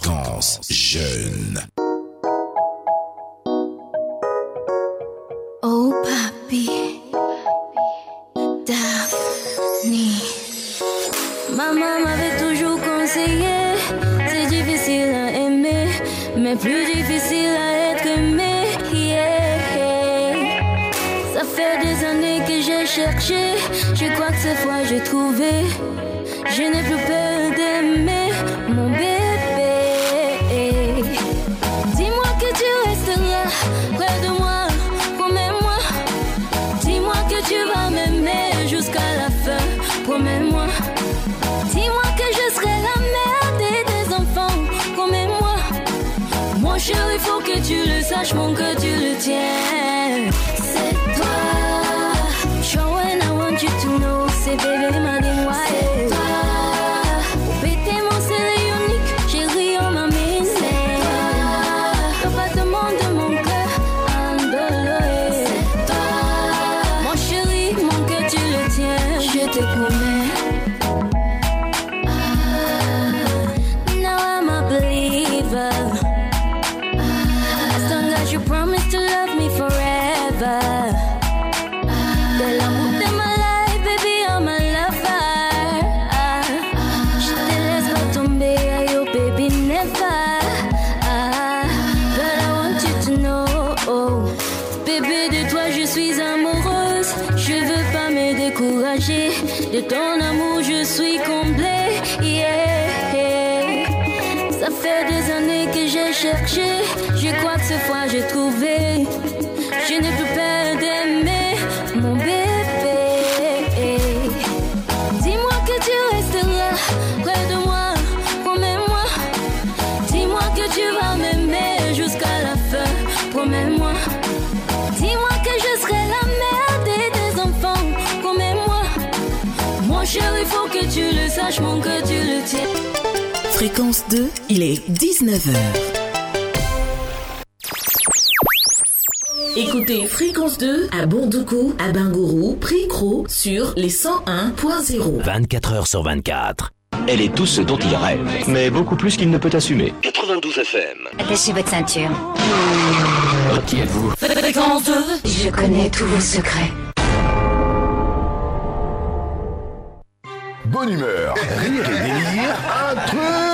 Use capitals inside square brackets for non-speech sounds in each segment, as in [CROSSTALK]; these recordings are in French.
Fréquence 2, fréquence jeune. Oh papi, Daphne. Maman m'avait toujours conseillé, c'est difficile à aimer, mais plus difficile à être aimé. Ça fait des années que j'ai cherché, je crois que cette fois j'ai trouvé. Je n'ai plus peur tu le saches, mon Fréquence 2, il est 19h. Écoutez Fréquence 2 à Bondoukou, à Bingourou, Pricro sur les 101.0. 24 heures sur 24. Elle est tout ce dont il rêve, mais beaucoup plus qu'il ne peut assumer. 92 FM. Attachez votre ceinture. Qui êtes-vous Fréquence 2 Je connais tous vos secrets. Bonne humeur, rire et délire, un truc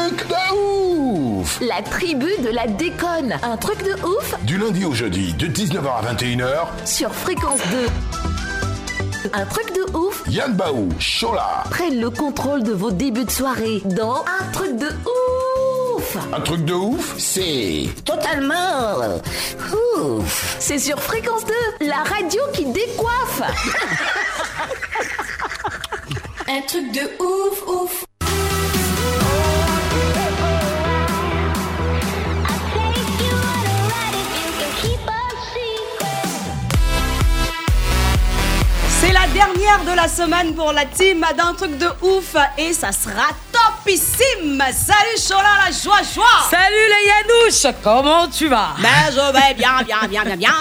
La tribu de la déconne. Un truc de ouf Du lundi au jeudi, de 19h à 21h, sur Fréquence 2. Un truc de ouf Yann Baou, Chola. prennent le contrôle de vos débuts de soirée dans Un truc de ouf Un truc de ouf, c'est... Totalement ouf C'est sur Fréquence 2, la radio qui décoiffe [LAUGHS] Un truc de ouf, ouf. Dernière de la semaine pour la team d'un truc de ouf et ça sera topissime. Salut Chola la joie joie. Salut les Yanouches, comment tu vas? Ben je vais bien bien bien bien bien.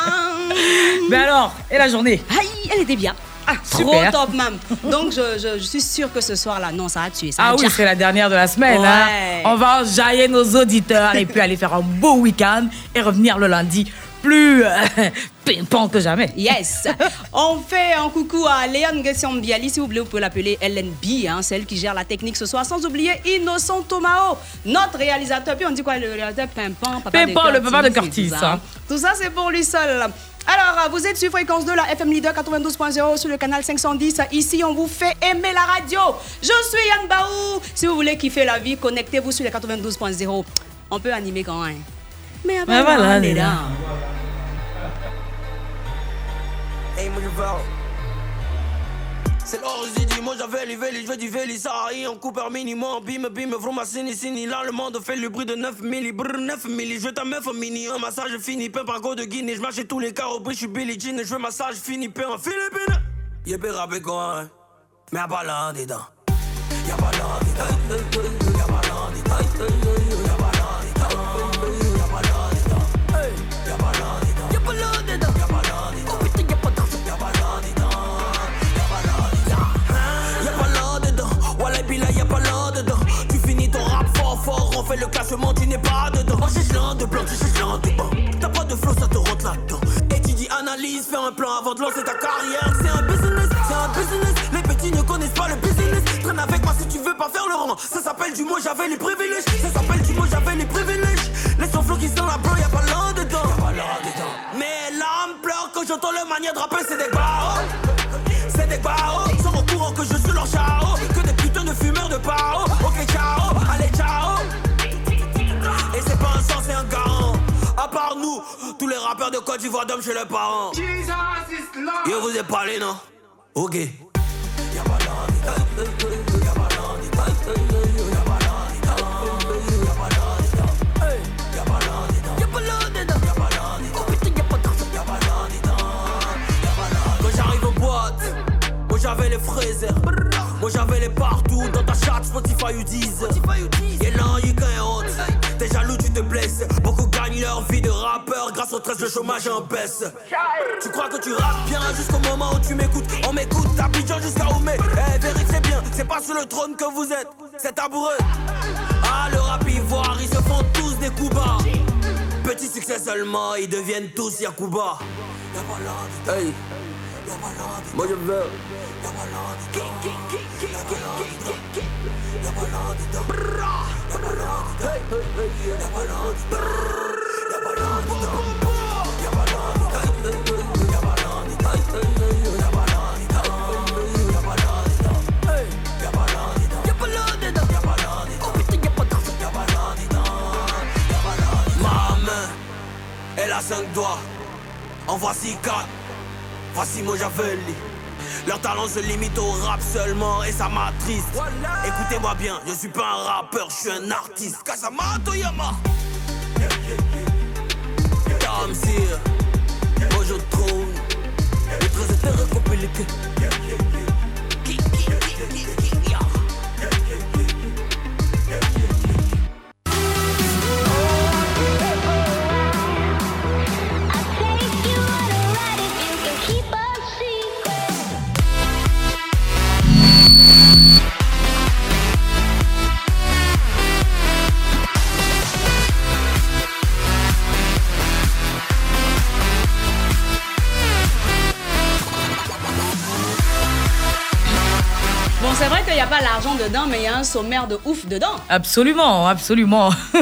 Mais [LAUGHS] alors, et la journée? Aïe, elle était bien. Ah, Trop super. top même. Donc je, je- je suis sûre que ce soir là, non ça a tué. Ça Ah oui, c'est la dernière de la semaine. Ouais. hein. On va enjailler nos auditeurs et puis aller faire un beau week-end et revenir le lundi plus euh, pimpant que jamais. Yes. [LAUGHS] On fait un coucou à Léon Gession Biali. Si vous voulez, vous pouvez l'appeler LNB, hein, celle qui gère la technique ce soir. Sans oublier Innocent Tomao, notre réalisateur. Puis on dit quoi, le réalisateur Pimpant, papa Pimpant, de le papa de Curtis, tout ça. hein. Tout ça, c'est pour lui seul. Alors, vous êtes sur Fréquence 2, la FM Leader 92.0 sur le canal 510. Ici, on vous fait aimer la radio. Je suis Yann Baou. Si vous voulez kiffer la vie, connectez-vous sur le 92.0. On peut animer quand même. Mais après, Mais voilà, on est là. Là. C'est j'ai dit, moi j'avais les vélis, je veux du vélis, aille en coupeur minimum, bim bim, vroom, sini sini, là le monde fait le bruit de 9 milli, brr 9 milli, je veux ta meuf mini, un massage fini, pain par go de Guinée, je marche tous les carreaux, je suis Billie Jean, je veux massage fini, pain en Philippines. Y'a pas rappé quoi, hein, mais y'a pas là dedans. Y'a pas là dedans. Y'a pas là dedans. On fait le classement, tu n'es pas dedans. Moi j'ai gelant de blanc, sais gelant de blanc. T'as pas de flow, ça te rentre là-dedans. Et tu dis analyse, fais un plan avant de lancer ta carrière. C'est un business, c'est un business. Les petits ne connaissent pas le business. Traîne avec moi si tu veux pas faire le rang. Ça s'appelle du mot, j'avais les privilèges. Ça s'appelle du mot, j'avais les privilèges. Ton flow qui dans la blanc, y'a pas l'un dedans. Mais l'âme pleure quand j'entends le manière de rapper, c'est des barreaux. C'est des barreaux. Sont au courant que je suis leur chao. Que des putains de fumeurs de pao. Ok, ciao. À part nous, tous les rappeurs de Côte d'Ivoire dorment chez leurs parents. Yo, vous êtes parlé, non? Ok. J'avais les fraises. Moi j'avais les partout dans ta chat Spotify ou Deezer. Y'a l'un, y'a qu'un meilleure vie de rappeur. Grâce au 13, le chômage en baisse. Tu crois que tu rappes bien jusqu'au moment où tu m'écoutes? On m'écoute, Abidjan jusqu'à Oumé. Eh, vérité bien, c'est pas sur le trône que vous êtes, c'est taboureux. Ah, le rap ivoire, ils se font tous des coups bas. Petit succès seulement, ils deviennent tous Yakuba. Hey. Moi je veux elle a 5 doigts, en voici 4. Voici mon javelin. Leur talent se limite au rap seulement et ça m'attriste. Écoutez-moi bien, je suis pas un rappeur, je suis un artiste. Kasama Toyama. Tom Sear, Mojo Throne. Le trésor est vrai l'argent dedans, mais il y a un sommaire de ouf dedans. Absolument, absolument. [LAUGHS]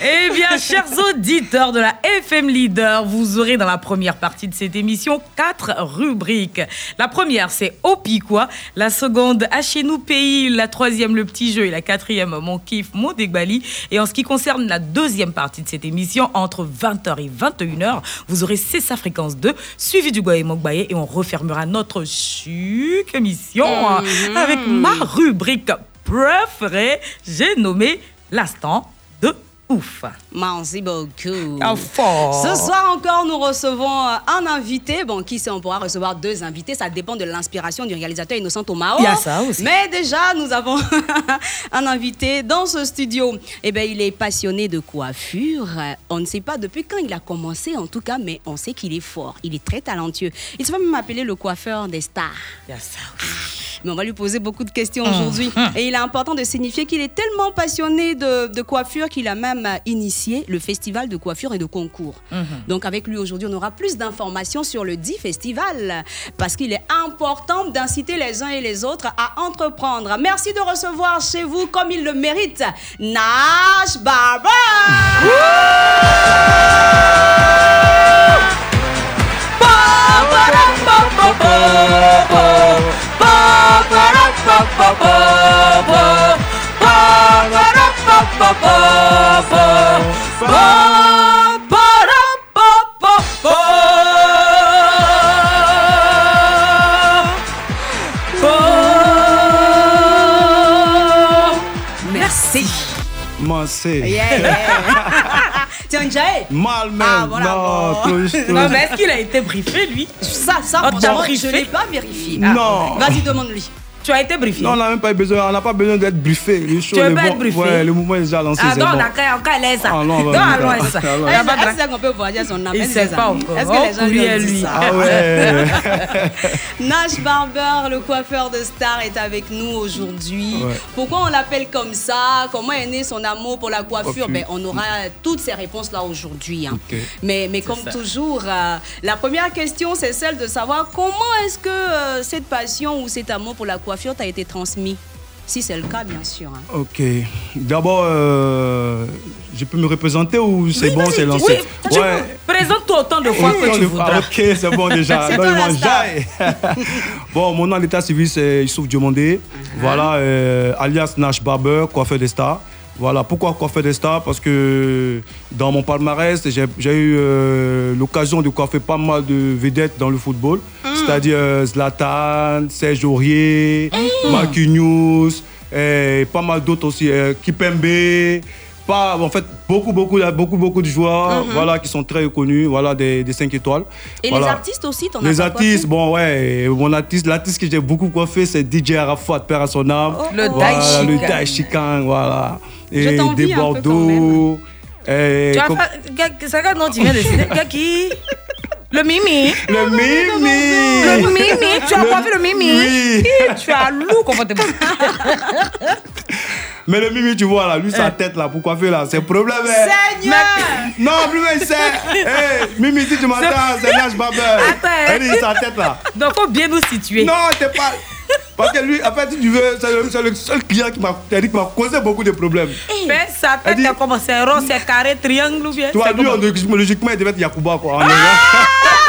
eh bien, chers auditeurs de la FM Leader, vous aurez dans la première partie de cette émission quatre rubriques. La première, c'est Au Piquois. La seconde, À chez nous pays. La troisième, Le petit jeu. Et la quatrième, Mon kiff, mon dégbali. Et en ce qui concerne la deuxième partie de cette émission, entre 20h et 21h, vous aurez C'est sa fréquence 2, suivi du Goye Mokbaye. Et on refermera notre chic émission hein, Mhm. avec ma rubrique préférée. J'ai nommé l'instant de ouf. Merci beaucoup. Fort. Ce soir encore, nous recevons euh, un invité. Bon, qui sait, on pourra recevoir deux invités. Ça dépend de l'inspiration du réalisateur Innocent Tomao. Il y a ça aussi. Mais déjà, nous avons [LAUGHS] un invité dans ce studio. Eh bien, il est passionné de coiffure. Euh, On ne sait pas depuis quand il a commencé, en tout cas, mais on sait qu'il est fort. Il est très talentueux. Il se fait même appeler le coiffeur des stars. Il y a ça aussi. Mais on va lui poser beaucoup de questions Hum, aujourd'hui. hum. Et il est important de signifier qu'il est tellement passionné de, de coiffure qu'il a même euh, initié le festival de coiffure et de concours. Mhm. Donc avec lui aujourd'hui, on aura plus d'informations sur le dit festival parce qu'il est important d'inciter les uns et les autres à entreprendre. Merci de recevoir chez vous comme il le mérite, Nash Barber. Merci. Massé. Yeah, yeah. Tiens, Jay. Mal même. Ah, voilà, non, bon. touche, touche. Non, mais est-ce qu'il a été briefé, lui? Ça, ça, Ah, t'as franchement, briefé je ne l'ai pas vérifié. Non. Vas-y, demande-lui. Tu as été briefé. Non, on n'a même pas besoin, on n'a pas besoin d'être briefé. Tu veux pas être briefé? Ouais, le mouvement est déjà lancé. Ah qu'à on qu'à laisser ça. Ah, non, Non, ça. Alors. Il y a pas de- Est-ce qu'on peut voyager son nom Il Est-ce sait pas encore. Est-ce que les Oh, gens lui Ah ouais. [LAUGHS] Nash Barber, le coiffeur de star, est avec nous aujourd'hui. Ouais. Pourquoi on l'appelle comme ça? Comment est né son amour pour la coiffure? Ben, On aura toutes ces réponses-là aujourd'hui. hein. Mais, mais comme toujours, euh, la première question, c'est celle de savoir comment est-ce que euh, cette passion ou cet amour pour la coiffure t'a été transmis? Si c'est le cas, bien sûr. hein. Ok. D'abord, euh, je peux me représenter ou c'est Oui, bon, c'est lancé? Oui, tu présente-toi autant de fois que tu voudras. Ah, ok, c'est bon déjà. [LAUGHS] C'est Non, [LAUGHS] bon, mon nom à l'état civil, c'est Youssouf Diomandé. Uh-huh. Voilà, euh, alias Nash Barber, coiffeur des stars. Voilà, pourquoi coiffeur des stars? Parce que dans mon palmarès, j'ai eu euh, l'occasion de coiffer pas mal de vedettes dans le football. Mm. C'est-à-dire euh, Zlatan, Serge Aurier, Mm. Marquinhos, et pas mal d'autres aussi, euh, Kipembe. Pas, en fait, beaucoup, beaucoup, beaucoup, beaucoup de joueurs Mhm. voilà, qui sont très connus, voilà, des, des 5 étoiles. Et Voilà. les artistes aussi, t'en as Les artistes, coiffé? bon, ouais, mon artiste, l'artiste que j'ai beaucoup coiffé, c'est DJ Arafat, père à son âme. Le voilà, Daishikan. Le Daishikan, voilà. Et des Bordeaux. et Tu as comme- fait. nom tu viens de qui? Le Mimi. Le Mimi Le Mimi. Tu as coiffé le Mimi? Oui. [LAUGHS] Tu as loup confortable. [LAUGHS] Mais le Mimi, tu vois là, lui, sa tête là, pour coiffer là, c'est problème. hein. Seigneur Non, plus mais c'est. Hey, Mimi, si tu m'entends, c'est Nash Barber. Attends. Elle dit sa tête là. Donc, faut bien nous situer. Non, t'es pas. Parce que lui, en fait, si tu veux, c'est le, seul client qui m'a causé beaucoup de problèmes. Mais sa tête, comment C'est rond, c'est carré, triangle ou bien Tu vois, c'est lui, on- logiquement, il devait être Yakuba quoi. Ah.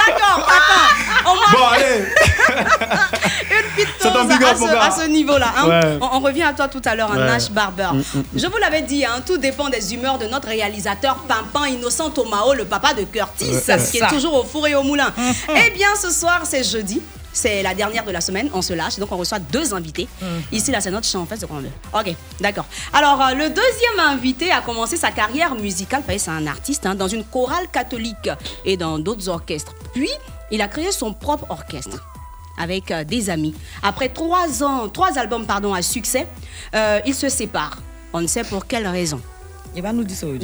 D'accord, va Bon, allez. [LAUGHS] une big à, ce, niveau-là. hein. Ouais. On, on revient à toi tout à l'heure, Ouais. Nash Barber. Mm, mm, Je vous l'avais dit, hein, tout dépend des humeurs de notre réalisateur Pimpin Innocent Tomao, le papa de Curtis, Ouais. qui Ça. est toujours au four et au moulin. Eh bien, ce soir, c'est jeudi. C'est la dernière de la semaine, on se lâche, donc on reçoit deux invités. Ici, là, c'est notre chant, en qu'on a deux. Ok, d'accord. Alors, euh, le deuxième invité a commencé sa carrière musicale, c'est un artiste, hein, dans une chorale catholique et dans d'autres orchestres. Puis, il a créé son propre orchestre avec euh, des amis. Après trois ans, trois albums pardon à succès, euh, il se sépare. On ne sait pour quelle raison.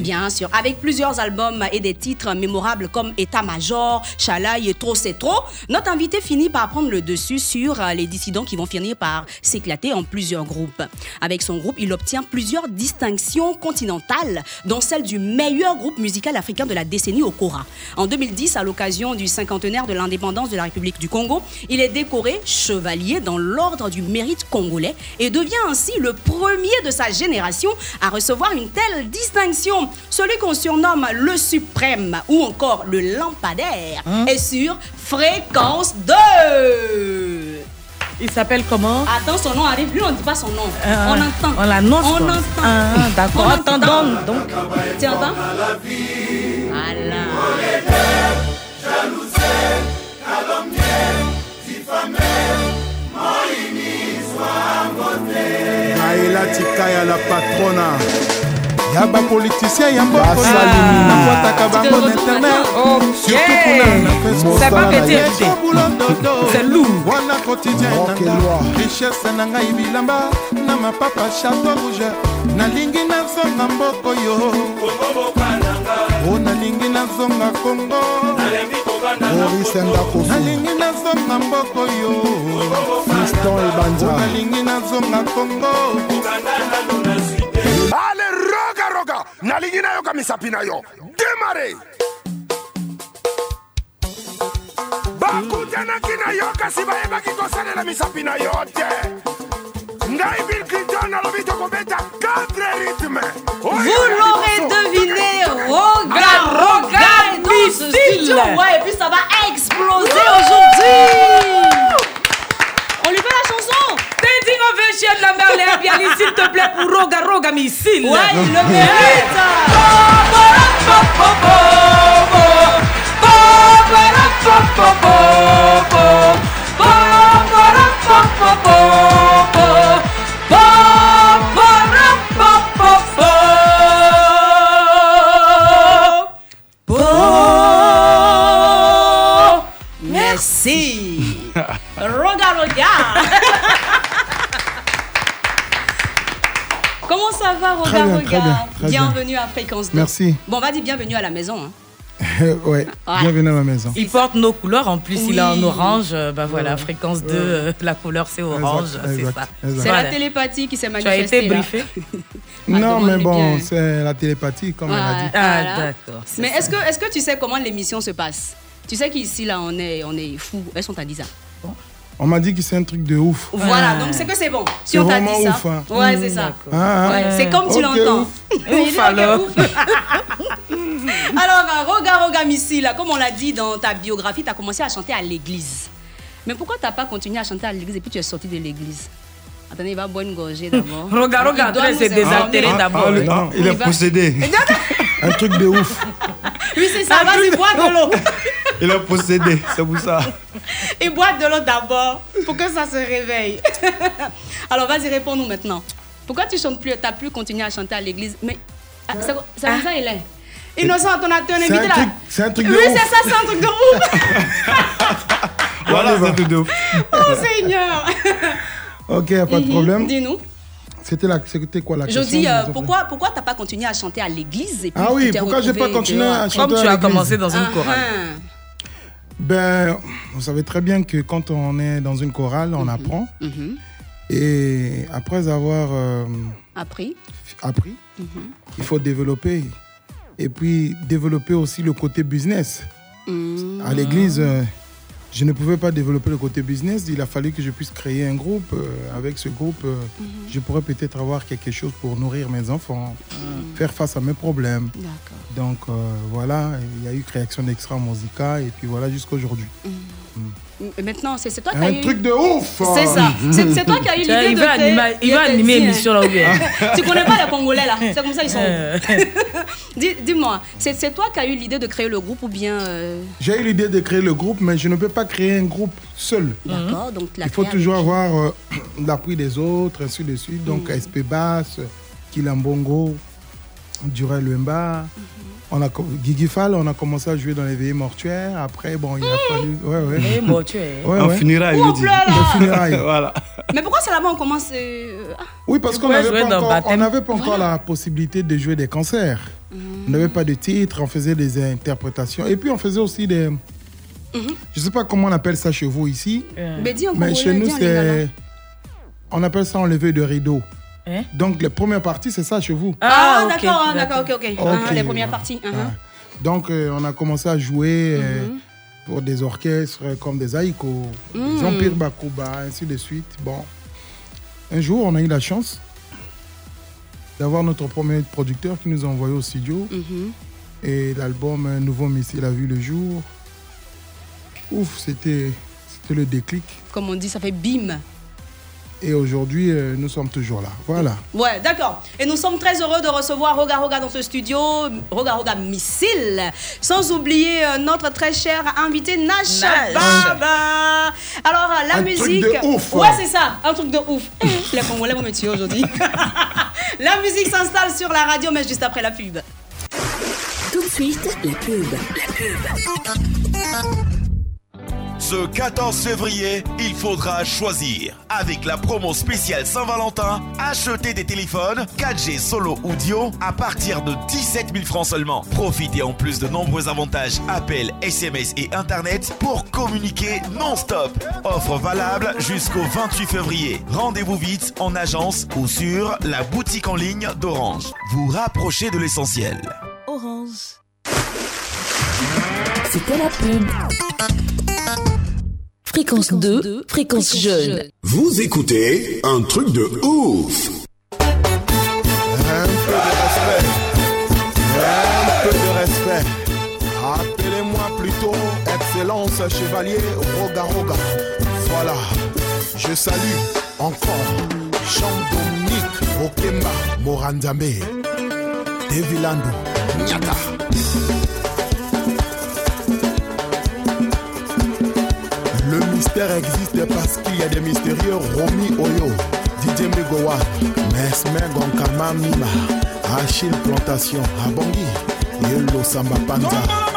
Bien sûr, avec plusieurs albums et des titres mémorables comme État-major, Chalaï et Trop c'est trop, notre invité finit par prendre le dessus sur euh, les dissidents qui vont finir par s'éclater en plusieurs groupes. Avec son groupe, il obtient plusieurs distinctions continentales, dont celle du meilleur groupe musical africain de la décennie au Cora. En 2010, à l'occasion du cinquantenaire de l'indépendance de la République du Congo, il est décoré chevalier dans l'ordre du mérite congolais et devient ainsi le premier de sa génération à recevoir une telle distinction. Celui qu'on surnomme le suprême ou encore le lampadaire est sur fréquence 2. Il s'appelle comment? Attends, son nom arrive. Lui, on ne dit pas son nom. Ah, on entend. On l'annonce. On quoi. entend. Ah, d'accord. On Entendons donc. Tu entends? Voilà. naela tika ya la patrona ya bapolitisien ya mbokonakwataka bango na internet. surtout kuna na C'est pas petit invité. C'est lourd. wana quotidien nanga richesse na ngai bilamba na mapapa chateau rouge. Nalingi nazonga mboko yo. O nalingi nazonga kongo nalingi nazonga mboko yo. Fiston Ebanja. O nalingi nazonga kongo nalingi nayoka misapi na yo demare bakutanaki na yo kasi bayebaki kosalela misapi na yo te ngai bill clinton alobi tokobeta 4 rythme Vous l'aurez deviné, Roga Roga est dans ce studio. Ouais, et puis ça va exploser aujourd'hui. On lui fait la chanson. Standing ovation de la Merlin Bialy, s'il te plaît, pour Roga Roga Missile. Ouais, il le mérite. Merci. Roga Roga. Comment ça va, bien, Roga très bien, très bien. Bienvenue à Fréquence 2. Merci. Bon, on va dire bienvenue à la maison. hein. [LAUGHS] ouais, Ouais. bienvenue à la maison. Il porte nos couleurs, en plus il est Oui. en orange. euh, Bah voilà, Ouais. fréquence 2, Ouais. euh, [LAUGHS] la couleur c'est orange, c'est ça. C'est la télépathie qui s'est Tu as manifestée. été briefé [LAUGHS] non, mais bon, c'est la télépathie, comme elle a dit. Ah, Voilà. d'accord. Mais ça. est-ce que, est que tu sais comment l'émission se passe? Tu sais qu'ici, là, on est, on est fous. Elles sont à 10 ans. On m'a dit que c'est un truc de ouf. Voilà, donc c'est que c'est bon. Si C'est on t'a dit vraiment ça. ouf, hein. Ouais, c'est ça. Ah, ah. Ouais, c'est comme tu l'entends. ouf. Il ok, alors. ouf. [LAUGHS] Alors, euh, Roga Roga Missi, là, comme on l'a dit dans ta biographie, tu as commencé à chanter à l'église. Mais pourquoi tu n'as pas continué à chanter à l'église et puis tu es sorti de l'église? Attendez, il va boire une gorgée d'abord. [LAUGHS] Roga, Roga, Il c'est désaltéré d'abord. Ah, le- Non, il est va- possédé. [LAUGHS] Un truc de ouf. Oui, c'est ça, vas-y, bois de l'eau. Il est possédé, c'est pour ça. [LAUGHS] Et bois de l'eau d'abord pour que ça se réveille. [LAUGHS] Alors, vas-y, réponds-nous maintenant. Pourquoi tu chantes plus, tu n'as plus continué à chanter à l'église? Mais ah, comme ça, il est? Innocent, on a un invité un là. truc- c'est un truc de Oui, ouf. c'est ça, c'est un truc de ouf. [LAUGHS] Voilà, c'est tout de ouf. Oh Seigneur. Ok, pas de Mhm, problème. Dis-nous. C'était la- c'était quoi la Je question dis, euh, pourquoi, pourquoi t'as pas continué à chanter à l'église et puis Ah oui, tu pourquoi j'ai pas continué à chanter Comme tu à as l'église? commencé dans une Ah, chorale. ah. Ben, vous savez très bien que quand on est dans une chorale, on apprend. Mhm. Et après avoir euh, Appris. appris, Mhm. il faut développer. Et puis développer aussi le côté business. Mhm. À l'église, euh, je ne pouvais pas développer le côté business. Il a fallu que je puisse créer un groupe. Euh, avec ce groupe, euh, Mhm. je pourrais peut-être avoir quelque chose pour nourrir mes enfants, faire face à mes problèmes. Donc euh, voilà, il y a eu création d'Extra Musica et puis voilà jusqu'à aujourd'hui. Et Maintenant, c'est c'est toi qui as Un eu... truc de ouf C'est ça. C'est toi qui as eu l'idée il de animer- il va animer l'émission hein. là où il est. tu connais pas les Congolais là? C'est comme ça ils sont. [LAUGHS] Dis- Dis-moi, c'est toi qui as eu l'idée de créer le groupe ou bien euh, J'ai eu l'idée de créer le groupe, mais je ne peux pas créer un groupe seul. D'accord, donc tu l'as Il faut toujours avec- avoir euh, [CLEARS THROAT] l'appui des autres, ainsi de suite. Donc Mm. SP Bass, Kilambongo, Durel Luemba. Mm-hmm. On a, co- Guigui Fall, on a commencé à jouer dans les veillées mortuaires. Après, bon, il a fallu. Ouais, ouais. Veillées mortuaires. Ouais, En ouais. funérailles, il dit. Les funérailles. [LAUGHS] Voilà. Mais pourquoi c'est là-bas on commence euh, ah, Oui, parce qu'on n'avait jouer pas, dans encore, on n'avait pas encore la possibilité de jouer des concerts. On n'avait pas de titre, on faisait des interprétations. Et puis, on faisait aussi des. Je ne sais pas comment on appelle ça chez vous ici. Mais dis Mais chez nous, c'est. On appelle ça enlever de rideau. Hein? Donc, la première partie, c'est ça chez vous? Ah, d'accord, ah, d'accord, ok, ok. Ah, les premières parties. ah, Ah. Donc, euh, on a commencé à jouer euh, Mhm. pour des orchestres comme des Aïko, Mhm. Jean-Pierre Bakouba, ainsi de suite. Bon, un jour, on a eu la chance d'avoir notre premier producteur qui nous a envoyé au studio. Mhm. Et l'album Nouveau Missile a vu le jour. Ouf, c'était c'était le déclic. Comme on dit, ça fait bim. Et aujourd'hui, euh, nous sommes toujours là. Voilà. Ouais, d'accord. Et nous sommes très heureux de recevoir Roga Roga dans ce studio, Roga Roga Missile. Sans oublier euh, notre très cher invité Nash Nash. Baba. Alors, la Un truc musique. de ouf. Ouais, c'est ça, un truc de ouf. Eh, Les Congolais vont me tuer aujourd'hui. [LAUGHS] la musique s'installe sur la radio, mais juste après la pub. Tout de suite, la pub. La pub. Ce 14 février, il faudra choisir. Avec la promo spéciale Saint-Valentin, achetez des téléphones 4G solo audio à partir de 17 000 francs seulement. Profitez en plus de nombreux avantages, appels, SMS et Internet pour communiquer non-stop. Offre valable jusqu'au 28 février. Rendez-vous vite en agence ou sur la boutique en ligne d'Orange. Vous rapprochez de l'essentiel. Orange. C'était la pub. Fréquence 2, fréquence jeune. Vous écoutez un truc de ouf. Un peu de respect. Un peu de respect. Appelez-moi plutôt Excellence Chevalier Roga Roga. Voilà. Je salue encore Jean-Dominique Okemba Morandambe. Devilando. Nyata. Existe parce qu'il y a des mystérieux Romy Oyo, DJ Megowa, Mesmer Gonkama Mima, Achille Plantation, Abongi, Yelo Samba Panza.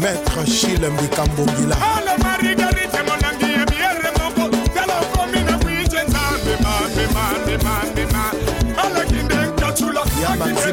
Maître Chilem de Kambongila. Yamanzi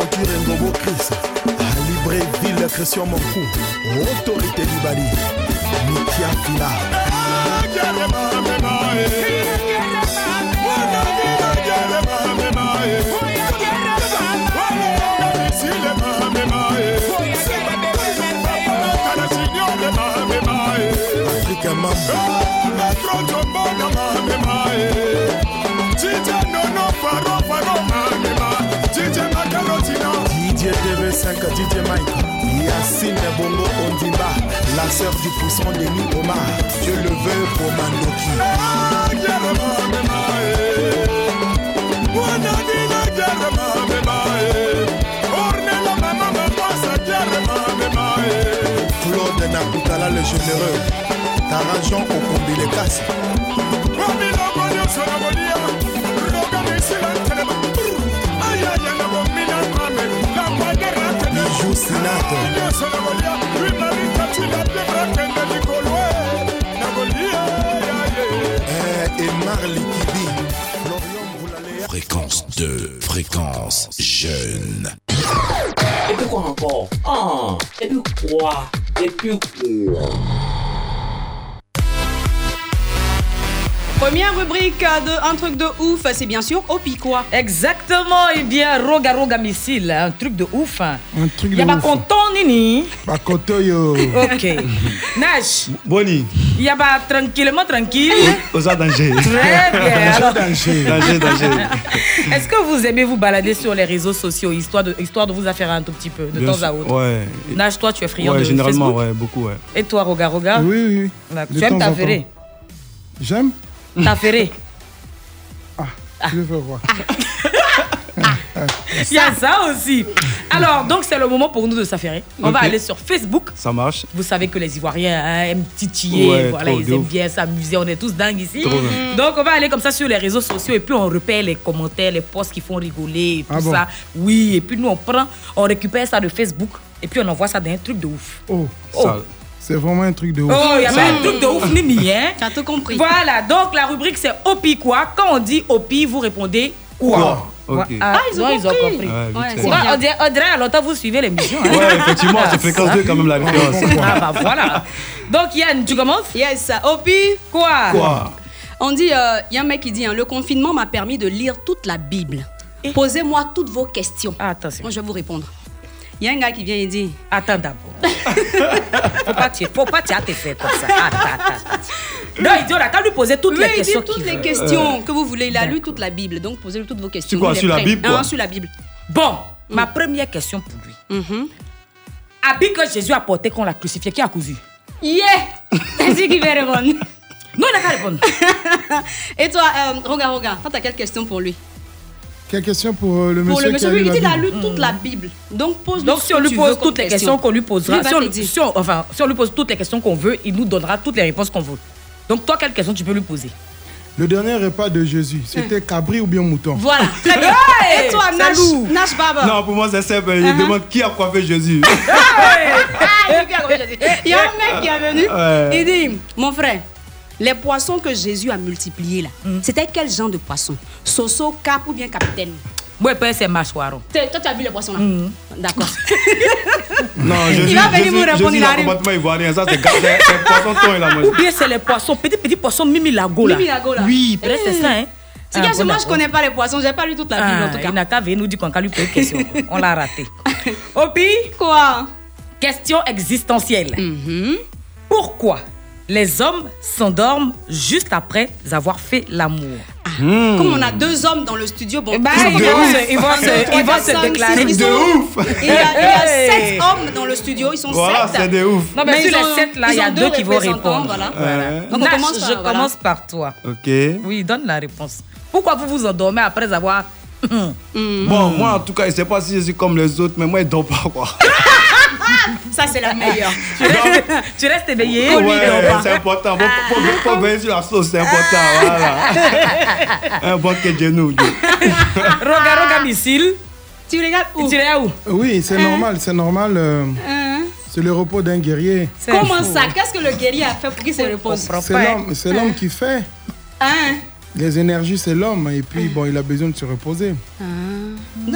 Bonaventure Ngobo Chris, à Libreville Christian Monkou, Autorité du Bali, Mikia Fila. Afrique Mamba. Didier TV5, DJ Mike, Yacine Bongo Ondimba, la sœur du puissant Denis Omar, Dieu le veut pour Mandoki. Claude Nakutala le généreux, Tarajan au combi les casses. Eh, et Marley Kibi. Fréquence 2, fréquence jeune. Et puis quoi encore? Ah, et puis quoi Et puis quoi Première rubrique de Un truc de ouf, c'est bien sûr Opi quoi. Exactement, et bien, Roga Roga Missile, un truc de ouf. Un truc Il de y a pas ouf. content, Nini? Bakotoyo. Ok. [LAUGHS] Nash, Boni, il y a pas tranquillement tranquille? aux danger. Très bien. Alors, Danger, danger. [LAUGHS] Est-ce que vous aimez vous balader sur les réseaux sociaux, histoire de, histoire de vous affairer un tout petit peu, de Bien temps sûr, à autre? Ouais. Nash, toi, tu es friand Ouais, de généralement, Facebook? ouais, beaucoup, ouais. Et toi, Roga Roga? Oui, oui, oui. De Tu aimes en temps. J'aime T'affairer Je veux voir. Il y a ça aussi. Alors, donc, c'est le moment pour nous de s'affairer. On va aller sur Facebook. Ça marche. Vous savez que les Ivoiriens hein, aiment titiller, Ouais, voilà, ils aiment bien s'amuser, on est tous dingues ici. Donc on va aller comme ça sur les réseaux sociaux et puis on repère les commentaires, les posts qui font rigoler et tout Ah bon? ça. Oui, et puis nous on prend, on récupère ça de Facebook et puis on envoie ça dans un truc de ouf. Oh, Oh. Ça- c'est vraiment un truc de ouf. Oh, il y a Ça- un truc de ouf Nini, hein [LAUGHS] T'as tout compris. Voilà, donc la rubrique c'est Opi quoi. Quand on dit Opi, vous répondez quoi? Quoi? Ok. Ah, ils ont compris. compris. Ouais, vite Ouais, on dirait, on dirait à longtemps vous suivez l'émission. hein. Ouais, effectivement, Ah, c'est fréquence ça. 2 quand même la référence. Ah bah voilà. Donc Yann, tu commences? Yes, Opi. Quoi? Quoi? On dit, il y a un mec qui dit, hein, le confinement m'a permis de lire toute la Bible. Posez-moi toutes vos questions. Ah, attention. Moi, je vais vous répondre. Il y a un gars qui vient et dit, Attends d'abord. [LAUGHS] faut pas tirer, faut pas tirer tes faits comme ça. Attends, attends, attends. Non, il dit, on attend lui poser toutes les il dit questions. toutes les veut. questions que vous voulez. Il a lu toute la Bible, donc posez-lui toutes vos questions. Sur quoi Sur la. Bible, quoi? Hein, Sur la Bible. Bon, ma première question pour lui. Habit que Jésus a porté qu'on l'a crucifié, qui a cousu? Yeah [LAUGHS] C'est qui va répondre? Non, il n'a qu'à répondre. [LAUGHS] Et toi, euh, regarde, regarde, toi, t'as quelle question pour lui? Quelle question pour euh, le monsieur Pour le qui monsieur, a lui, lu il la dit a Bible? lu toute la Bible. Donc, pose Donc, si on lui pose toutes les questions qu'on lui posera, si on, si enfin, si on lui pose toutes les questions qu'on veut, il nous donnera toutes les réponses qu'on veut. Donc, toi, quelle question tu peux lui poser? Le dernier repas de Jésus, c'était cabri ou bien mouton? Voilà, [LAUGHS] très bien. Hey, Et toi, Nash. Nash Baba Non, pour moi, c'est simple. Il Uh-huh. demande qui a coiffé Jésus. [LAUGHS] Ah, il y a un mec qui est venu, Ouais. il dit, mon frère, Les poissons que Jésus a multipliés là, c'était quel genre de poisson? Soso, cap ou bien capitaine? Peut c'est mâchoire. Toi, tu as vu les poissons là? D'accord. [LAUGHS] Non, Il Jésus, va venir Jésus, vous répondre, Jésus, il il arrive. complètement ivoirien. Ça, c'est gars- c'est [LAUGHS] poisson ton, il a mangé. Ou bien c'est les poissons, petits petits poissons Mimi Lago là. Mimi Lago, là. Oui, peut-être c'est ça, hein. C'est Ah, que bon, moi, je d'accord. connais pas les poissons, j'ai pas lu toute la Bible en Ah, tout cas. il n'a qu'à venir nous dire qu'on a lui poser une question. [LAUGHS] On l'a raté. Opi? Quoi? Question existentielle. Mhm. Pourquoi les hommes s'endorment juste après avoir fait l'amour Comme on a deux hommes dans le studio, bon, bah, ils vont se- ils vont Un, se- deux, trois, ils vont quatre, se cinq, déclarer. ils De sont- ouf. Il y a, il y a Hey. sept hommes dans le studio, ils sont Voilà, sept. c'est des ouf. Non, mais, Mais sur les sept là, il y a deux deux qui vont répondre. voilà. Ouais. Donc, on Nash, commence par- je voilà. commence par toi. Ok. Oui, donne la réponse. Pourquoi vous vous endormez après avoir. [LAUGHS] Bon, moi, en tout cas, je sais pas si je suis comme les autres, mais moi, il dort pas, quoi. [LAUGHS] Ça, c'est la meilleure. [LAUGHS] tu, restes, tu restes éveillé, ouais, c'est important. Faut, faut venir sur la sauce, c'est important. Voilà. [LAUGHS] Un bon que de nous. [LAUGHS] Roga, roga, missile. Tu regardes où? Tu regardes où? Oui, c'est normal, c'est normal. euh, Hein? c'est le repos d'un guerrier. Comment ça? Qu'est-ce que le guerrier a fait pour qu'il se repose? C'est l'homme, c'est l'homme qui fait. Hein? Les énergies, c'est l'homme. Et puis, bon, il a besoin de se reposer. Ah,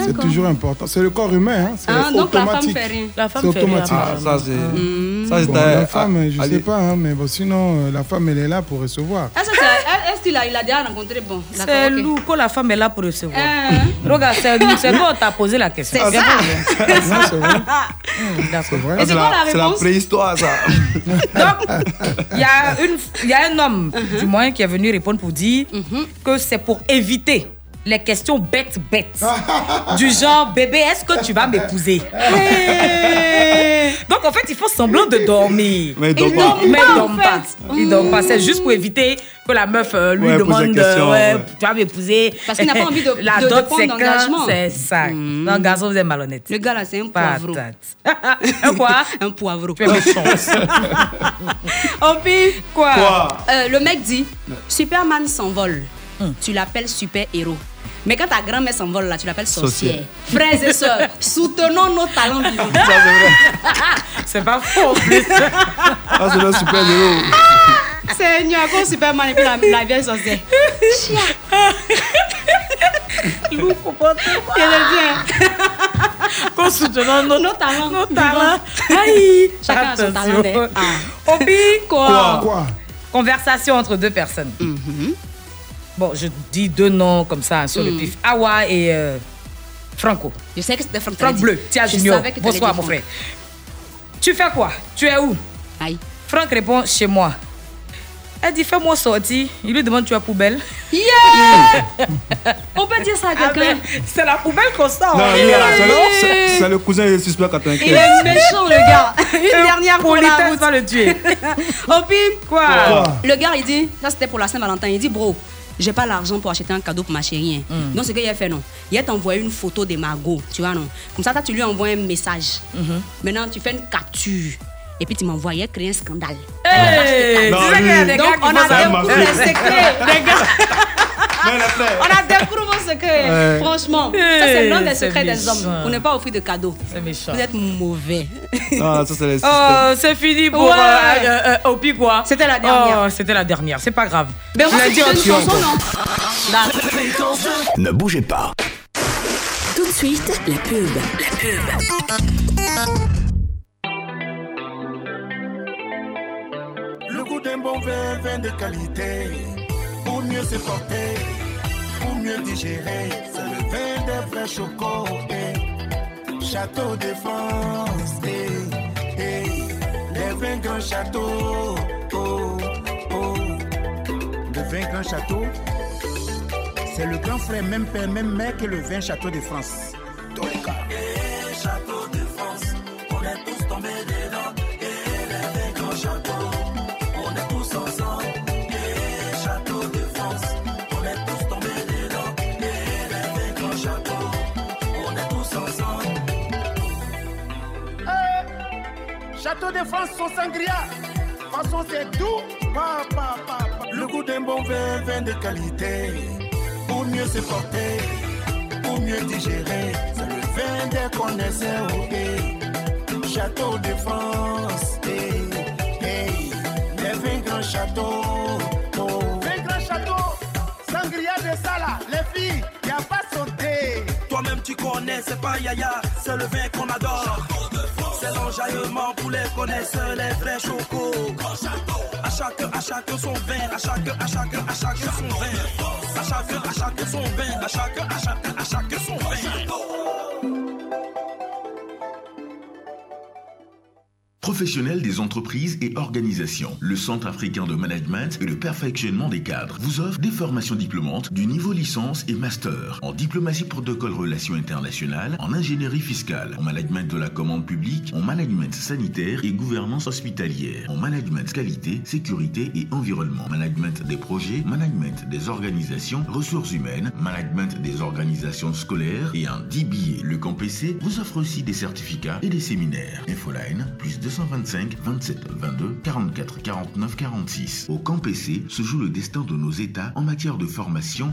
C'est toujours important. C'est le corps humain. Hein. C'est Ah, donc la femme automatique. fait rien. La C'est automatique. Ah, ça, c'est. C'est Bon, la femme, je allez. sais pas, hein, mais bon, sinon, euh, la femme, elle est là pour recevoir. Est-ce que qu'il a, il a déjà rencontré Bon, C'est d'accord. ok. lourd quand la femme est là pour recevoir. Hein Regarde, c'est bon, on t'a posé la question. C'est ça. Non, [LAUGHS] D'accord. C'est vrai. La C'est la réponse? préhistoire, ça. [LAUGHS] Il y, a une- il y a un homme, Uh-huh. du moins, qui est venu répondre pour dire que c'est pour éviter les questions bêtes, bêtes. du genre, bébé, est-ce que tu vas m'épouser? Donc, en fait, il faut semblant de dormir. Mais il dort Il pas. Mais il pas, dort en pas. fait. Il dort pas. C'est juste pour éviter que la meuf euh, lui Ouais, demande question, ouais, ouais. tu vas m'épouser. Parce qu'il n'a pas envie de- La de- de dot, prendre c'est d'engagement. C'est ça. Non, garçon, vous êtes malhonnête. Le gars là, c'est un poivreau. [LAUGHS] Un quoi? Un poivreau. Tu es méchante. [LAUGHS] Oh, puis, Quoi? Quoi? Euh, le mec dit Superman s'envole. Tu l'appelles super-héros. Mais quand ta grand-mère s'envole là, tu l'appelles sorcière. Frères et sœurs, [LAUGHS] soutenons nos talents vivants. Ça, c'est vrai. [LAUGHS] C'est pas faux en plus. [LAUGHS] Ah, c'est le super héros. Seigneur, quand Superman et puis la, la vieille sorcière. Vous comprenez Il est bien. Qu'on soutenant nos, Nos talents. nos talents. Aïe. Chacun a son talent, Ah. Obi, Quoi? Quoi? Conversation entre deux personnes. Bon, je dis deux noms comme ça sur le pif. Awa et euh, Franco. Je sais que c'était Franck. Franck Bleu. Tia Je Junior. Bonsoir mon frère. Tu fais quoi? Tu es où? Aïe. Franck répond chez moi. Elle dit fais-moi sortir. Il lui demande tu es poubelle? Yeah [LAUGHS] On peut dire ça à Ah quelqu'un? c'est la poubelle qu'on sort. Non, lui, là, c'est le- cousin de suspect 95. Il est méchant, le gars. [LAUGHS] Une dernière pour la route. va le tuer. [LAUGHS] Oh, puis, Quoi? Quoi? le gars, il dit, ça c'était pour la Saint-Valentin, il dit, bro, j'ai pas l'argent pour acheter un cadeau pour ma chérie. hein. Donc, ce qu'il a fait, non. Il a t'envoyé une photo des magots, tu vois, non. Comme ça, toi, tu lui envoies un message. Maintenant, tu fais une capture. Et puis, tu m'envoies, il a créé un scandale. Hey, Non, tu sais qu'il y a lui. des Donc, gars qui on a les secrets, [LAUGHS] On a découvert secrets. Ouais. Franchement, ça, c'est l'un des secrets des hommes. On n'est pas offrir de cadeaux. C'est méchant. Vous êtes mauvais. Ah, ça, c'est les Oh, c'est fini pour Ouais. euh, euh, euh, Opi quoi. C'était la dernière. Oh, c'était la dernière. C'est pas grave. Ben, moi, l'ai dit en chanson, non Ne bougez pas. Tout de suite, la pub. La pub. Le goût d'un bon vin, vin de qualité. Pour mieux se porter, pour mieux digérer. C'est le vin des vrais chocos. Château de France. eh, eh. Les vins grands châteaux. Oh, oh. Le vin grand château. C'est le grand frère, même père, même mère que le vin château de France. Château de France, son sangria. Façon, c'est tout. Pa, pa, pa, pa. Le goût d'un bon vin, vin de qualité. Pour mieux se porter, pour mieux digérer. C'est le vin des connaisseurs. oh, eh. Château de France. eh. Les vins grands château. Un grand château, sangria de sala, les filles, y a pas sauté. Toi-même tu connais, c'est pas Yaya, c'est le vin qu'on adore. C'est l'enjaillement pour les connaisseurs, les vrais chocos. À chaque, à chaque son vin, à chaque, à chaque, à chaque son vin. À chaque, à chaque son vin, à chaque, à chaque, à chaque son vin. Professionnels des entreprises et organisations, le Centre africain de management et de perfectionnement des cadres vous offre des formations diplômantes du niveau licence et master en diplomatie protocole relations internationales, en ingénierie fiscale, en management de la commande publique, en management sanitaire et gouvernance hospitalière, en management qualité, sécurité et environnement, management des projets, management des organisations, ressources humaines, management des organisations scolaires et un DBA. Le Camp PC vous offre aussi des certificats et des séminaires. Infoline plus 225 27 22 44 49 46. Au Camp PC se joue le destin de nos États en matière de formation.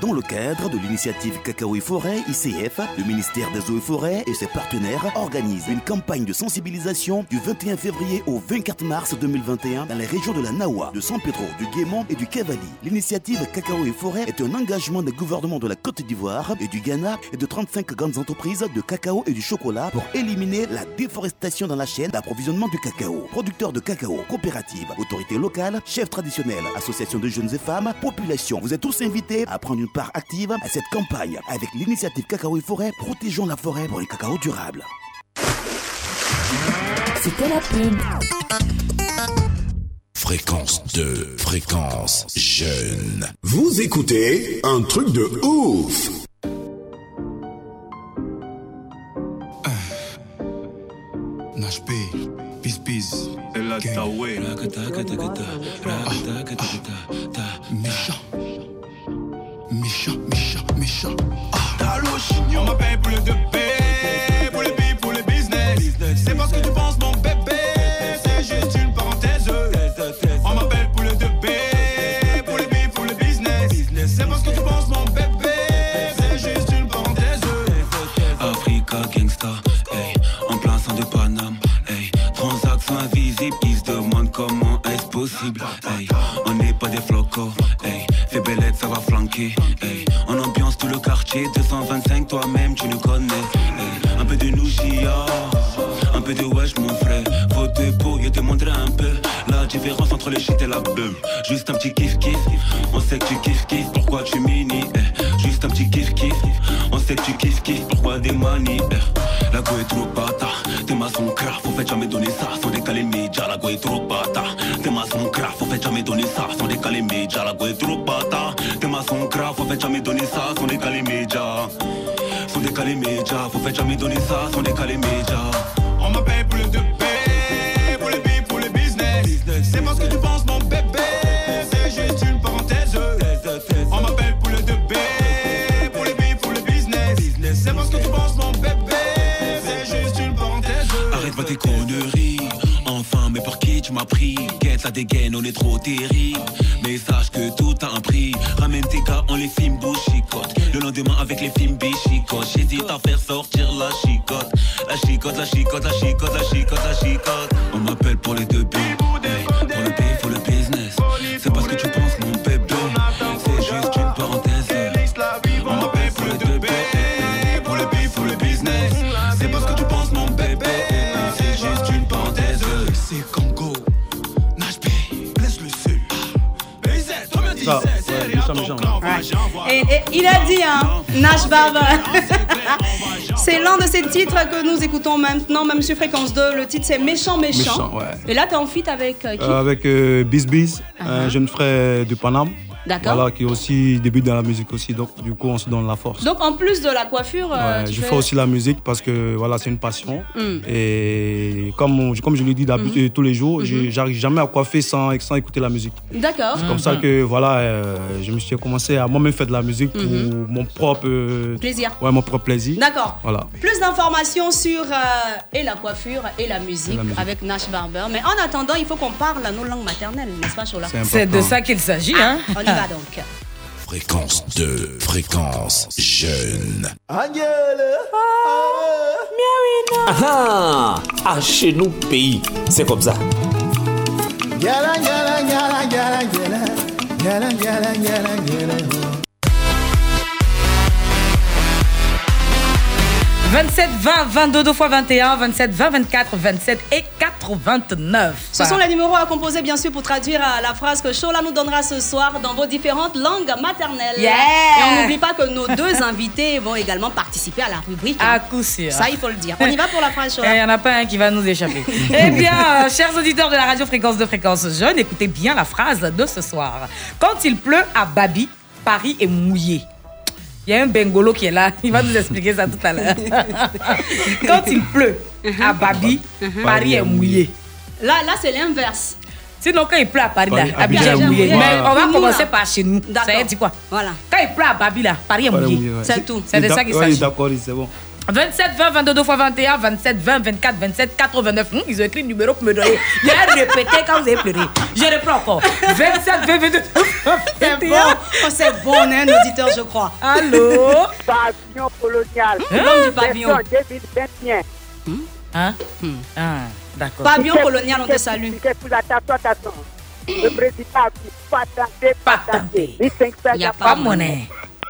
Dans le cadre de l'initiative Cacao et Forêt, ICF, le ministère des Eaux et Forêts et ses partenaires organisent une campagne de sensibilisation du 21 février au 24 mars 2021 dans les régions de la Nawa, de San Pedro, du Guémont et du Cavali. L'initiative Cacao et Forêt est un engagement des gouvernements de la Côte d'Ivoire et du Ghana et de 35 grandes entreprises de cacao et du chocolat pour éliminer la déforestation dans la chaîne d'approvisionnement du cacao. Producteurs de cacao, coopératives, autorités locales, chefs traditionnels, associations de jeunes et femmes, population. Vous êtes tous invités à prendre une part active à cette campagne avec l'initiative Cacao et Forêt. Protégeons la forêt pour un cacao durable. C'était la pub. Fréquence 2, fréquence jeune. Vous écoutez un truc de ouf. P, Peace. El Ataoué. Méchant. Méchant, méchant, méchant. On m'appelle pour le 2P, hey, on n'est pas des flocos, hey, fais bellette, ça va flanquer, hey, on ambiance tout le quartier, 225 toi-même tu nous connais, hey, un peu de Nougia, un peu de wesh mon frère, faut te beau, je te montrer un peu la différence entre le shit et la bulle, juste un petit kiff kiff, on sait que tu kiffes kiff, pourquoi tu mini, eh, juste un petit kiff kiff, on sait que tu kiffes kiff, pourquoi des manies, eh, la go est trop bata, t'es ma son cœur, faut fait jamais donner ça, sans décaler média, la go est trop bata, t'es ma son cœur, faut fait jamais donner ça, sans décaler média, la go est trop bata, t'es ma son cœur, faut fait jamais donner ça, sans décaler média, sans décaler média, faut fait jamais donner ça, sans décaler média. On m'appelle la dégaine, on est trop terrible. Mais sache que tout a un prix. Ramène tes gars, on les films chicote. Le lendemain, avec les films bichicote. J'hésite à faire sortir la chicote. La chicote, la chicote, la chicote, la chicote, la chicote. On m'appelle pour les deux billes. Pour Et, et il a dit, hein, Nash Barber. c'est [LAUGHS] l'un de ces titres que nous écoutons maintenant, même sur Fréquence 2. Le titre, c'est Méchant, Méchant. Méchant, ouais. Et là, t'es en feat avec euh, qui Euh, avec euh, Biz Biz, un Uh-huh. jeune frère du Paname. D'accord. Voilà, qui aussi débute dans la musique aussi. Donc, du coup, on se donne la force. Donc, en plus de la coiffure, euh, Ouais, tu je fais... fais aussi la musique parce que voilà, c'est une passion. Mm. Et comme, on- comme je le dis d'habitude tous les jours, Mhm. je- j'arrive jamais à coiffer sans, sans écouter la musique. D'accord. C'est comme ça que voilà, euh, je me suis commencé à moi-même faire de la musique pour mon propre euh, Plaisir. Ouais, mon propre plaisir. D'accord. Voilà. Plus d'informations sur euh, et la coiffure et la musique, Et la musique. avec Nash Barber. Mais en attendant, il faut qu'on parle nos langues maternelles, n'est-ce pas, Chola? C'est C'est de ça qu'il s'agit, hein On y va donc. Fréquence 2, fréquence jeune. Ah ah Ah, chez nous, pays, c'est comme ça. Yala, yala, yala, 27, 20, 22, 2 fois 21, 27, 20, 24, 27 et 89. Ce sont les numéros à composer, bien sûr, pour traduire euh, la phrase que Chola nous donnera ce soir dans vos différentes langues maternelles. Yeah. Et on n'oublie pas que nos deux [LAUGHS] invités vont également participer à la rubrique. À coup sûr. Ça, il faut le dire. On y va pour la phrase, Il n'y Chola. en a pas un qui va nous échapper. [LAUGHS] eh bien, euh, chers auditeurs de la radio Fréquence de Fréquence Jeune, écoutez bien la phrase de ce soir. Quand il pleut à Babi, Paris est mouillé. Il y a un bengolo qui est là, il va nous expliquer ça tout à l'heure. [LAUGHS] Quand il pleut à Babi, Paris est mouillé. Là, là c'est l'inverse. Sinon, quand il pleut à Paris, là, Paris- Abidjan est Abidjan est mouillé. mouillé. Mais on va commencer là. par chez nous. Ça D'accord. dit quoi? Voilà. Quand il pleut à Babi, là, Paris est mouillé. mouillé, ouais. C'est tout. C'est de ça qu'il s'agit. D'accord, c'est bon. 27, 20, 22 2 fois 21, 27, 20, 24, 27, 89. Hum, ils ont écrit le numéro pour me donner. Il a répété quand vous avez pleuré. Je reprends encore. 27, 20, 22. C'est bon. Oh, c'est bon, on est un auditeur, je crois. Allô Pavillon colonial. L'homme du pavillon. Version 2021. Hein Ah, d'accord. Pavillon colonial, on te salue. Le président a dit. Les 5 Il n'y a pas monnaie.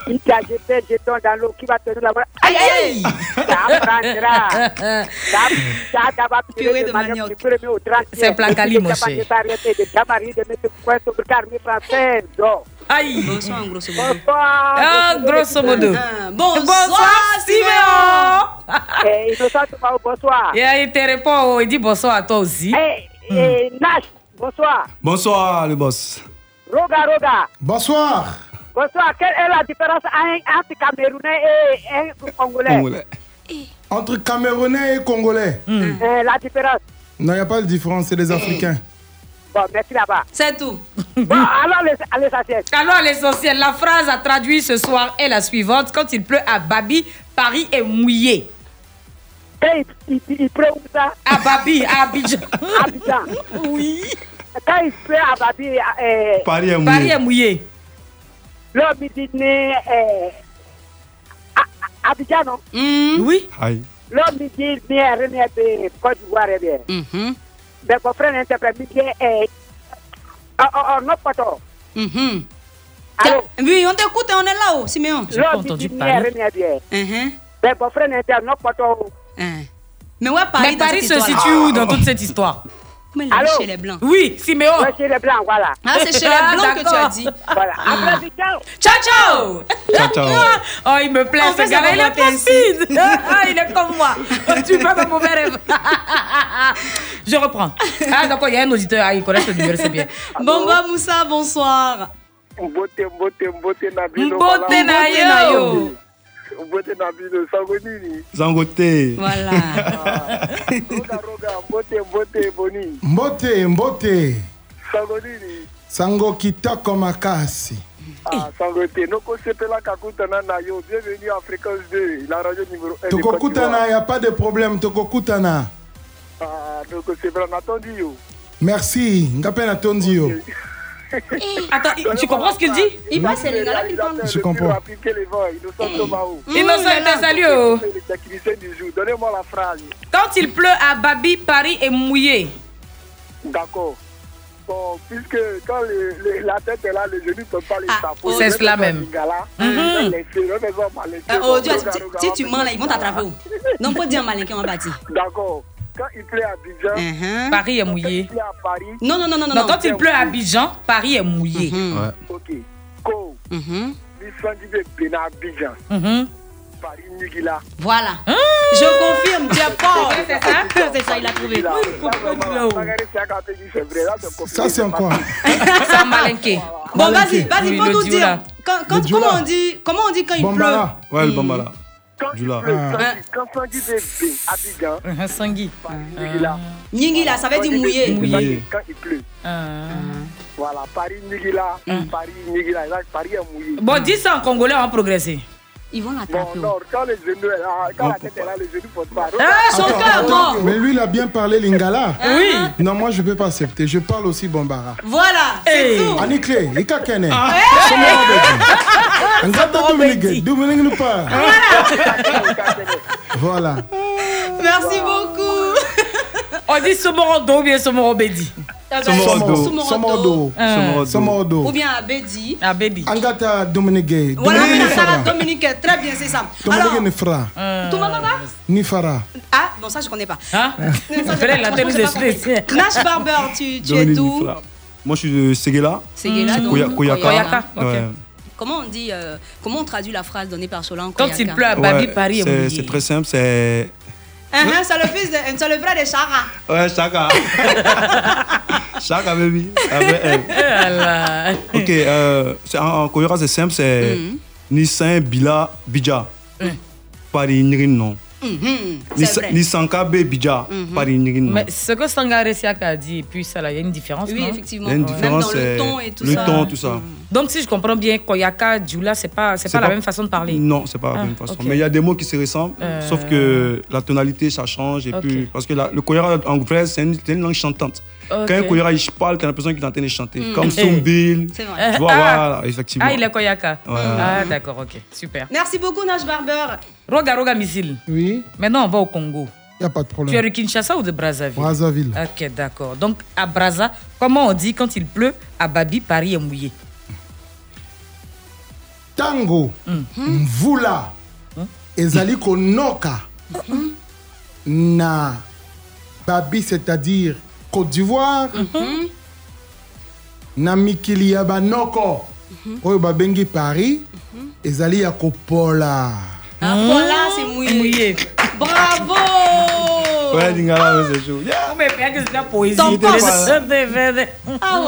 Il t'a jeté jeton dans l'eau qui va te donner la monnaie. Aïe, aïe. Ça prendra. Ça- Ça d'abord Purée de de manioc manioc. du premier au 30. C'est Placali, mon cher. De de mettre point sur l'armée française. Donc, Aïe Bonsoir, grosso modo. Bonsoir. Ah, grosso modo. Bonsoir, Bonsoir, Siméon Eh, Innocent bonsoir. Et il te répond, il dit bonsoir à toi aussi. Eh, eh, Nash, bonsoir. Bonsoir, le boss. Roga, Roga. Bonsoir. Bonsoir. Quelle est la différence en- entre Camerounais et un Congolais? Congolais. Entre Camerounais et Congolais. Eh, La différence? Non, il n'y a pas de différence, c'est des Africains. Bon, merci là-bas. C'est tout. [LAUGHS] Bon, alors les- à l'essentiel. Alors, l'essentiel, la phrase à traduire ce soir est la suivante. Quand il pleut à Babi, Paris est mouillé. Quand il, il, il pleut où ça? À Babi, à Abidjan. [LAUGHS] Abidjan. Oui. Quand il pleut à Babi, eh, Paris est Paris mouillé. est mouillé. L'homme eh, Abidjan, non? Oui. Aïe. L'homme dit né à René de Côte d'Ivoire, eh bien. Mais mon frère interprète, pas tort. Mhm. Allô? Oui, on t'écoute, on est là-haut, Siméon. J'ai pas L'homme entendu parler. René, eh bien. Mhm. Mais mon frère interprète, non, pas tort. Hein. Mais où est Paris Mais Paris se situe où dans toute cette histoire? Comment il est Allô? chez les Blancs Oui, Siméon. Ouais, chez les Blancs, voilà. Ah, c'est chez les Blancs que tu as dit. Voilà. Après, c'est ciao. Ciao, ciao Ciao, ciao. [LAUGHS] Oh, il me plaît, En ce va il est rapide. [LAUGHS] Ah, il est comme moi. Tu pas dans mauvais rêve. [LAUGHS] Je reprends. Ah, d'accord, il y a un auditeur. Ah, il connaît le numéro, c'est bien. Bomba Moussa, bonsoir. Mbote, mbote, mbote na bino. Mbote voilà. Mbote na bino, sango nini? Zangote. Voilà. Roga, roga, mbote, mbote, boni. Mbote, mbote. Sango nini? Sango kitoko makasi. Ah, sango te. Noko sepelaka kutana na yo. Bienvenue à Fréquence 2, la radio numéro 1 Tokokutana, il n'y a pas de problème. Tokokutana. Ah, noko sepela, on a attendu yo. Merci. Ngape na tondi yo. [LAUGHS] Attends, tu comprends ce qu'il dit? Il passe, c'est les gars qui parlent. Je comprends. appliquer les voix, Innocent te salue. oh. Le technicien du jour. Donnez-moi la phrase. Quand il pleut à Babi, Paris est mouillé. D'accord. Bon, puisque quand le- le- la tête est là, les genoux ne peuvent pas les taper. oh. C'est cela même. Mhm. Euh, oh, Dieu, si- tu mens là, ils vont t'attraper. où Non, faut dire malinquin, on va bâtir. D'accord. Quand il pleut à Abidjan, Paris est mouillé. il pleut à Paris. Non, non, non, non, Non, non. quand il pleut à Abidjan, Paris est mouillé. Ouais. Ok. Ko. Lissangi de Bena Abidjan. Paris Nugila. Voilà. Je confirme, tu es [LAUGHS] fort. C'est ça C'est ça, il a trouvé. Ça, c'est encore. C'est [LAUGHS] un malinqué. Bon, vas-y, vas-y, faut nous dire. Quand, quand, comment, on dit, comment on dit quand il pleut? Ouais, le Bambala. Quand Du là. il pleut, Ah. quand Sangi de B, Abidjan. Paris Nugila. Nyingi là, ça veut dire mouillé. Mouillé. Quand il pleut. Ah. Voilà, Paris Nugila, Paris Nugila, là, Paris est mouillé. Bon, dis ça en congolais, on va progresser. Ils vont non, quand les genoux, là, quand la tête est là, les genoux ne peuvent pas. Ah, Son Attends, cœur attends. mort. Mais lui, il a bien parlé lingala. Oui. Non, moi, je ne peux pas accepter. Je parle aussi bombara. Voilà, c'est tout. Ah. [LAUGHS] Dominique, Dominique nous. Voilà. Merci beaucoup. On dit Somoro Do ou bien Somoro Bedi. Somorodo. Somo- Somordo. Ah. Somordo. Ou bien Abedi. Abedi. Angata Dominique. Voilà, Dominique très bien, c'est ça. Dominique Nifra. tout le monde va Nifara. Ah, non, ça, je connais pas. Hein la tenue de. Nash Barber, tu, es d'où? Moi, je suis de Seguela. Seguela, donc, Koya- Koyaka. Comment on dit, euh, comment on traduit la phrase donnée par Solan Quand il pleut à Babi, Paris. C'est très simple, c'est. Uh-huh, c'est le fils de, c'est le frère de Chara. Ouais, Chaka. [LAUGHS] Chaka, baby. Avec elle. [LAUGHS] Voilà. Ok, euh, c'est- en, en c'est simple, c'est Mhm. Nissan Bila Bija. Paris Nirin, non. Mhm, vrai. Nissan KB Bija. Mhm. Mais ce que Sangare Siaka a dit, et puis ça, là, il y a une différence. Oui, non? effectivement. Il y a une Même différence, dans le c'est ton et tout le ça. ton, tout ça. Donc, si je comprends bien, Koyaka, Djoula, c'est pas, c'est pas, la même façon de parler? Non, c'est pas la Ah, même façon. Mais il y a des mots qui se ressemblent, Euh. sauf que la tonalité, ça change. Et puis, parce que la- le Koyora, en vrai, c'est une, c'est une langue chantante. Ok. Quand un Koyora, il parle, tu as l'impression qu'il est en train de chanter. Mm. Comme. Sombil. C'est vrai. Tu vois, Ah. voilà, effectivement. Ah, il est Koyaka. Ouais. Ah, d'accord, ok, super. Merci beaucoup, Nash Barber. Roga Roga Missile. Oui. Maintenant, on va au Congo. Il n'y a pas de Tu es problème. de Kinshasa ou de Brazzaville? Brazzaville. Ok, d'accord. Donc, à Brazza, comment on dit quand il pleut À Babi, Paris est mouillé? Tango. Mvula. Ezali konoka. Na. Babi, c'est-à-dire Côte d'Ivoire. Na mikili ya banoko. Oyo babengi Paris. Ezali ya kopola. Ah, Paula, c'est mouillé. Bravo Ouais, Dingala, c'est chaud. Mais bien que c'est la poésie. Ah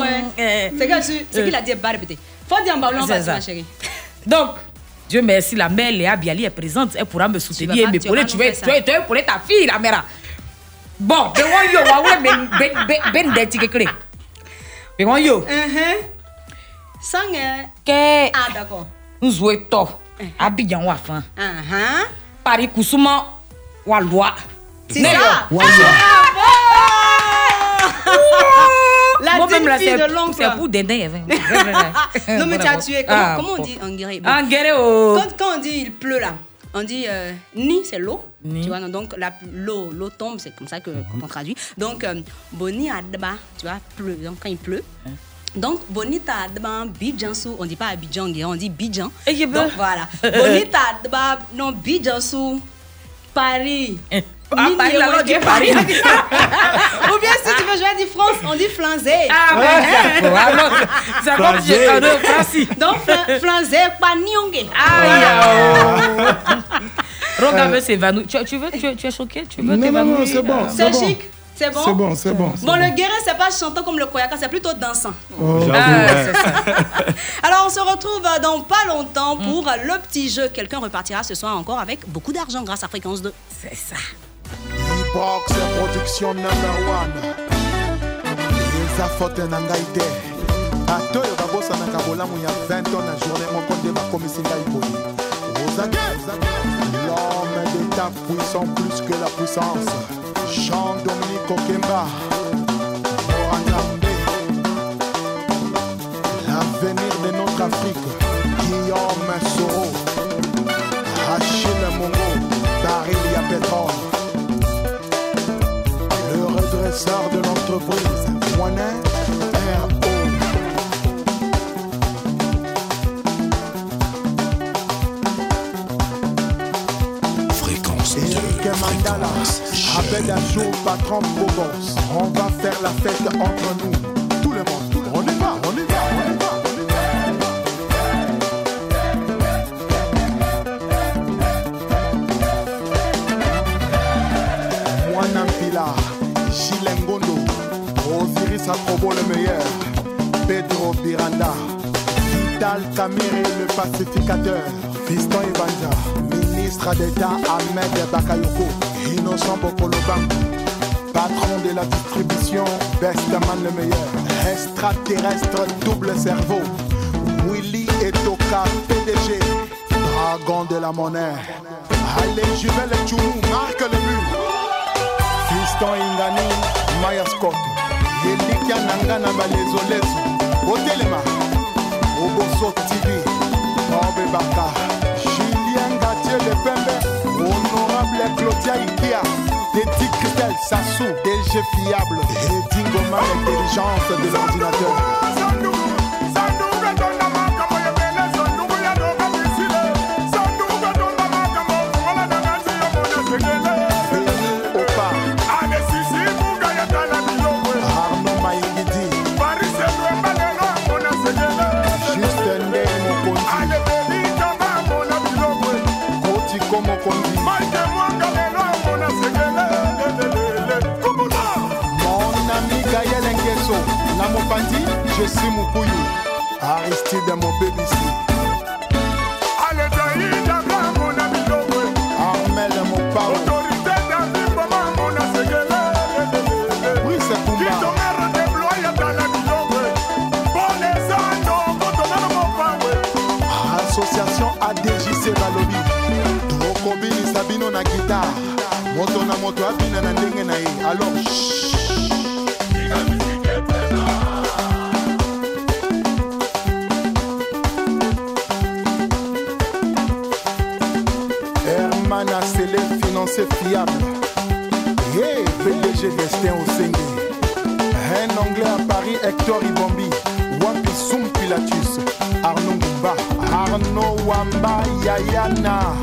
ouais. C'est que je- c'est qu'il a dit répéter. Faut dire en ballon, C'est ça. chérie. Donc, Dieu merci, la mère Léa Biali est présente. Elle pourra me soutenir et pas- tu vas m'épauler. Tu veux épauler ta fille, la mère. Bon, ben ouais, yo, ben ben ben ben des tickets clés. Ben ouais, yo. D'accord. nous jouons to. Abidjan wa fin. Uh-huh. Paris Kusuma wa. C'est Ne- ça. Wa La Moi-même, digne là, c'est de l'oncle. c'est pour Dindin. [LAUGHS] Non, mais tu as tué. Comment, Ah, comment on dit en guéré En guéré, oh. quand, quand on dit il pleut là, on dit euh, ni, c'est l'eau. Tu vois, non, donc l'eau l'eau tombe, c'est comme ça que qu'on traduit. Donc, euh, boni adba, tu vois, pleut. Donc, quand il pleut. Donc, bonita adba bijansu, on dit pas Abidjan, on dit Bidjan. Donc, voilà. bonita adba, non, bijansu, Paris. Ah, Mini Paris, là, on dit Paris. [LAUGHS] Ou bien si tu veux jouer à France, on dit flanzé. Ah, ouais, d'accord. Alors, c'est comme si je connais Francis. Donc, flan- flanzé, pas nyonge. Aïe. [LAUGHS] Roga veut s'évanouir. Tu, tu veux, tu, tu es choqué? Tu veux Non, non, non, c'est bon. C'est bon. chic C'est bon? C'est bon, c'est bon. c'est Bon, le guérin, c'est pas chantant comme le koyaka, c'est plutôt dansant. Oh. Ah, ça. [LAUGHS] Alors, on se retrouve dans pas longtemps pour le petit jeu. Quelqu'un repartira ce soir encore avec beaucoup d'argent grâce à Fréquence 2. C'est ça. Box production number one eza fote na ngai te ata oyo babosanaka bolamu ya 20 ans na journée moko nde bakomisi ngai boye ozaki l'homme d'état puissant plus que la puissance. Jean-dominique okemba. L'avenir de notre afrique. Guillaume soro. Achille mongo. Baril pétrole le redresseur de l'entreprise, Moinet R.O. 2. Eric Mandala, Abed Ajour, patron Bobos. On va faire la fête entre nous. Tout le monde. On y va, on y va, on y va. Mwana Mpila, Gilles Ngondo, Osiris Akobo le meilleur, Pedro Biranda, Vital Kamere le pacificateur, Fiston Ibanja, ministre d'État Ahmed Bakayoko, Innocent Bokoloban, patron de la distribution, Bestman le meilleur, extraterrestre double cerveau, Willy Etoka PDG, dragon de la monnaie, Allez Juvel Tchoumou, marque le but. Fiston Ingani, Maya Scott, Yelika Nangana Balezolezu, Otelema, Oboso TV, Tombe Baka, Pembe, Honorable Claudia Ikia, Dédic Christel Sassou, DG fiable. Et Dingoma, l'intelligence de l'ordinateur. Mon ami Nguesso, na Mopandi, je suis Mukuyu. Aristide mon baby Armel mon pao. Brice Kumba. Association ADJC balobi tokobilisa bino na gitare moto na moto abina na ndenge na ye. Alors Herman Assele financier fiable. Hey, PDG Destin Osenge Un anglais à Paris, Hector Ibombi. Wapi Soum Pilatus. Arnaud Ngumba Arnaud Wamba Yayana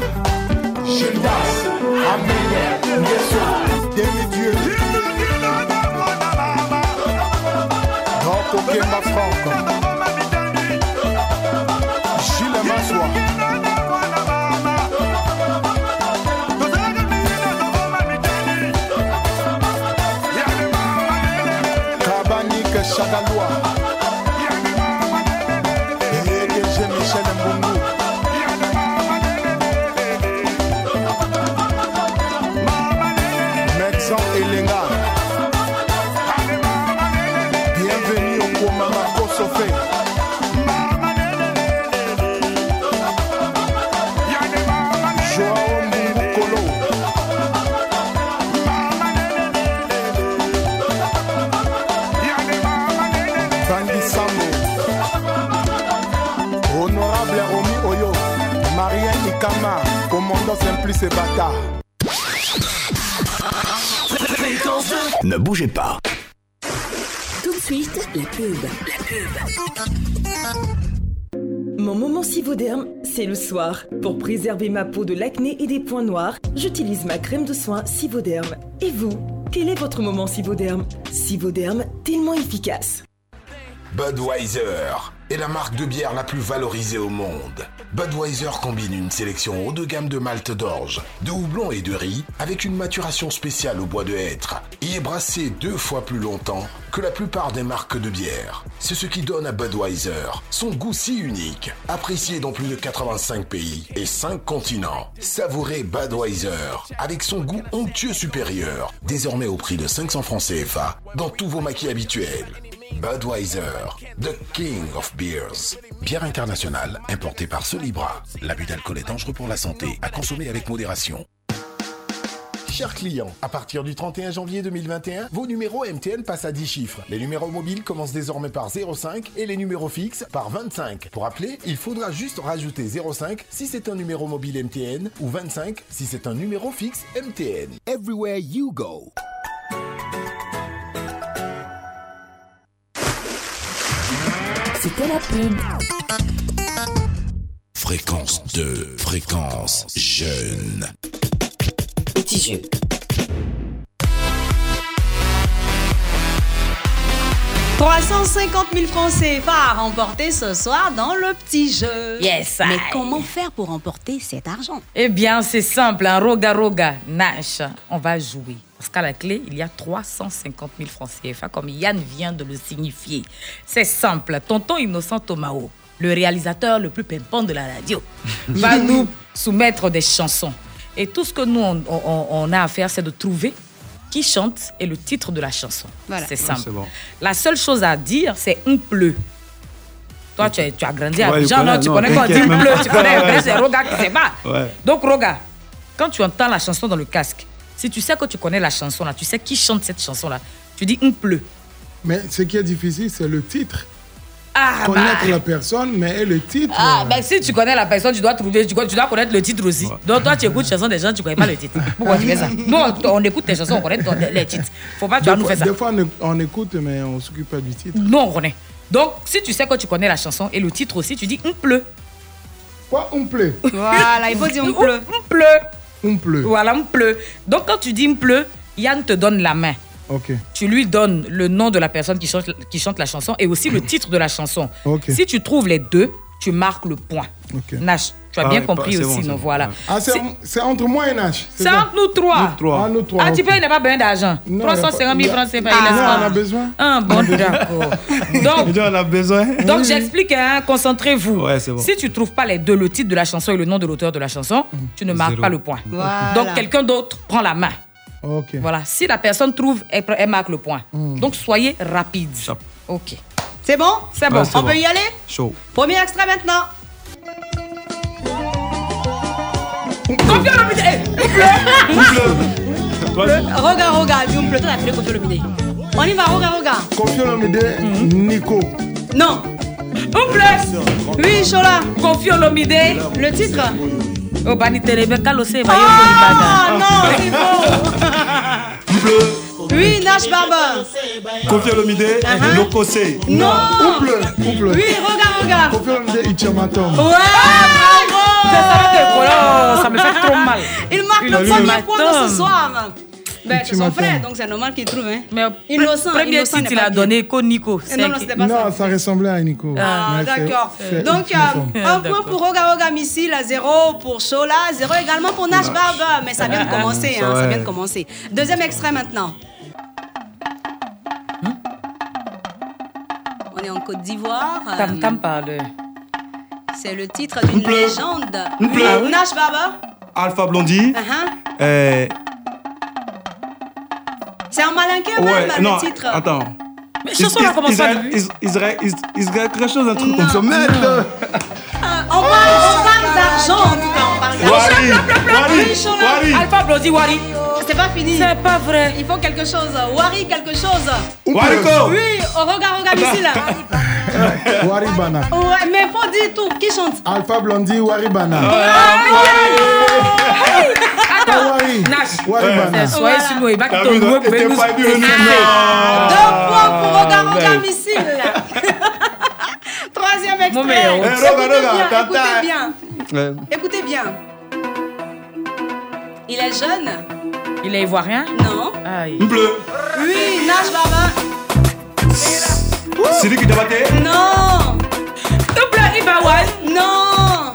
Franck Gilles Massoua Kabanik Chagalois Commandant Simplice Bata Ne bougez pas. Tout de suite, la pub. La pub. Mon moment Sivoderm, c'est le soir. Pour préserver ma peau de l'acné et des points noirs, j'utilise ma crème de soin Sivoderm. Et vous, quel est votre moment Sivoderm Sivoderm, tellement efficace. Budweiser est la marque de bière la plus valorisée au monde. Budweiser combine une sélection haut de gamme de malt d'orge, de houblon et de riz avec une maturation spéciale au bois de hêtre et est brassé deux fois plus longtemps que la plupart des marques de bière. C'est ce qui donne à Budweiser son goût si unique, apprécié dans plus de 85 pays et 5 continents. Savourez Budweiser avec son goût onctueux supérieur, désormais au prix de 500 francs CFA dans tous vos maquis habituels. Budweiser, the king of beers. Bière internationale importée par Solibra. L'abus d'alcool est dangereux pour la santé, à consommer avec modération. Chers clients, à partir du 31 janvier 2021, vos numéros MTN passent à 10 chiffres. Les numéros mobiles commencent désormais par 05 et les numéros fixes par 25. Pour appeler, il faudra juste rajouter 05 si c'est un numéro mobile MTN ou 25 si c'est un numéro fixe MTN. Everywhere you go. C'était la pub. Fréquence 2, fréquence jeune. Petit jeu. « 350 000 francs CFA à remporter ce soir dans le petit jeu. Yes, Mais comment faire pour remporter cet argent? Eh bien, c'est simple, hein. Roga Roga, Nash, on va jouer. Parce qu'à la clé, il y a 350 000 francs CFA, comme Yann vient de le signifier. C'est simple. Tonton Innocent Tomao, le réalisateur le plus pimpant de la radio, [LAUGHS] va nous soumettre des chansons. Et tout ce que nous, on, on- on a à faire, c'est de trouver qui chante et le titre de la chanson. Voilà. C'est simple. bon. La seule chose à dire, c'est un pleu. Toi, tu, as- tu as grandi à Ouais, je Abidjan, non, tu non, connais pas t'inquiète un même pleu, pas. tu connais, [LAUGHS] c'est Roga qui sait pas. Ouais. Donc, Roga, quand tu entends la chanson dans le casque, si tu sais que tu connais la chanson là, tu sais qui chante cette chanson là, tu dis un pleu. Mais ce qui est difficile, c'est le titre. Ah, connaître bah. la personne, mais le titre. Ah, ben si tu connais la personne, tu dois trouver, tu, dois- tu dois connaître le titre aussi. Donc toi, tu écoutes chansons des gens, tu connais pas le titre. [LAUGHS] Pourquoi tu fais ça? Nous, on, on écoute tes chansons, on connaît ton- les titres. Faut pas, tu vas nous faire ça. des fois, on, on écoute, mais on s'occupe pas du titre. Nous, on connaît. Donc, si tu sais que tu connais la chanson et le titre aussi, tu dis on pleut. Quoi, on pleut [LAUGHS] Voilà, il faut dire on pleut. On pleut. On pleut. Voilà, on pleut. Donc, quand tu dis on pleut, Yann te donne la main. Ok. Tu lui donnes le nom de la personne qui chante, qui chante la chanson et aussi le [LAUGHS] titre de la chanson. Si tu trouves les deux, tu marques le point. Nash, tu as Ah bien compris c'est aussi, bon, c'est non bon. voilà. Ah, c'est entre moi et Nash. C'est entre nous trois. Nous trois. Ah, nous trois. Ah, tu payes, il n'a pas besoin d'argent. Non, il a 350 000 pas- francs, c'est pas Ah, il pas. on a besoin. Ah, bon, [LAUGHS] d'accord. Donc, on a besoin. donc j'explique, hein, concentrez-vous. Ouais, c'est bon. Si tu trouves pas les deux, le titre de la chanson et le nom de l'auteur de la chanson, tu ne marques Zéro. pas le point. Voilà. Donc quelqu'un d'autre prend la main. Ok. Voilà. Si la personne trouve, elle, elle marque le point. Hmm. Donc soyez rapide. Ok. C'est bon? C'est bon. Ouais, On bon. peut y aller? Chaud. Premier extrait maintenant. Confiant le midi. Roga, roga, dis on pleut, toi, t'as Kofi Olomide. On y va, roga, roga. Kofi Olomide, Nico. Non. On pleut. Oui, Chola. Confiant le midi. Le titre? Oh, bani terebe kalose ba Ah yo non, c'est bon. [LAUGHS] Oui, Nash Barber. Kofi Olomide, Uh-huh. Lokose. Non. Ouple, ouple. Oui, roga, roga. Kofi Olomide, Ichamatom. Ouais, bravo. ça me fait trop mal. Il marque Il le premier point de ce soir. Ben, c'est son frère, donc c'est normal qu'il trouve. Hein. Mais Innocent, premier innocent titre, il a donné Ko Nico. Non, non, c'était pas ça. Non, ça ressemblait à Nico. Ah, d'accord. Donc, euh, un point pour Roga Roga Missile, zéro pour Shola, zéro également pour Nash Barber. Mais ça vient de commencer, hein, ça vient de commencer. Deuxième extrait maintenant. Côte d'Ivoire. Euh, Tam Tam parle. C'est le titre d'une légende. Mple. Oui, Nash Barber. Alpha Blondie. Uh-huh. euh, C'est un malinqué même, ouais, le non, titre. attends. Mais chanson, on a commencé à Israël, Is- Israël, Is- Israël, quelque chose, un truc comme ça. Merde. Euh, On parle, on parle d'argent, en tout cas, on parle d'argent. Wari, Wari, Oui, Chola. Wari. Alpha Blondie Wari. C'est pas fini. C'est pas vrai. Il faut quelque chose. Wari, quelque chose. Wariko. Oui, oh, regarde, regarde ici là. [LAUGHS] Waribana. Ouais, mais faut dire tout. Qui chante? Alpha Blondie, Waribana. Attends, Wari. Nash. Waribana. Soyez sur nous, il va nous. Deux points pour [LAUGHS] Roga Roga Ouais. Missile. Troisième extrait. Eh, Écoutez bien. Écoutez bien. Il est jeune Il est ivoirien? Non. Aïe. Bleu. Oui, Nash Baba. C'est lui qui t'a battu Non. Double Ibawan. Non.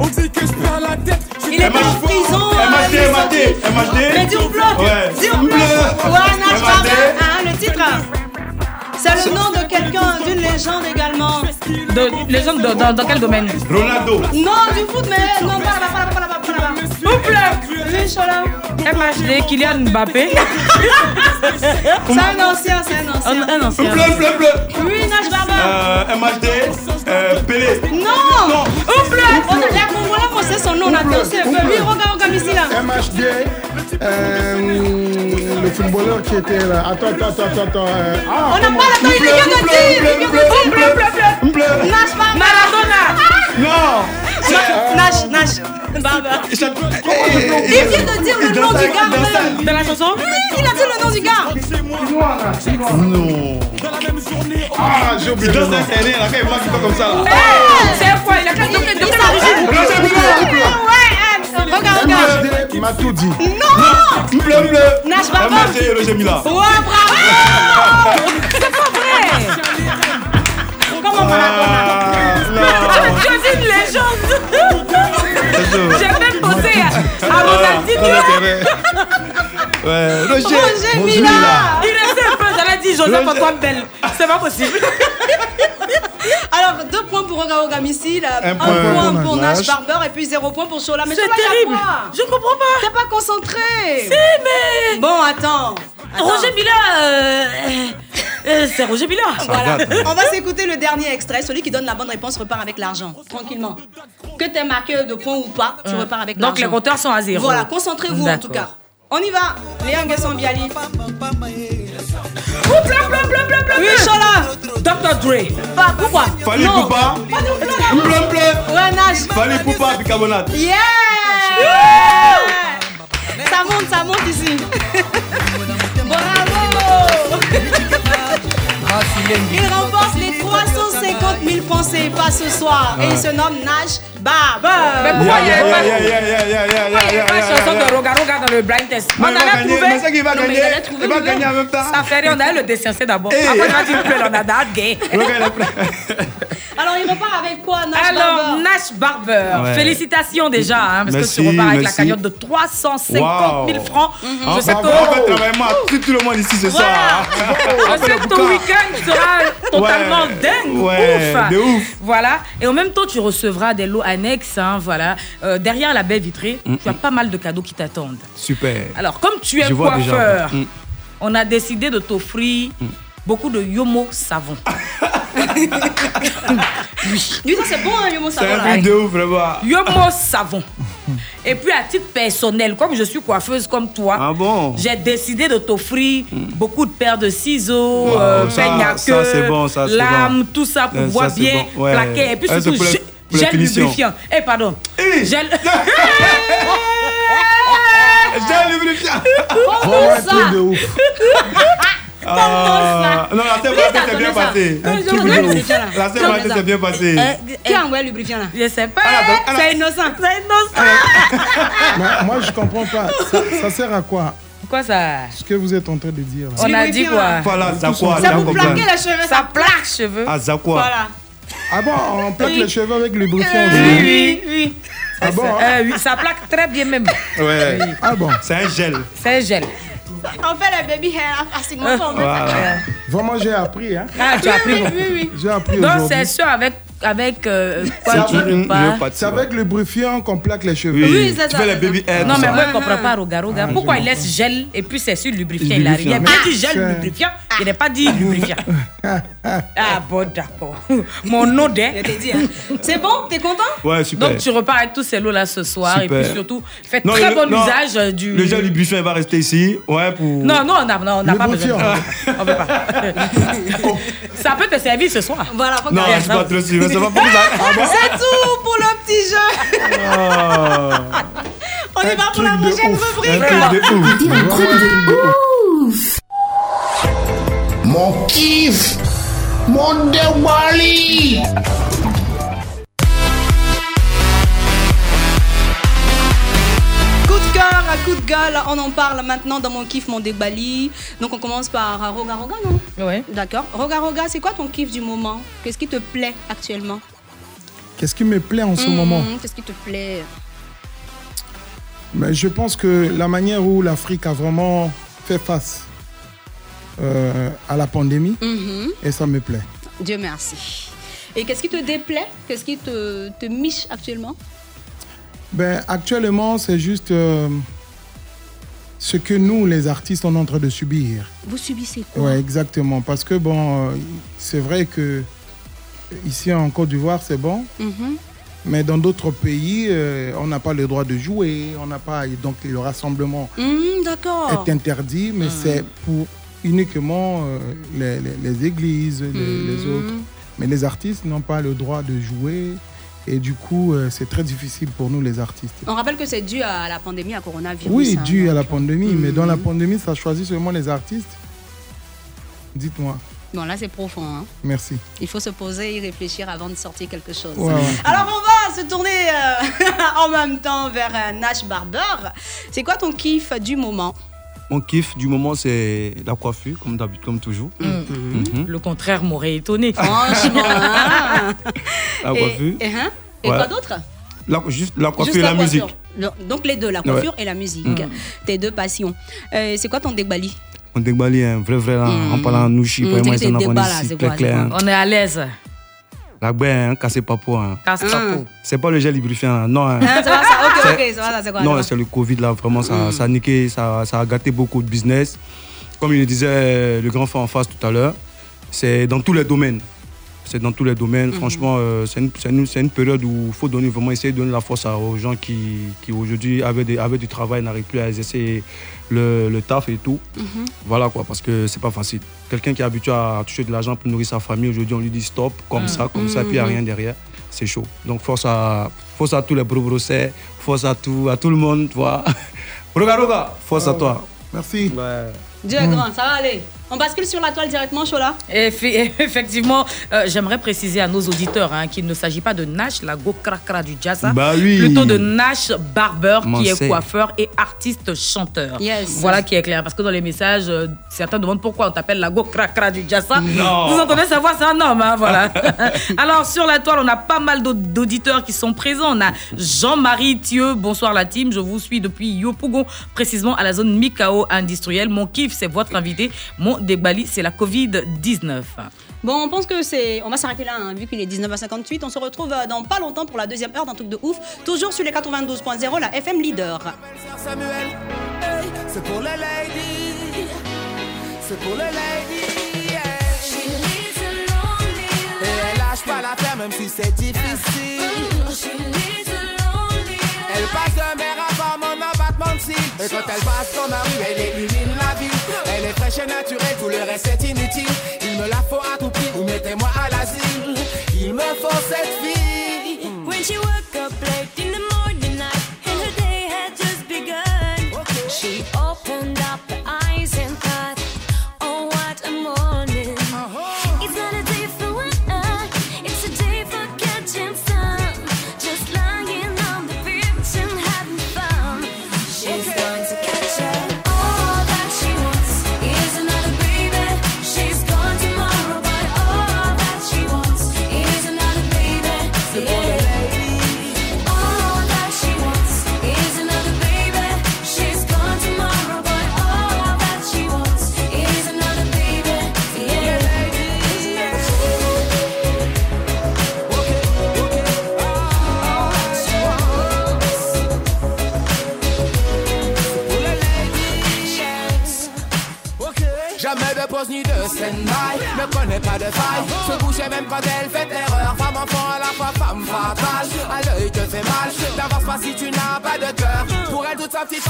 On dit que je perds la tête. Je Il était en prison. hein, MHD, est MHD. MHD. Mais dis bleu. Ouais. Dis bleu. Ouais, Nash MHD. Baba. Hein, le titre. C'est le nom de quelqu'un, d'une légende également. De, les hommes dans, dans, quel domaine? Ronaldo. Non, du foot, mais non, pas là-bas, pas là-bas, pas là-bas. Double. Oui, Chola. MHD, Kylian Mbappé? [LAUGHS] C'est un ancien, c'est un ancien. Un, un ancien. Bleu, bleu, bleu. Oui, Nash Baba. Euh, MHD. Euh, Pelé. Non Non. Ouple On a la Congolais, on sait son nom, on a dansé un peu. Oui, regarde, regarde ici là. MHD, euh, le footballeur qui était là. Attends, attends, attends, attends. euh, ah, On n'a pas Baba. Il Il vient de dire le nom du gars même. De la chanson Oui, il a dit le nom du gars. Non. Ah, j'ai oublié Il le danse nom. un terrain, là, quand il pas comme ça, là. C'est quoi Il a qu'à de Roger Bleu. Ouais, regarde, regarde. MHD, Matoudi. Non Bleu, bleu. Nash Baba. MHD, Roger Mila. Ouais, bravo C'est pas vrai Comment Maradona Ah, non. Tu es une légende? J'ai même pensé à, à Ronaldinho Ouais, Roger. Roger Roger Mila Il restait un peu, j'allais dire Joseph Antoine Bell. C'est pas possible. [LAUGHS] Alors, deux points pour Roga Roga Missile, un, Un point, point pour Nash. Barber et puis zéro point pour Chola. Mais C'est terrible. quoi Je comprends pas. T'es pas concentré Si, mais. Bon, attends. Attends. Roger Mila. euh, c'est Roger Mila. Voilà. On va s'écouter le dernier extrait. Celui qui donne la bonne réponse repart avec l'argent. Tranquillement. Que t'aies marqué de points ou pas, tu repars avec l'argent. Donc les compteurs sont à zéro. Voilà, concentrez-vous en tout cas. On y va. Léa Nguesson Biali. Ouh, blanc, blanc, blanc, blanc, blanc. Oui, blanc. Chola. Dr. Dre. Bah, pourquoi? Fali Non. Poupa. Blanc. Bleu, bleu. Ouais, nage. Fali Poupa, bicarbonate. Yeah Ça monte, ça monte ici. [LAUGHS] Bravo [LAUGHS] Il remporte les 350 000 francs CFA ce soir et il se nomme Nash Barber. Mais pourquoi il y Yeah, avait pas chanson de Roga Roga dans le blind test? Mais On il va allait gagner, trouver. mais c'est qu'il va gagner? Il va le gagner en même temps. Ça fait rien, on allait le décenser d'abord. Après, il va dire plein, on a date gay. [LAUGHS] [LAUGHS] Alors il repart avec quoi Nash Alors, Barber Nash Barber, Ouais. félicitations déjà, hein, parce Merci, que tu repars avec la merci. cagnotte de 350 000 Wow. francs. En Je sais que en fait, travaille-moi tout, tout le monde ici ce soir. hein. [LAUGHS] Je sais que ton week-end sera totalement Ouais. dingue, Ouais, ouf. de ouf. Voilà. Et en même temps, tu recevras des lots annexes. hein, voilà. Euh, derrière la baie vitrée, Mm, tu as pas mal de cadeaux qui t'attendent. Super. Alors, comme tu es Je coiffeur, Mm. on a décidé de t'offrir beaucoup de Yomo savon. [LAUGHS] Ça c'est bon, hein, Yomo C'est Savon, un là. truc de ouf, vraiment. Yomo savon. Et puis à titre personnel, comme je suis coiffeuse comme toi, Ah bon? j'ai décidé de t'offrir beaucoup de paires de ciseaux, Wow, euh, ça- peigne à ça, queue, c'est bon, ça, c'est lames, bon. tout ça pour ça, voir c'est bien bon, ouais. plaquer. Et puis c'est surtout, gel- gel lubrifiant. Eh, pardon. Gel. J'ai [LAUGHS] lubrifiant. Un truc de ouf. [LAUGHS] Ah, Non, la Saint-Valentin s'est bien passé. La Saint-Valentin s'est bien passée. Qui a envoyé le lubrifiant là? Je sais pas. C'est innocent. C'est innocent. [LAUGHS] Moi, je comprends pas. Ça, ça sert à quoi? Quoi ça? Ce que vous êtes en train de dire. là. On a dit quoi? Voilà, ça quoi C'est pour plaquer les cheveux. Ça plaque cheveux. Ah, ça quoi Voilà. Ah bon, on plaque Oui. les cheveux avec le lubrifiant Oui, aussi? oui, oui. Ah bon? Euh, oui, ça plaque très bien même. Ouais. Ah bon C'est un gel. C'est un gel. [LAUGHS] On fait les baby hair facilement ça. Voilà. Vraiment, j'ai appris. Hein. Ah, tu as appris Oui, oui, oui. J'ai appris Donc c'est sûr avec avec euh, quoi C'est tu avec- veux pas. C'est avec le lubrifiant qu'on plaque les cheveux. Oui, c'est Tu ça, fais les baby hair. Non, mais moi, je comprends pas, Roga Roga. Ah, Pourquoi il laisse gel et puis c'est sur lubrifiant Il a, il a Lubrifiant. bien dit gel C'est- lubrifiant, il n'a pas dit lubrifiant. [LAUGHS] ah bon, d'accord. [LAUGHS] Mon nom Je d'est. t'ai dit. hein. C'est bon? T'es content? Ouais, super. Donc tu repars avec tous ces lots là ce soir et puis surtout Non, très le- bon non, usage euh, du. Le gel lubrifiant il va rester ici. Ouais, pour. Non, non, on n'a non, on n'a pas besoin. On veut pas. [LAUGHS] Ça peut te servir ce soir. Voilà, faut Non, je suis pas trop sûr. Ça va pour ça. [LAUGHS] C'est tout pour le petit jeu. Ah. On y va pour la prochaine rubrique. Un truc de ouf. Mon kiff Mon Dewali on en parle maintenant dans mon kiff, mon débali. Donc on commence par euh, Roga Roga, non? Ouais. D'accord. Roga Roga, c'est quoi ton kiff du moment? Qu'est-ce qui te plaît actuellement? Qu'est-ce qui me plaît en ce Mhm, moment? Qu'est-ce qui te plaît? Mais Je pense que la manière où l'Afrique a vraiment fait face euh, à la pandémie, Mhm. et ça me plaît. Dieu merci. Et qu'est-ce qui te déplaît? Qu'est-ce qui te, te miche actuellement? Ben, actuellement, c'est juste euh, ce que nous, les artistes, on est en train de subir. Vous subissez quoi? Ouais, exactement. Parce que, bon, euh, c'est vrai que ici en Côte d'Ivoire, c'est bon. Mhm. Mais dans d'autres pays, euh, on n'a pas le droit de jouer, on n'a pas donc le rassemblement D'accord. est interdit, mais c'est pour uniquement euh, les, les- les églises, les, les Mhm. autres. Mais les artistes n'ont pas le droit de jouer et du coup, euh, c'est très difficile pour nous les artistes. On rappelle que c'est dû à la pandémie, à coronavirus. Oui, hein, dû à la pandémie, mais dans la Mhm. pandémie, ça choisit seulement les artistes. Dites-moi, Bon, là, c'est profond. hein. merci. Il faut se poser et réfléchir avant de sortir quelque chose. Alors, on va se tourner euh, [LAUGHS] en même temps vers euh, Nash Barber. C'est quoi ton kiff du moment? Mon kiff du moment, c'est la coiffure, comme d'habitude, comme toujours. Mhm. Le contraire m'aurait étonné. Franchement. hein. [LAUGHS] La coiffure. Et, hein? Et Ouais. quoi d'autre? La- juste la coiffure Juste et la, musique. Donc, les deux, la coiffure et la musique. Mm. Tes deux passions. Euh, c'est quoi ton dégbali? On déballe un vrai, vrai, là, Mm. en parlant Mm, c'est hein. On est à l'aise. La hein, cassez pas. Hein. Casse. Hein. C'est pas le gel lubrifiant, non. Non. Ok, ok, quoi, Non, c'est le Covid, là, vraiment, ça, ça a niqué, ça, ça, a gâté beaucoup de business. Comme il le disait euh, le grand frère en face tout à l'heure, c'est dans tous les domaines. C'est dans tous les domaines. Franchement, euh, c'est une, une, période où il faut donner, vraiment essayer de donner la force aux gens qui, qui aujourd'hui, avec, avec, du travail, n'arrivent plus à exercer le, le, taf et tout. Mhm. Voilà quoi, parce que c'est pas facile. Quelqu'un qui est habitué à toucher de l'argent pour nourrir sa famille, aujourd'hui on lui dit stop, comme mhm. ça, comme ça, puis il n'y a mhm. rien derrière. C'est chaud. Donc force à, force à tous les brossés, force à tout, à tout le monde, tu vois. [LAUGHS] Force à ah toi. Merci. Ouais. Dieu grand, ça va aller. On bascule sur la toile directement, Chola [LAUGHS] Effectivement, euh, j'aimerais préciser à nos auditeurs hein, qu'il ne s'agit pas de Nash, la go cracra du jazz, hein. bah oui. plutôt de Nash Barber, qui est, coiffeur et artiste-chanteur. Yes. Voilà qui est clair, parce que dans les messages, euh, certains demandent pourquoi on t'appelle la go cracra du jazz. Hein. Non. Vous entendez savoir, c'est un homme, voilà. [LAUGHS] [LAUGHS] Alors, sur la toile, on a pas mal d'auditeurs qui sont présents. On a Jean-Marie Thieu, bonsoir la team, je vous suis depuis Yopougon, précisément à la zone Mikao industrielle. Mon kiff, c'est votre invité, mon des Bali, c'est la Covid-19. Bon, on pense que c'est. On va s'arrêter là, hein, vu qu'il est 19h58. On se retrouve euh, dans pas longtemps pour la deuxième heure d'un truc de ouf. Toujours sur les 92.0, la FM Leader. C'est pour. C'est pour Et elle lâche pas même si c'est difficile. Elle passe de et quand elle passe dans ma rue, elle illumine la vie. Elle est fraîche et naturelle, tout le reste est inutile. Il me la faut à tout prix, vous mettez-moi à l'asile. Il me faut cette vie.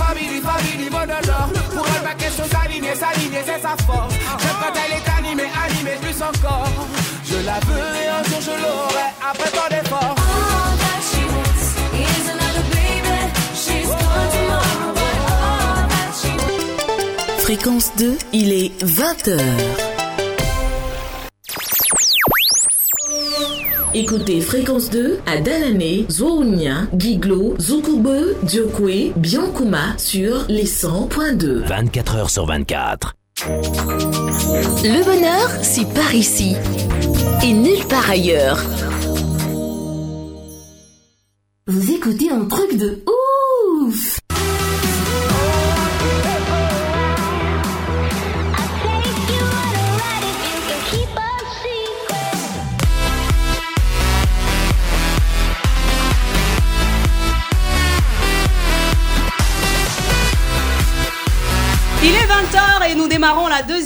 Family, family, monologue. Pour elle, ma question s'aligner, s'aligner, c'est sa force. J'aime quand elle est animée, animée plus encore. Je la veux et un jour je l'aurai après tant d'efforts. Fréquence 2, il est 20h. Écoutez Fréquence 2 à Danané, Zouounia, Guiglo, Zoukoube, Diokwe, Biankouma sur les 100.2. 24 heures sur 24. Le bonheur, c'est par ici et nulle part ailleurs.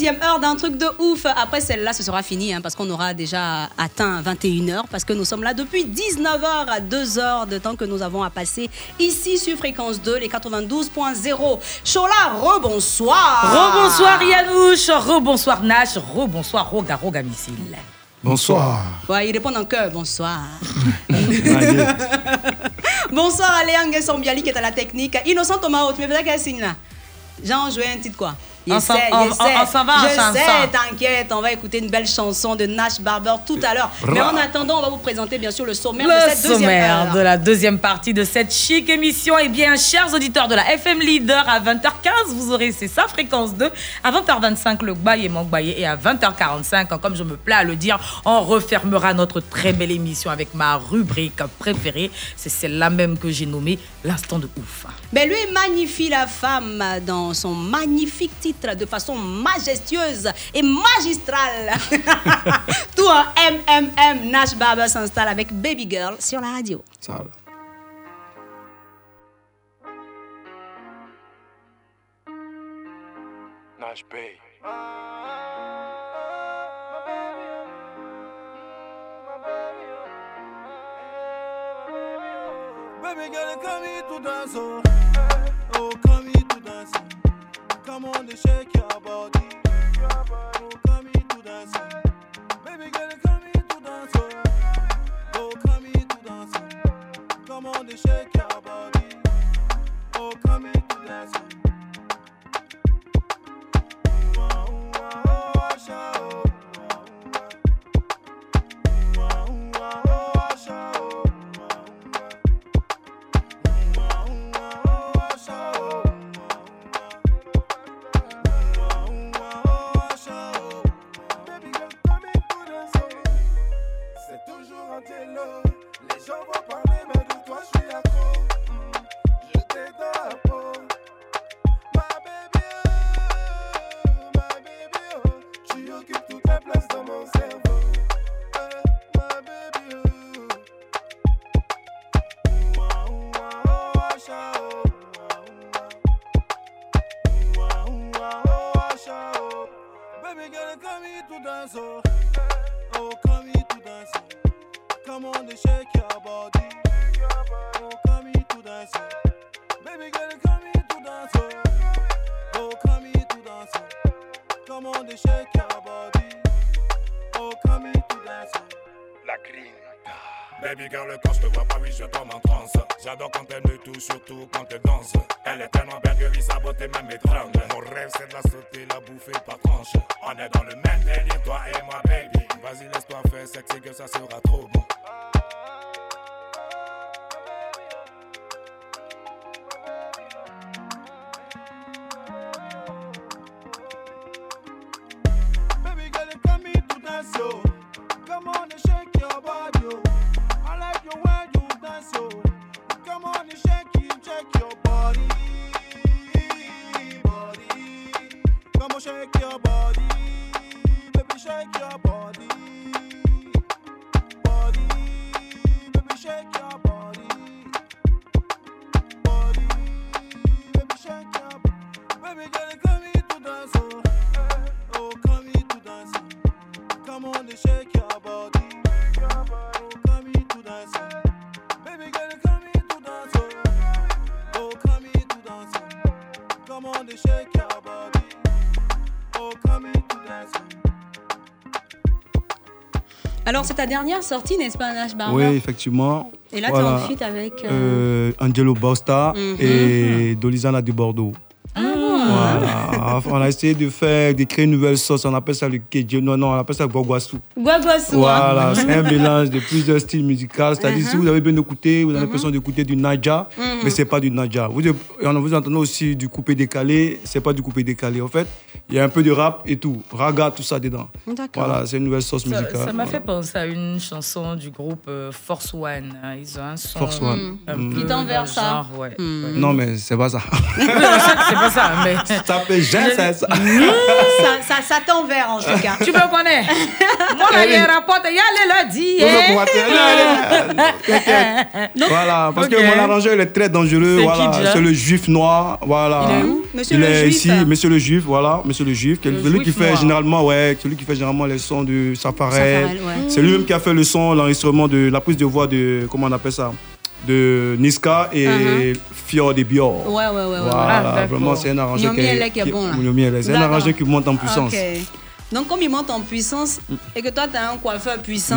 deuxième heure d'un truc de ouf. Après celle-là, ce sera fini hein, parce qu'on aura déjà atteint 21h parce que nous sommes là depuis 19h à 2h de temps que nous avons à passer ici sur Fréquence 2, les 92.0. Chola, rebonsoir. Rebonsoir Yanouche, rebonsoir Nash, rebonsoir Roga Roga Missile. Bonsoir. Ouais, ils répondent en cœur. Bonsoir. [LAUGHS] bonsoir à Léang Sombiali qui est à la technique. Innocent Thomas, tu me faisais quel signe là Jean enjoué un titre quoi on ah, s'en va en ah, ah, Je chanson. sais, t'inquiète, on va écouter une belle chanson de Nash Barber tout à l'heure. Mais en attendant, on va vous présenter bien sûr le sommaire de cette deuxième sommaire de la deuxième partie de cette chic émission. Eh bien, chers auditeurs de la FM Leader, à 20h15, vous aurez c'est ça, fréquence 2. À 20h25, le bail mon baillé. Et à 20h45, hein, comme je me plais à le dire, on refermera notre très belle émission avec ma rubrique préférée. C'est celle-là même que j'ai nommée l'instant de ouf. Mais lui magnifie la femme dans son magnifique titre titre de façon majestueuse et magistrale. Tout en MMM, Nash Barber s'installe avec Baby Girl sur la radio. Ça va. Nash B. Baby girl, come here to dance, oh, oh, come here to dance. Come on, and shake your body. Oh, come here to dance. Oh. Baby girl, come here to dance, oh. Oh, come here to dance. Oh. Come on, and shake ta dernière sortie, n'est-ce pas, Nash Barber Oui, effectivement. Et là, t'es en feat avec, euh, euh, Angelo Bosta Mhm. et Dolizana de Bordeaux. Ah, Voilà. on a essayé de faire, de créer une nouvelle sauce. On appelle ça le kejo. Non, non, on appelle ça guaguassou. Guaguassou. Voilà, hein. c'est un [LAUGHS] mélange de plusieurs styles musicaux. C'est-à-dire, si vous avez bien écouté, vous avez l'impression d'écouter du Naja, Mhm. mais c'est pas du Naja. Vous, vous entendez aussi du coupé décalé, c'est pas du coupé décalé. En fait, il y a un peu de rap et tout, raga, tout ça dedans. D'accord. Voilà, c'est une nouvelle sauce musicale. Ça m'a Voilà. fait penser à une chanson du groupe euh, Force One. hein. Ils ont un son. Force One. Un Mm. peu Ils t'enverrent dans le ça. genre, ouais. ouais. Non, mais c'est pas ça. [LAUGHS] c'est pas ça, mais. [LAUGHS] Ça fait jamais ça. ça, ça, ça t'envers, en tout cas. Tu me connais [LAUGHS] Moi, là, il y a un rapport, il y a. Vous me hein. Voilà, parce que mon arrangeur il est très dangereux. Voilà, c'est le juif noir. Voilà. Il est où? Monsieur Il le est Juif, ici. Monsieur le Juif. Voilà, Monsieur le Juif. qui Le celui qui fait noir. généralement, ouais, celui qui fait généralement les sons de Safarel. Ouais. C'est lui-même qui a fait le son, l'enregistrement de la prise de voix de comment on appelle ça, de Niska et Uh-huh. Fior de Bior. Ouais, ouais, ouais. Voilà, Ah, vraiment c'est un arrangeur qui Elek est bon, là. C'est un arrangeur qui monte en puissance. Ok. Donc, comme il monte en puissance et que toi, tu as un coiffeur puissant,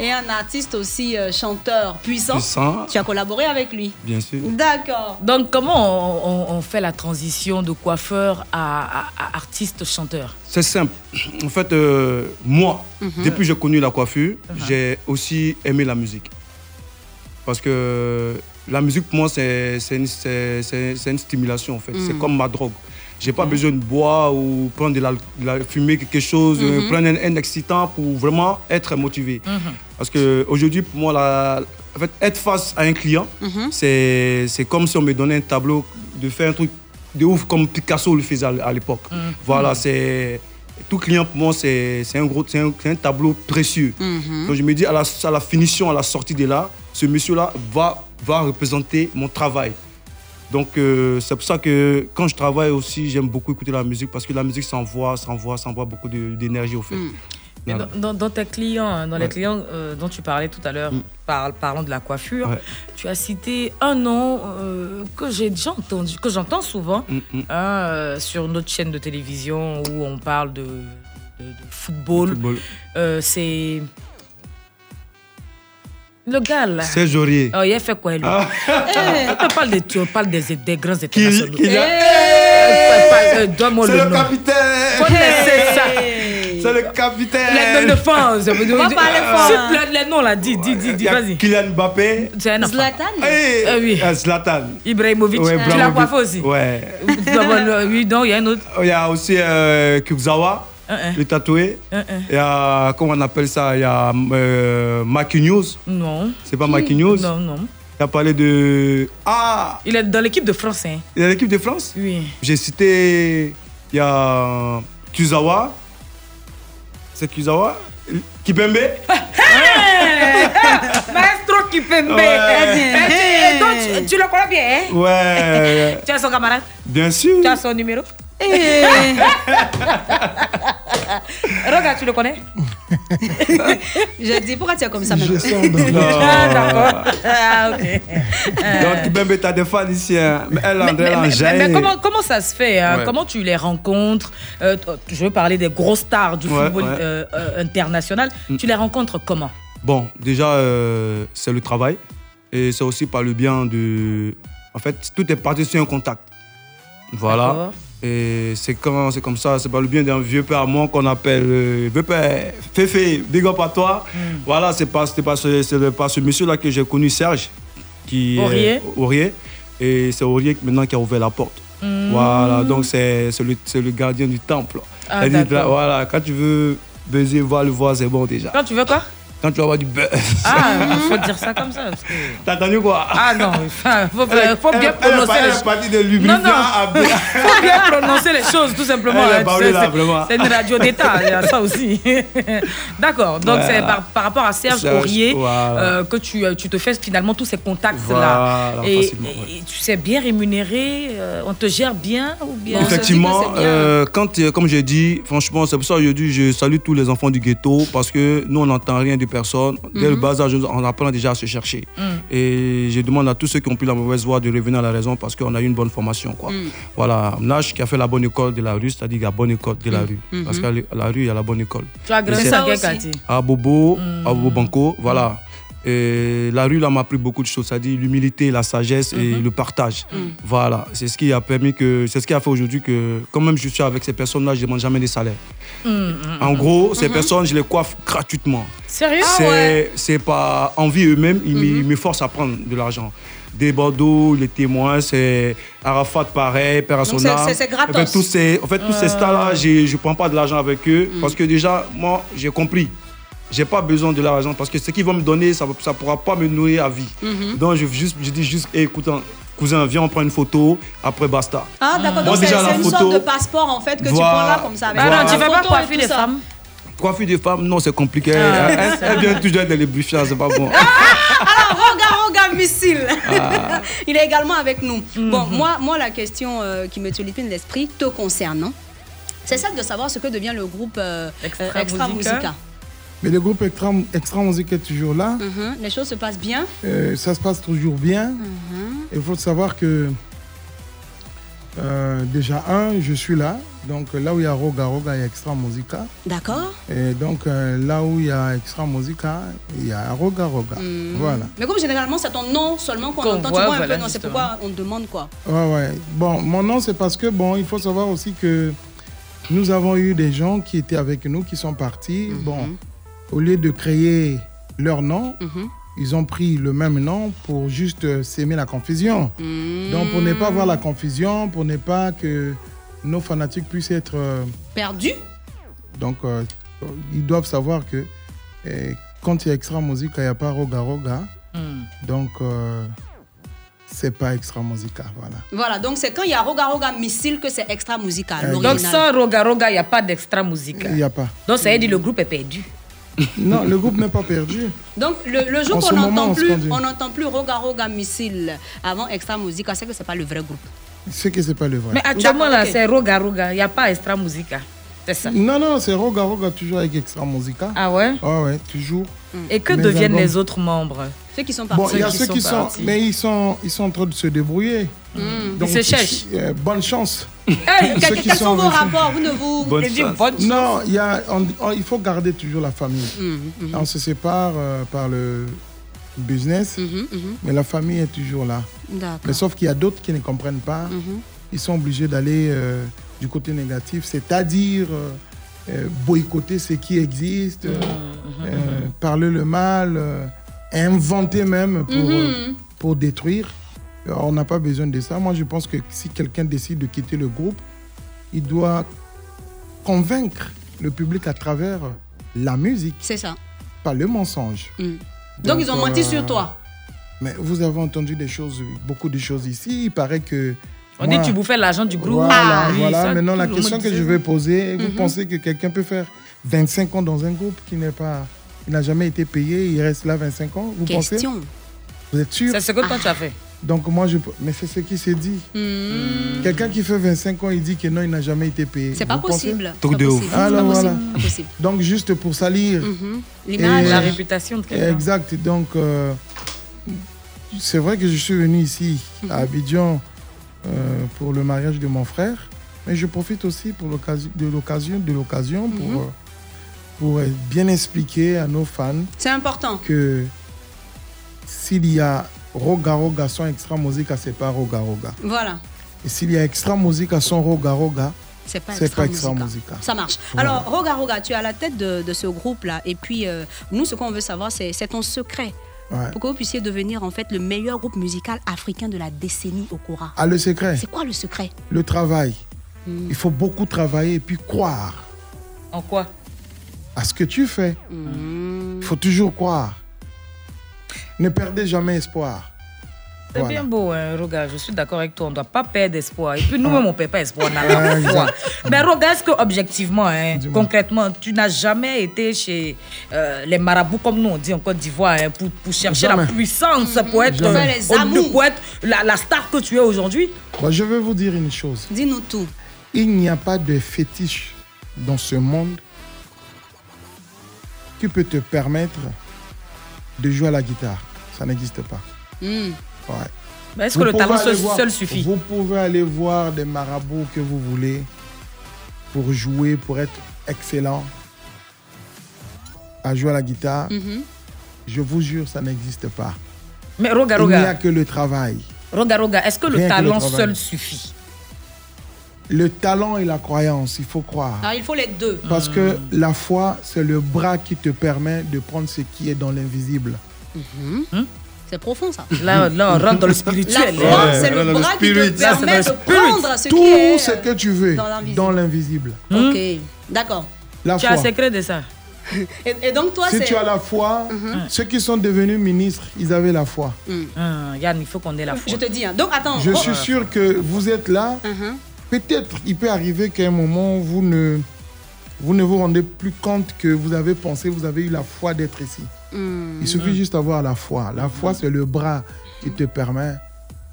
et un artiste aussi euh, chanteur puissant, Puissant. tu as collaboré avec lui. Bien sûr. D'accord. Donc, comment on, on- on fait la transition de coiffeur à, à- à artiste-chanteur C'est simple. En fait, euh, moi, Mhm. depuis que j'ai connu la coiffure, Mhm. j'ai aussi aimé la musique. Parce que la musique, pour moi, c'est c'est une, c'est- c'est- c'est une stimulation, en fait. C'est comme ma drogue. J'ai pas besoin de boire ou prendre de la, de la- fumer quelque chose, euh, Mhm. prendre un, un excitant pour vraiment être motivé. Parce qu'aujourd'hui, pour moi, la, en fait, être face à un client, Mhm. c'est c'est comme si on me donnait un tableau, de faire un truc de ouf comme Picasso le faisait à, à l'époque. Mhm. Voilà, c'est. Tout client pour moi, c'est un, gros- un, tableau précieux. Mhm. Donc je me dis, à la, à la finition, à la sortie de là, ce monsieur-là va, va représenter mon travail. Donc euh, c'est pour ça que quand je travaille aussi, j'aime beaucoup écouter la musique parce que la musique s'envoie, s'envoie, s'envoie beaucoup d'énergie au fait. Mm. Voilà. dans, dans- dans tes clients, dans les clients euh, dont tu parlais tout à l'heure, par- parlant de la coiffure, Ouais. tu as cité un nom euh, que j'ai déjà entendu, que j'entends souvent Mm, mm. hein, sur notre chaîne de télévision où on parle de, de- de football. Football. C'est le gars là. Serge Aurier. Oh, il a fait quoi lui? Ah. [LAUGHS] Eh, On parle des, tu parles des, des grands Qui- internationaux. qui l'a- Eh, parle- euh, Donne-moi C'est le le nom. capitaine. Connaissez ça. C'est le capitaine. Les noms de France. On va parler fort, Cite hein. les- les noms là, dis, dis, dis, dis, a vas-y. Kylian Mbappé. C'est. Zlatan Hey, Ah oui. euh, Zlatan. Ibrahimovic. Ouais, tu l'as coiffé aussi? Ouais. Oui, non, il y a un autre. Il y a aussi euh, Le tatoué. Il y a, comment on appelle ça Il y a euh, News. Non. C'est pas Maki News? Non, non. Il a parlé de. Ah Il est dans l'équipe de France. Hein. Il y a l'équipe de France? Oui. J'ai cité. Il y a Kuzawa. C'est Kuzawa? Kipembe? [LAUGHS] Maestro Kipembe. Ouais. Eh, tu- eh, donc, tu, tu le connais bien, hein? Ouais. [LAUGHS] Tu as son camarade? Bien sûr. Tu as son numéro? Eh. [LAUGHS] [LAUGHS] Regarde, tu le connais? [LAUGHS] Je dis, pourquoi tu es comme ça Je maintenant sens dans- [LAUGHS] Ah, d'accord. Ah, ok. Euh, Donc Kipembe, t'as des fans ici. hein. Mais elle, André, mais- elle en mais- comment, comment ça se fait hein? Ouais. Comment tu les rencontres? Euh, Je veux parler des grosses stars du Ouais, football ouais. euh, euh, international. Tu les rencontres comment? Bon, déjà, euh, c'est le travail. Et c'est aussi par le bien de. En fait, tout est parti sur un contact. Voilà. Et c'est quand c'est comme ça, c'est par le bien d'un vieux père à moi qu'on appelle euh, vieux père Féfé, big up à toi. Hmm. Voilà, c'est par, c'était par ce, c'est par ce monsieur-là que j'ai connu Serge. Qui, est- Aurier. Aurier. Et c'est Aurier maintenant qui a ouvert la porte. Hmm. Voilà, donc c'est, c'est, le, c'est le gardien du temple. Ah, d'accord. voilà, quand tu veux baiser, va le voir, c'est bon déjà. Quand tu veux quoi? Quand tu vas avoir du buzz. Ah, il faut dire ça comme ça. T'as entendu quoi? Ah non, il faut, bien prononcer les choses. de lubrifiant à faut bien prononcer les choses, tout simplement. Hein. C'est- une radio d'État, il y a ça aussi. [LAUGHS] D'accord, donc Voilà. c'est par, par rapport à Serge Serge, Aurier voilà. euh, que tu, euh, tu te fais finalement tous ces contacts-là. Voilà, et, tu sais bien rémunéré, euh, on te gère bien ou bien Effectivement, bien? euh, quand, comme j'ai dit, franchement, c'est pour ça que je salue tous les enfants du ghetto parce que nous, on n'entend rien de personne. Dès le Mhm. bas âge, on apprend déjà à se chercher. Mm. Et je demande à tous ceux qui ont pris la mauvaise voie de revenir à la raison parce qu'on a eu une bonne formation. Quoi. Mm. Voilà, Nash qui a fait la bonne école de la rue, c'est-à-dire la bonne école de la Mm. rue. Mhm. Parce qu'à la rue, il y a la bonne école. Tu as grandi à Bobo, à Bobo Banco, voilà. Et la rue, là, m'a appris beaucoup de choses, c'est-à-dire l'humilité, la sagesse et Mhm. le partage. Mm. Voilà, c'est ce qui a permis que, c'est ce qui a fait aujourd'hui que, quand même je suis avec ces personnes-là, je ne demande jamais des salaires. Mm, mm, En mm. gros, ces Mhm. personnes, je les coiffe gratuitement. Sérieux? Ah C'est c'est pas envie eux-mêmes, ils, me- Mhm. ils me forcent à prendre de l'argent. Des Bordeaux, les témoins, c'est Arafat pareil, son c'est- gratos. En fait, tous ces, en fait, tous ces Euh. stars-là, je ne prends pas de l'argent avec eux parce que déjà, moi, j'ai compris. J'ai pas besoin de l'argent parce que ce qu'ils vont me donner, ça ne pourra pas me nourrir à vie. Mhm. Donc, je, juste, je dis juste, hey, écoute, hein, cousin, viens, on prend une photo, après basta. Ah, d'accord, Moi, donc c'est une photo- sorte de passeport en fait que tu Voilà. prends là comme ça. avec Ah non, tu vas photo pas coiffer les femmes Coiffure de femme, non, c'est compliqué. Ah, elle, elle- elle vient toujours être dans les lubrifiants, c'est pas bon. [LAUGHS] Alors, regarde, regarde, missile. Ah. Il est également avec nous. Mhm. Bon, moi, moi, la question euh, qui me tulipine l'esprit te concernant, c'est celle de savoir ce que devient le groupe euh, Extra euh, Extra Musica. Musica. Mais le groupe Extra, Extra Musique est toujours là. Mhm. Les choses se passent bien. Euh, ça se passe toujours bien. Mhm. Il faut savoir que euh, déjà, un, je suis là. Donc là où il y a Roga Roga, il y a Extra Musica. D'accord. Et donc euh, là où il y a Extra Musica, il y a Roga Roga. Mhm. Voilà. Mais comme généralement, c'est ton nom seulement qu'on Qu'on entend, voit, tu vois un voilà, peu, non, c'est pourquoi on te demande quoi. Ouais, ouais. Bon, mon nom, c'est parce que, bon, il faut savoir aussi que nous avons eu des gens qui étaient avec nous, qui sont partis. Bon, au lieu de créer leur nom, Mhm. ils ont pris le même nom pour juste euh, s'aimer la confusion. Donc, pour ne pas avoir la confusion, pour ne pas que nos fanatiques puissent être. euh, Perdu donc, euh, ils doivent savoir que euh, quand il y a extra musique, il n'y a pas roga roga. Mm. Donc, euh, c'est pas extra musica, voilà. Voilà, donc c'est quand il y a Roga Roga Missile que c'est extra musical. Euh, Donc sans Roga Roga, il n'y a pas d'extra musical. Il n'y a pas. Donc ça veut dire que le groupe est perdu. [LAUGHS] Non, le groupe n'est pas perdu. Donc le, le jour qu'on n'entend plus, on n'entend plus Roga Roga Missile avant Extra Musica, c'est que c'est pas le vrai groupe. C'est que c'est pas le vrai. Mais actuellement, là, c'est Roga Roga. Il n'y a pas extra musica. C'est ça? Non, non, c'est Roga Roga, toujours avec Extra Musica. Ah ouais? Ouais, ouais, toujours. Et que Mes deviennent albums. les autres membres? Ceux qui sont Bon, partis. il y a ceux qui sont, partis. mais ils sont, ils sont en train de se débrouiller. Mm. Donc, se euh, bonne chance. [LAUGHS] Hey, quels quels sont vos rapports Vous ne vous. Bonne dit chance. bonne Non, il y a, on- on- il faut garder toujours la famille. Mhm, mhm. On se sépare euh, par le business, mais la famille est toujours là. Mais sauf qu'il y a d'autres qui ne comprennent pas. Ils sont obligés d'aller euh, du côté négatif, c'est-à-dire euh, boycotter ce qui existe, parler le mal, euh, inventer même pour, Mhm. euh, pour détruire. On n'a pas besoin de ça. Moi, je pense que si quelqu'un décide de quitter le groupe, il doit convaincre le public à travers la musique. C'est ça. Pas le mensonge. Mm. Donc, ils ont menti euh, sur toi. Mais vous avez entendu des choses, beaucoup de choses ici. Il paraît que. On moi- dit tu bouffais l'argent du groupe. Voilà, Ah, oui, voilà. ça, Maintenant, la question que je vais poser, vous Mhm. pensez que quelqu'un peut faire 25 ans dans un groupe qui n'est pas. Il n'a jamais été payé, il reste là 25 ans Vous Question. pensez? Vous êtes sûr? C'est ce que toi tu as fait. Donc, moi, je. Mais c'est ce qui s'est dit. Hmm. Quelqu'un qui fait 25 ans, il dit que non, il n'a jamais été payé. C'est pas possible. Alors voilà. Donc, juste pour salir. Mhm. L'image. Et- La réputation de quelqu'un. Exact. Donc, euh, c'est vrai que je suis venu ici, Mhm. à Abidjan, euh, pour le mariage de mon frère. Mais je profite aussi pour l'occasion, de l'occasion, de l'occasion pour, Mhm. euh, pour bien expliquer à nos fans C'est important. que s'il y a Roga Roga sans extra musique, c'est pas Roga Roga. Voilà. Et s'il y a extra musique sans Roga Roga, C'est pas extra, pas extra musica. musica. Ça marche. Voilà. Alors, Roga Roga, tu es à la tête de, de ce groupe-là. Et puis, euh, nous, ce qu'on veut savoir, c'est ton secret. Ouais. Pour que vous puissiez devenir, en fait, le meilleur groupe musical africain de la décennie au Cora. Ah, le secret? C'est quoi le secret? Le travail. Hmm. Il faut beaucoup travailler et puis croire En quoi? À ce que tu fais. Hmm. Il faut toujours croire. Ne perdez jamais espoir. C'est Voilà. bien beau, hein, Roga. Je suis d'accord avec toi. On ne doit pas perdre espoir. Et puis nous-mêmes, on ne perd pas espoir. On a Ah, la foi. exact. Mais Roga, est-ce que objectivement, hein, concrètement, tu n'as jamais été chez euh, les marabouts, comme nous on dit en Côte d'Ivoire, hein, pour, pour chercher Jamais. la puissance, pour être, euh, pour être la, la star que tu es aujourd'hui Moi, je vais vous dire une chose. Dis-nous tout. Il n'y a pas de fétiche dans ce monde qui peut te permettre de jouer à la guitare. Ça n'existe pas. Hmm. Ouais. Mais est-ce que le talent seul, voir- seul suffit? Vous pouvez aller voir des marabouts que vous voulez pour jouer, pour être excellent à jouer à la guitare. Mhm. Je vous jure, ça n'existe pas. Mais Roga, Il n'y a Roga, que le travail. Roga, Roga, est-ce que le Rien que le talent seul suffit? Le talent et la croyance, il faut croire. Alors, il faut les deux. Parce que la foi, c'est le bras qui te permet de prendre ce qui est dans l'invisible. Mhm. C'est profond, ça. Là, là, on rentre dans le spirituel. La foi, hein. c'est le bras qui te Là, permet de prendre ce Tout qui est ce que tu veux dans l'invisible. l'invisible. Ok, d'accord. La Tu as foi. un secret de ça [LAUGHS] Et, et donc, toi, Si tu as la foi, Mhm. ceux qui sont devenus ministres, ils avaient la foi. Hmm. Ah, Yann, il faut qu'on ait la foi. Je te dis. hein. Donc, attends. Je suis sûr que vous êtes là. Mhm. Peut-être il peut arriver qu'à un moment, vous ne, vous ne vous rendez plus compte que vous avez pensé, vous avez eu la foi d'être ici. Hmm. Il suffit juste d'avoir la foi. La foi, c'est le bras qui te permet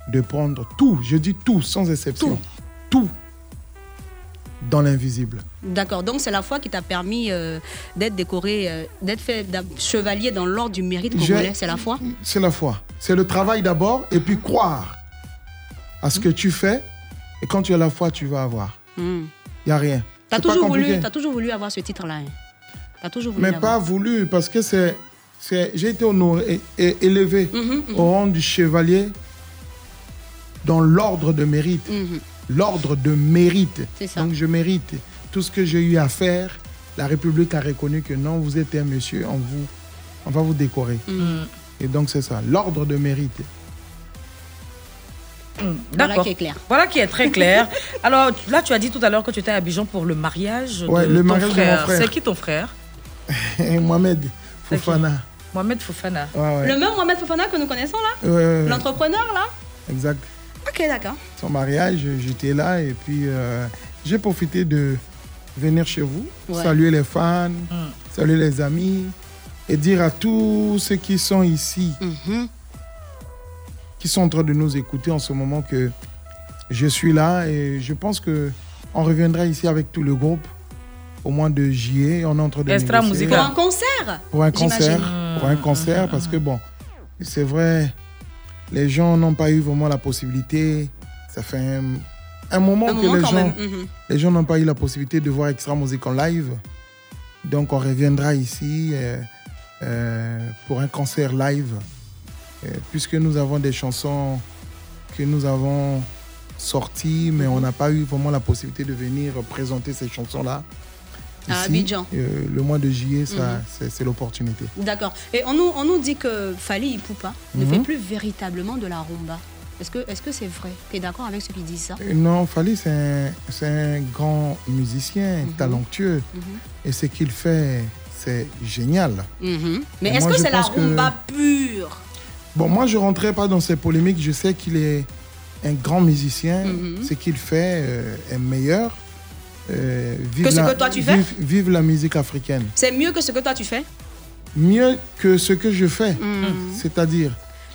de prendre tout, je dis tout, sans exception. Tout. dans l'invisible. D'accord, donc c'est la foi qui t'a permis euh, d'être décoré, euh, d'être fait chevalier dans l'ordre du mérite congolais, c'est la foi? C'est la foi. C'est le travail d'abord et puis croire à ce que tu fais. Et quand tu as la foi, tu vas avoir. Hmm. Il n'y a rien. T'as C'est pas toujours, voulu, avoir ce titre-là. hein. Toujours voulu Mais pas voulu, parce que c'est, j'ai été honoré et, élevé Mhm, au rang du chevalier dans l'ordre de mérite. Mhm. L'ordre de mérite. Ça. Donc je mérite tout ce que j'ai eu à faire. La République a reconnu que non, vous êtes un monsieur, on, vous, on va vous décorer. Mhm. Et donc c'est ça, l'ordre de mérite. Hmm, Voilà qui est clair. Voilà qui est très [LAUGHS] clair. Alors là, tu as dit tout à l'heure que tu étais à Abidjan pour le mariage Ouais, de le ton mariage de mon frère. frère. C'est qui ton frère [LAUGHS] Mohamed Fofana. Mohamed Fofana. Ouais, ouais. Le même Mohamed Fofana que nous connaissons là Ouais, ouais, ouais. L'entrepreneur là Exact. Ok, d'accord. Son mariage, j'étais là et puis euh, j'ai profité de venir chez vous, Ouais. saluer les fans, saluer les amis et dire à tous ceux qui sont ici, Mhm. Qui sont en train de nous écouter en ce moment que je suis là et je pense que on reviendra ici avec tout le groupe au mois de juillet. On est en train de Extra négocier. Pour un concert Pour un concert. Pour un concert, parce que bon, c'est vrai, les gens n'ont pas eu vraiment la possibilité. Ça fait un, un moment Un que moment les gens, mhm. les gens n'ont pas eu la possibilité de voir Extra Musique en live. Donc on reviendra ici euh, euh, pour un concert live, puisque nous avons des chansons que nous avons sorties, mais on n'a pas eu vraiment la possibilité de venir présenter ces chansons-là. À. Abidjan. Euh, le mois de juillet, ça, Mhm. c'est- c'est l'opportunité. D'accord. Et on nous, on nous dit que Fali Ipupa ne Mhm. fait plus véritablement de la rumba. Est-ce que c'est vrai? Tu es d'accord avec ceux qui disent ça? Euh, Non, Fali, c'est un, grand musicien, talentueux. Mhm. Et ce qu'il fait, c'est génial. Mhm. Mais est-ce que c'est la que- rumba pure? Bon, moi, je ne rentrerai pas dans ces polémiques. Je sais qu'il est un grand musicien. Mhm. Ce qu'il fait euh, est meilleur. Euh, vive Que ce la- que toi, tu fais vive, la musique africaine. C'est mieux que ce que toi tu fais Mieux que ce que je fais. Mhm. C'est-à-dire.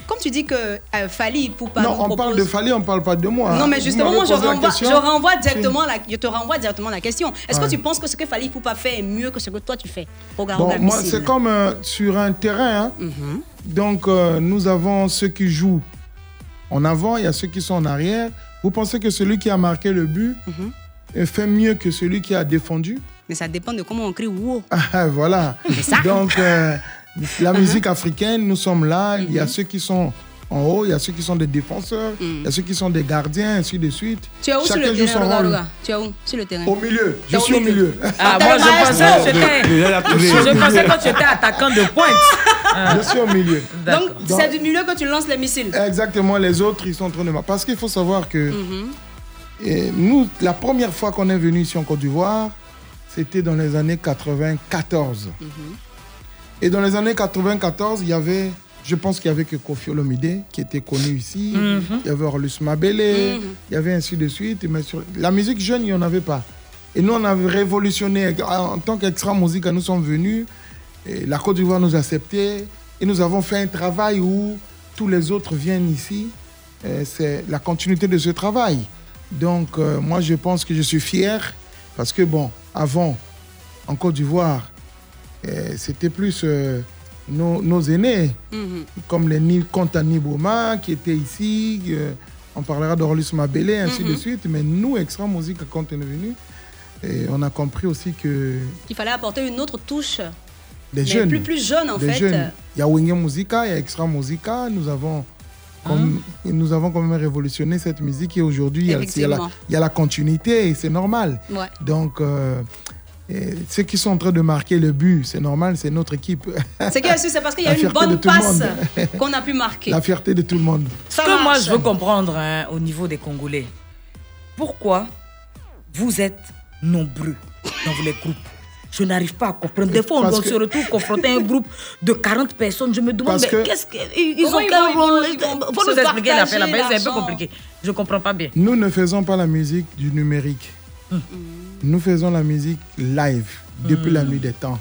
Comme tu dis que euh, Fali Ipupa non, on parle de Fali, on ne parle pas de moi. Non, mais justement, moi, je renvoie, je renvoie directement la, je te renvoie directement la question. Est-ce Ouais. que tu penses que ce que Fali Ipupa fait est mieux que ce que toi tu fais? Regarde, Bon, moi, c'est comme euh, sur un terrain. hein. Donc, euh, nous avons ceux qui jouent en avant, il y a ceux qui sont en arrière. Vous pensez que celui qui a marqué le but euh, fait mieux que celui qui a défendu? Mais ça dépend de comment on crie wow. Ah, Voilà. Donc, euh, la [LAUGHS] musique africaine, nous sommes là. Il y a ceux qui sont en haut, il y a ceux qui sont des défenseurs, il y a ceux qui sont des gardiens, ainsi de suite. Tu es où sur le joue terrain. Tu es où sur le terrain? Au milieu. Je suis au milieu. Ah, moi, je pensais que j'étais. Je pensais que tu étais attaquant de pointe. [LAUGHS] Je suis au milieu. Donc, c'est du milieu que tu lances les missiles. Exactement, les autres, ils sont en train de... Parce qu'il faut savoir que Mhm. et nous, la première fois qu'on est venu ici en Côte d'Ivoire, c'était dans les années 94. Mhm. Et dans les années 94, il y avait, je pense qu'il y avait que Kofi Olomide qui était connu ici. Mhm. Il y avait Orlus Mabele, Mhm. il y avait ainsi de suite. Mais sur la musique jeune, il n'y en avait pas. Et nous, on avait révolutionné. En tant qu'extra musique, nous sommes venus. Et la Côte d'Ivoire nous a acceptés. Et nous avons fait un travail où tous les autres viennent ici. C'est la continuité de ce travail. Donc, euh, moi, je pense que je suis fier. Parce que, bon, avant, en Côte d'Ivoire, euh, c'était plus euh, nos, nos aînés, Mhm. comme les Ni- Kontani Boma qui étaient ici. euh, on parlera d'Orlus Mabele, ainsi de Mhm. suite. Mais nous, Extra Musique, quand on est venu, et on a compris aussi que Il fallait apporter une autre touche. Mais jeunes. Plus, plus jeune, en les fait. jeunes. Il y a Wenge Musica, il y a Extra Musica. Nous avons, comme- nous avons quand même révolutionné cette musique et aujourd'hui, il y a- la- Effectivement. il y a la continuité et c'est normal. Ouais. Donc, euh, et ceux qui sont en train de marquer le but, c'est normal, c'est notre équipe. C'est que c'est parce qu'il y a La une bonne passe [LAUGHS] qu'on a pu marquer. La fierté de tout le monde. Ce que moi je veux comprendre hein, au niveau des Congolais, pourquoi vous êtes nombreux dans les groupes? Je n'arrive pas à comprendre. Des fois, on, que- se retrouve confronté à un groupe de 40 personnes. Je me demande, Parce mais que- qu'est-ce qu'ils Comment ont ils quel rôle? faut nous expliquer là-bas, c'est un peu compliqué. Je comprends pas bien. Nous ne faisons pas la musique du numérique. Nous faisons la musique live depuis la nuit des temps.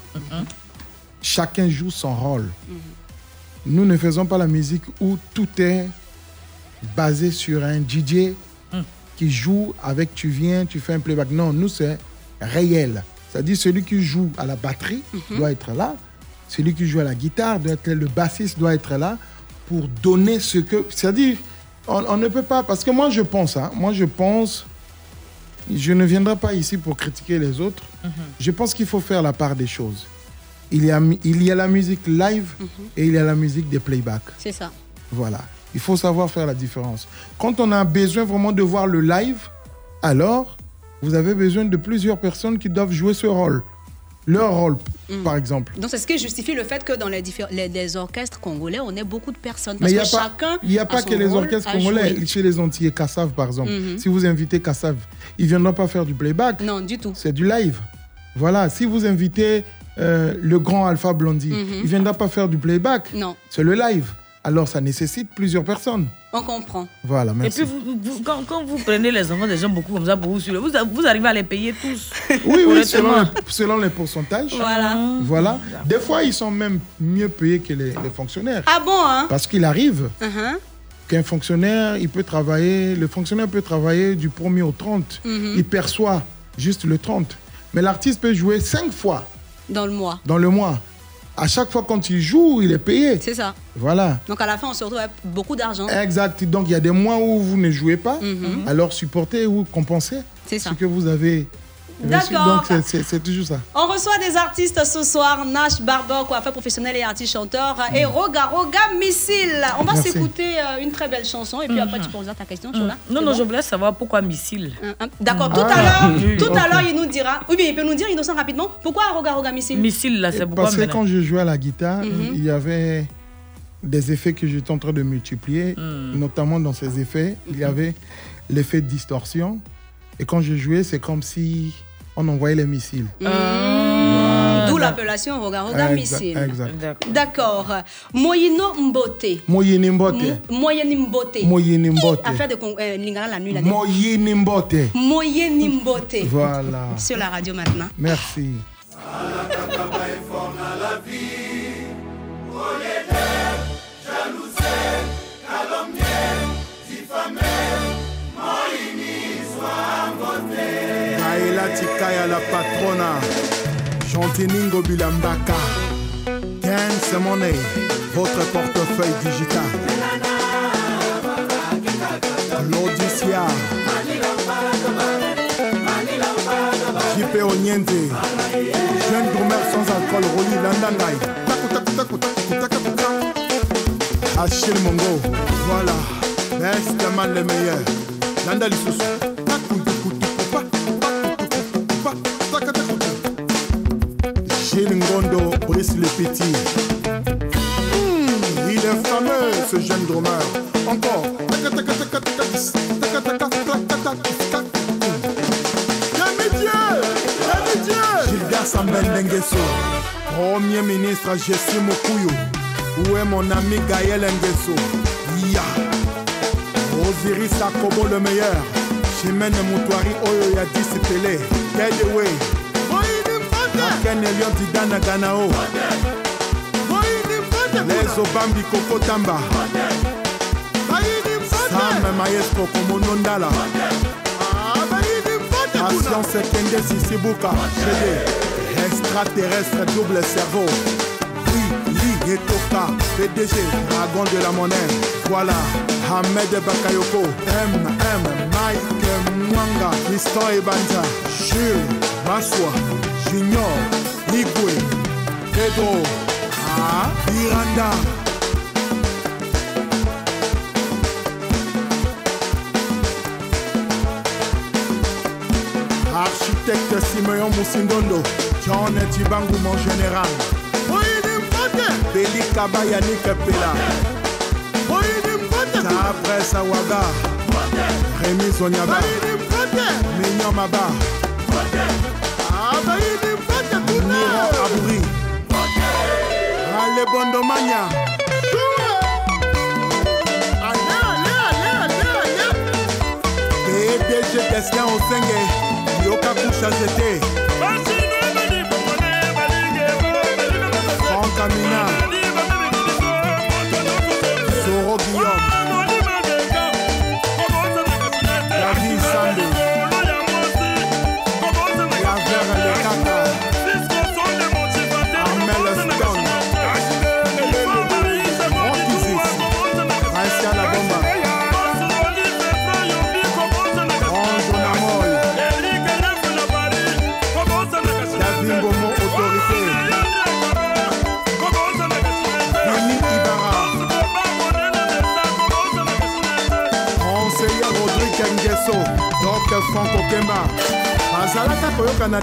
Chacun joue son rôle. Nous ne faisons pas la musique où tout est basé sur un DJ qui joue avec tu viens, tu fais un playback. Non, nous c'est réel. C'est-à-dire celui qui joue à la batterie doit être là. Celui qui joue à la guitare doit être là. Le bassiste doit être là pour donner ce que... C'est-à-dire, on, on ne peut pas... Parce que moi je pense, hein, moi je pense... Je ne viendrai pas ici pour critiquer les autres. Je pense qu'il faut faire la part des choses. Il y a, mi- il y a la musique live et il y a la musique des playbacks. C'est ça. Voilà. Il faut savoir faire la différence. Quand on a besoin vraiment de voir le live, alors vous avez besoin de plusieurs personnes qui doivent jouer ce rôle. Leur rôle, Mm. par exemple. Donc c'est ce qui justifie le fait que dans les, les, les orchestres congolais, on ait beaucoup de personnes. Mais Parce il n'y a, que pas- chacun. il y a a pas son que les orchestres congolais. Chez les Antillais, Kassav, par exemple. Mhm. Si vous invitez Kassav, il ne viendra pas faire du playback. Non, du tout. C'est du live. Voilà. Si vous invitez euh, le grand Alpha Blondie, Mhm. il ne viendra pas faire du playback. Non, C'est le live. Alors ça nécessite plusieurs personnes. On comprend. Voilà, Et merci. puis, vous- vous- quand, quand vous prenez les enfants des gens beaucoup comme ça pour vous suivre, vous, vous arrivez à les payer tous. [LAUGHS] Oui, oui, selon, selon les pourcentages. Voilà. Voilà. Des fois, ils sont même mieux payés que les, les fonctionnaires. Ah bon, hein? Parce qu'il arrive Uh-huh. qu'un fonctionnaire, il peut travailler, le fonctionnaire peut travailler du 1er au 30. Mhm. Il perçoit juste le 30. Mais l'artiste peut jouer cinq fois Dans le mois. dans le mois. À chaque fois quand il joue, il est payé. C'est ça. Voilà. Donc à la fin, on se retrouve avec beaucoup d'argent. Exact. Donc il y a des mois où vous ne jouez pas, Mhm. alors supportez ou compensez ce que vous avez. D'accord. Donc c'est- toujours ça. On reçoit des artistes ce soir, Nash Barber, coiffeur professionnel et artiste chanteur, et Roga Roga Missile. On va s'écouter euh, une très belle chanson et puis après tu poseras ta question, Chola. Non, non, bon? je voulais savoir pourquoi missile. D'accord, tout Ah. à l'heure, Oui, tout à l'heure, il nous dira. Oui, mais il peut nous dire, Innocent, rapidement, pourquoi Roga Roga Missile? Missile, là, c'est pourquoi Parce que quand je jouais à la guitare, Mhm. il y avait des effets que j'étais en train de multiplier. Hmm. Notamment dans ces effets, il y avait l'effet de distorsion. Et quand je jouais, c'est comme si on envoyait les missiles. Mmh. D'où l'appellation Roga Roga Exact, Missile. exact. D'accord. Moyino Mbote. Moyeni mbote. Mo- Moyeni Mbote. Moyeni mbote. Affaire de euh, Lingala la nuit. là. Moyeni mbote. Moyeni Mbote. Voilà. Sur la radio maintenant. Merci. [LAUGHS] Gaëla Tikaya la patrona, Chantiningo Bilambaka, Dance Money, votre portefeuille digital. Claudicia, JP Onyende, jeune gourmet sans alcool, Roli Landangai. Achille Mongo, voilà, best man le meilleur. Landa Lisusu. Gilles Ngondo, Brice le Petit. Hmm, il est fameux ce jeune drummer. Encore. Samuel Nengeso, Premier ministre Jessie Mokuyo. Où est mon ami Gaël Nengeso? Ya. Osiris Akobo le meilleur. Chimène Moutouari Oyo ya disipelé. Get away. akenelion tidanaka na o les obambi kokotamba sam mayespo komono ndala. Patience kende sisibuka gd extraterrestre double cerveau. Li etoka pdg dragon de la monnaie. Voilà hamed bakayoko. Mm mike mwanga histoire ebanza jules maswa. Junior. Igwe. Pedro. Ah. Iranda. Architecte Simeon Moussindondo. John Tibangu, mon général. Beli Kabaya Pela. Tabre Sawaga. Rémi Zonyaba. Mignon Maba. Ale Bondomania. PDG Destin Osenge. Yoka Kusha Zete.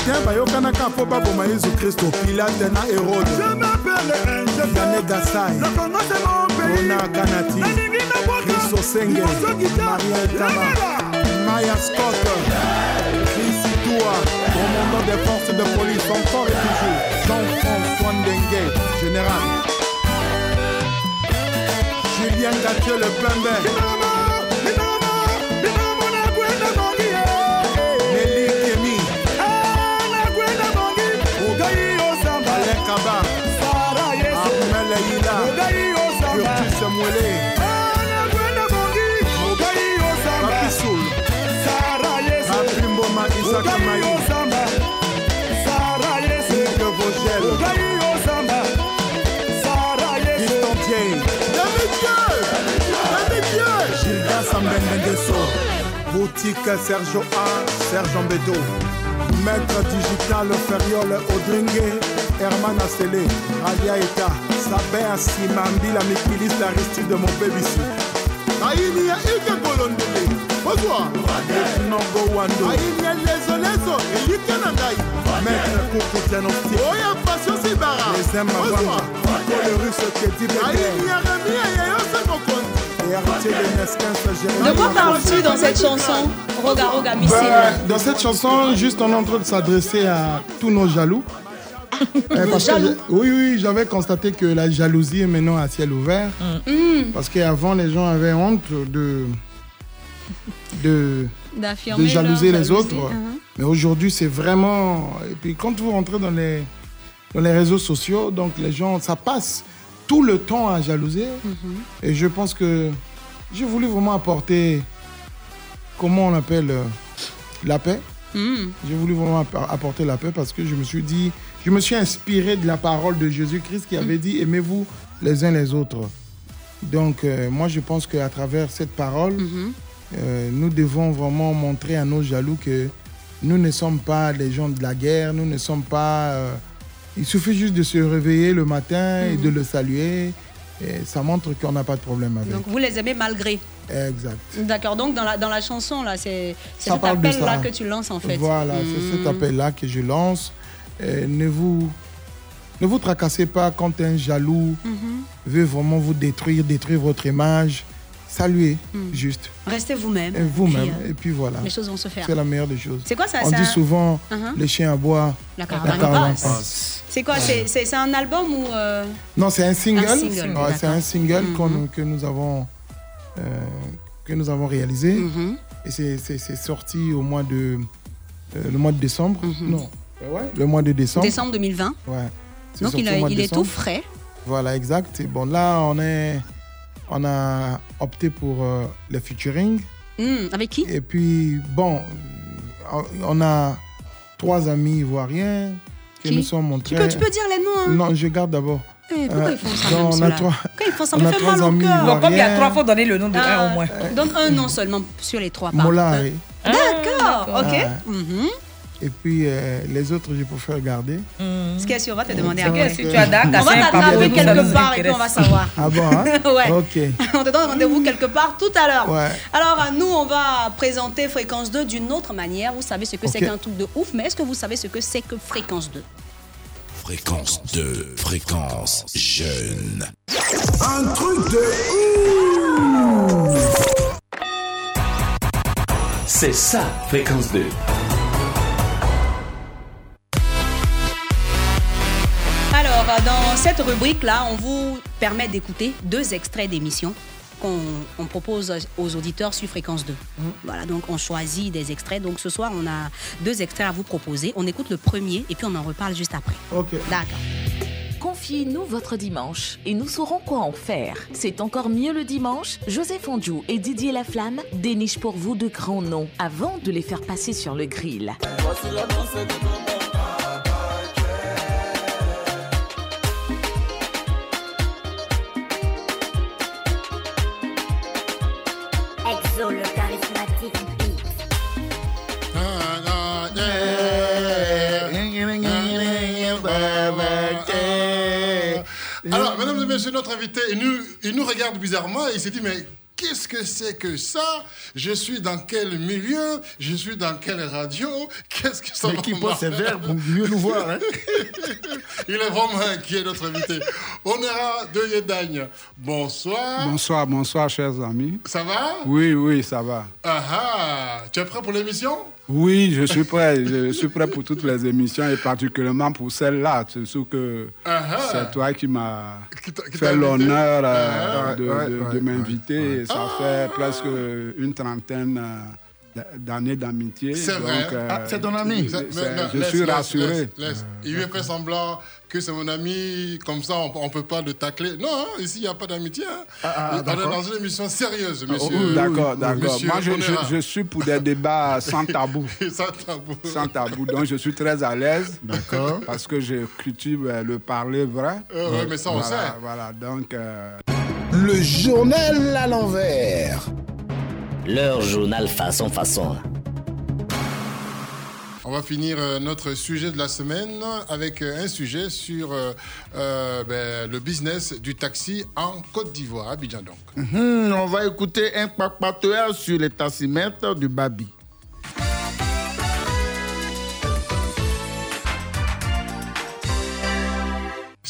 Te bayokanaka mpo baboma yesu kristo pilate na herode yane gasai ona ganati. Kristo senge maria etama maya scott. Krisitua commandant des forces de police encore et toujours jean-françois ndenge général. Julien gatieu le pembe obebisaka mayosamba sara yeseke vogel. Ogali yosamba sara yeseontier gilda sambendengeso boutique serge a serge ambedo. Maître digital feriole odringue herman asele alia eta sabe asimambila mikilisi aristide mobebisi naini ya ike lezolezo elike na ngai maître mokonzi de quoi parles-tu dans cette chanson Roga Roga Missile. Ben, dans cette chanson, juste on est en train de s'adresser à tous nos jaloux. Euh, parce que jaloux. je- oui, oui, j'avais constaté que la jalousie est maintenant à ciel ouvert. Mm. Parce qu'avant, les gens avaient honte de, de, jalouser les jalousie, autres. hein. Mais aujourd'hui, c'est vraiment. Et puis, quand vous rentrez dans les, dans les réseaux sociaux, donc les gens, ça passe tout le temps à jalouser. Mhm. Et je pense que j'ai voulu vraiment apporter, comment on appelle, euh, la paix. Mm. J'ai voulu vraiment app- apporter la paix parce que je me suis dit, je me suis inspiré de la parole de Jésus-Christ qui avait dit aimez-vous les uns les autres. Donc, euh, moi, je pense qu'à travers cette parole, euh, nous devons vraiment montrer à nos jaloux que nous ne sommes pas des gens de la guerre, nous ne sommes pas. euh, il suffit juste de se réveiller le matin et Mhm. de le saluer. Et ça montre qu'on n'a pas de problème avec. Donc vous les aimez malgré. Exact. D'accord, donc dans la, dans la chanson, là, c'est cet appel-là que tu lances en fait. Voilà, c'est cet Mm. appel-là que je lance. Euh, ne, vous, ne vous tracassez pas quand un jaloux Mhm. veut vraiment vous détruire, détruire votre image. Saluez, Mm. juste. Restez vous-même. Et Vous-même. Euh, Et puis voilà. les choses vont se faire. C'est la meilleure des choses. C'est quoi ça, On ça dit souvent, Uh-huh. les chiens aboient, La la caravane caravane passe. passe. C'est quoi C'est c'est- c'est un album ou. euh, Non, c'est un single. Un single, c'est un single Mhm. qu'on- que nous avons euh, que nous avons réalisé. Mhm. Et c'est- c'est c'est sorti au mois de le mois de décembre. Mhm. Non. Ouais. Le mois de décembre. Décembre 2020. Ouais. C'est Donc il, a- il est tout frais. Voilà, exact. Et bon, là, on est on a opté pour euh, le featuring. Hmm, avec qui? Et puis, bon, euh, on a trois amis ivoiriens qui Qui? nous sont montrés. Tu peux, tu peux dire les noms. hein? Non, je garde d'abord. Eh, pourquoi Euh, ils font ça donc, même, on a trois. Pourquoi ils font ça? on me a fait trois mal au amis cœur. Donc, comme il y a trois, faut donner le nom de un au moins. Donne un nom seulement sur les trois. Molari. D'accord, ok. Ouais. Mhm. Et puis, euh, les autres, je préfère garder. Ce qu'il y a sur, on va te demander C'est après. que si tu as Dak, on va t'attraper quelque part et puis on va savoir. Ah bon, hein [LAUGHS] Ouais. Ok. [LAUGHS] on te donne rendez-vous quelque part tout à l'heure. Ouais. Alors, euh, nous, on va présenter Fréquence 2 d'une autre manière. Vous savez ce que c'est qu'un truc de ouf, mais est-ce que vous savez ce que c'est que Fréquence 2 Fréquence 2, fréquence jeune. Un truc de ouf C'est ça, fréquence 2. Dans cette rubrique-là, on vous permet d'écouter deux extraits d'émissions qu'on on propose aux auditeurs sur Fréquence 2. Voilà, donc on choisit des extraits. Donc ce soir, on a deux extraits à vous proposer. On écoute le premier et puis on en reparle juste après. Ok. D'accord. Confiez-nous votre dimanche et nous saurons quoi en faire. C'est encore mieux le dimanche. Joseph Ondiou et Didier Laflamme dénichent pour vous de grands noms avant de les faire passer sur le grill. Messieurs, notre invité, il nous, il nous regarde bizarrement et il s'est dit, mais qu'est-ce que c'est que ça? Je suis dans quel milieu? Je suis dans quelle radio? Qu'est-ce que ça Mais qui pose ses verres [LAUGHS] pour mieux nous voir, hein? Il est vraiment inquiet, notre invité. Onera de Yedagne. Bonsoir. Bonsoir, bonsoir, chers amis. Ça va? Oui, oui, ça va. Ah ah Tu es prêt pour l'émission? Oui, je suis prêt. Je suis prêt pour toutes les émissions et particulièrement pour celle-là. C'est sûr que ah. c'est toi qui m'as fait l'honneur euh, Ah, de, ouais, de- ouais, de ouais, m'inviter. ouais. Ça Ah. fait presque une trentaine euh, d'années d'amitié. C'est vrai. euh, Ah, c'est- Mais non, Je suis laisse, rassuré. laisse, laisse. Il lui fait semblant que c'est mon ami, comme ça on ne peut pas le tacler. Non, hein, ici il n'y a pas d'amitié. hein. ah, on est d'accord. dans une émission sérieuse, Ah, monsieur. oui, D'accord, d'accord. Monsieur Moi, je, Onera. je- je suis pour des débats sans tabou. [LAUGHS] sans tabou. Sans tabou. Donc, je suis très à l'aise. D'accord. Parce que je cultive euh, le parler vrai. Euh, ouais, mais ça, on Voilà, sait. Voilà, donc. euh, Le journal à l'envers. Leur journal façon façon. On va finir euh, notre sujet de la semaine avec euh, un sujet sur euh, ben, le business du taxi en Côte d'Ivoire, Abidjan donc. Mhm, on va écouter un papateur sur les tassimètres du Babi.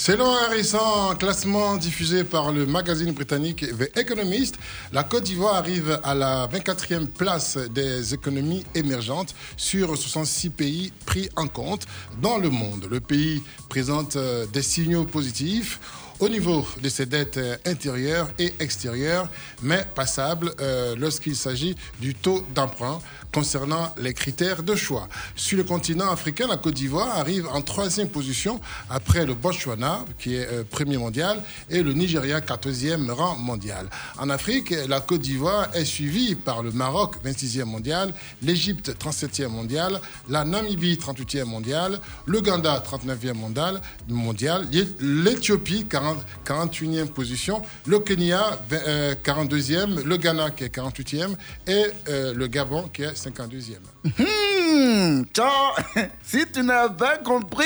Selon un récent classement diffusé par le magazine britannique The Economist, la Côte d'Ivoire arrive à la 24e place des économies émergentes sur 66 pays pris en compte dans le monde. Le pays présente euh, des signaux positifs au niveau de ses dettes euh, intérieures et extérieures, mais passables euh, lorsqu'il s'agit du taux d'emprunt concernant les critères de choix. Sur le continent africain, la Côte d'Ivoire arrive en troisième position après le Botswana, qui est euh, premier mondial, et le Nigeria, 14e rang mondial. En Afrique, la Côte d'Ivoire est suivie par le Maroc, 26e mondial, l'Égypte, 37e mondial, la Namibie, 38e mondial, l'Ouganda, 39e mondial, mondial l'Éthiopie, 40 41e position, le Kenya, 20, euh, 42e, le Ghana qui est 48e et euh, le Gabon qui est 52e. Hmm, ciao. [LAUGHS] si tu n'as pas compris,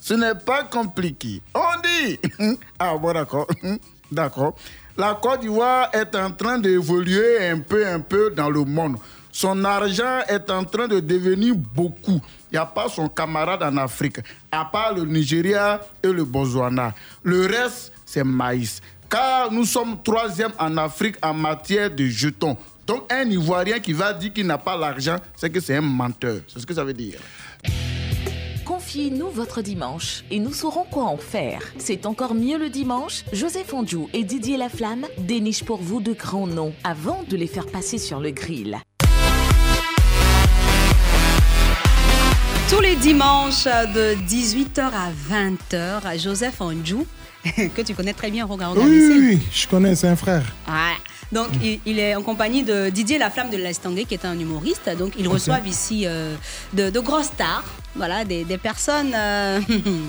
ce n'est pas compliqué. On dit. [LAUGHS] Ah bon, d'accord. [LAUGHS] D'accord. La Côte d'Ivoire est en train d'évoluer un peu, un peu dans le monde. Son argent est en train de devenir beaucoup. Il n'y a pas son camarade en Afrique, à part le Nigeria et le Botswana. Le reste, c'est maïs. Car nous sommes troisième en Afrique en matière de jetons. Donc un Ivoirien qui va dire qu'il n'a pas l'argent, c'est que c'est un menteur. C'est ce que ça veut dire. Confiez-nous votre dimanche et nous saurons quoi en faire. C'est encore mieux le dimanche. Joseph Onjou et Didier Laflamme dénichent pour vous de grands noms avant de les faire passer sur le grill. Tous les dimanches de 18h à 20h, Joseph Anjou, [LAUGHS] que tu connais très bien, regarde, Oui, oui, oui, je connais, c'est un frère. Voilà. Donc, il, il est en compagnie de Didier Laflamme de l'Estanguet, qui est un humoriste. Donc, ils reçoivent ici euh, de, de grosses stars, voilà, des, des personnes, euh,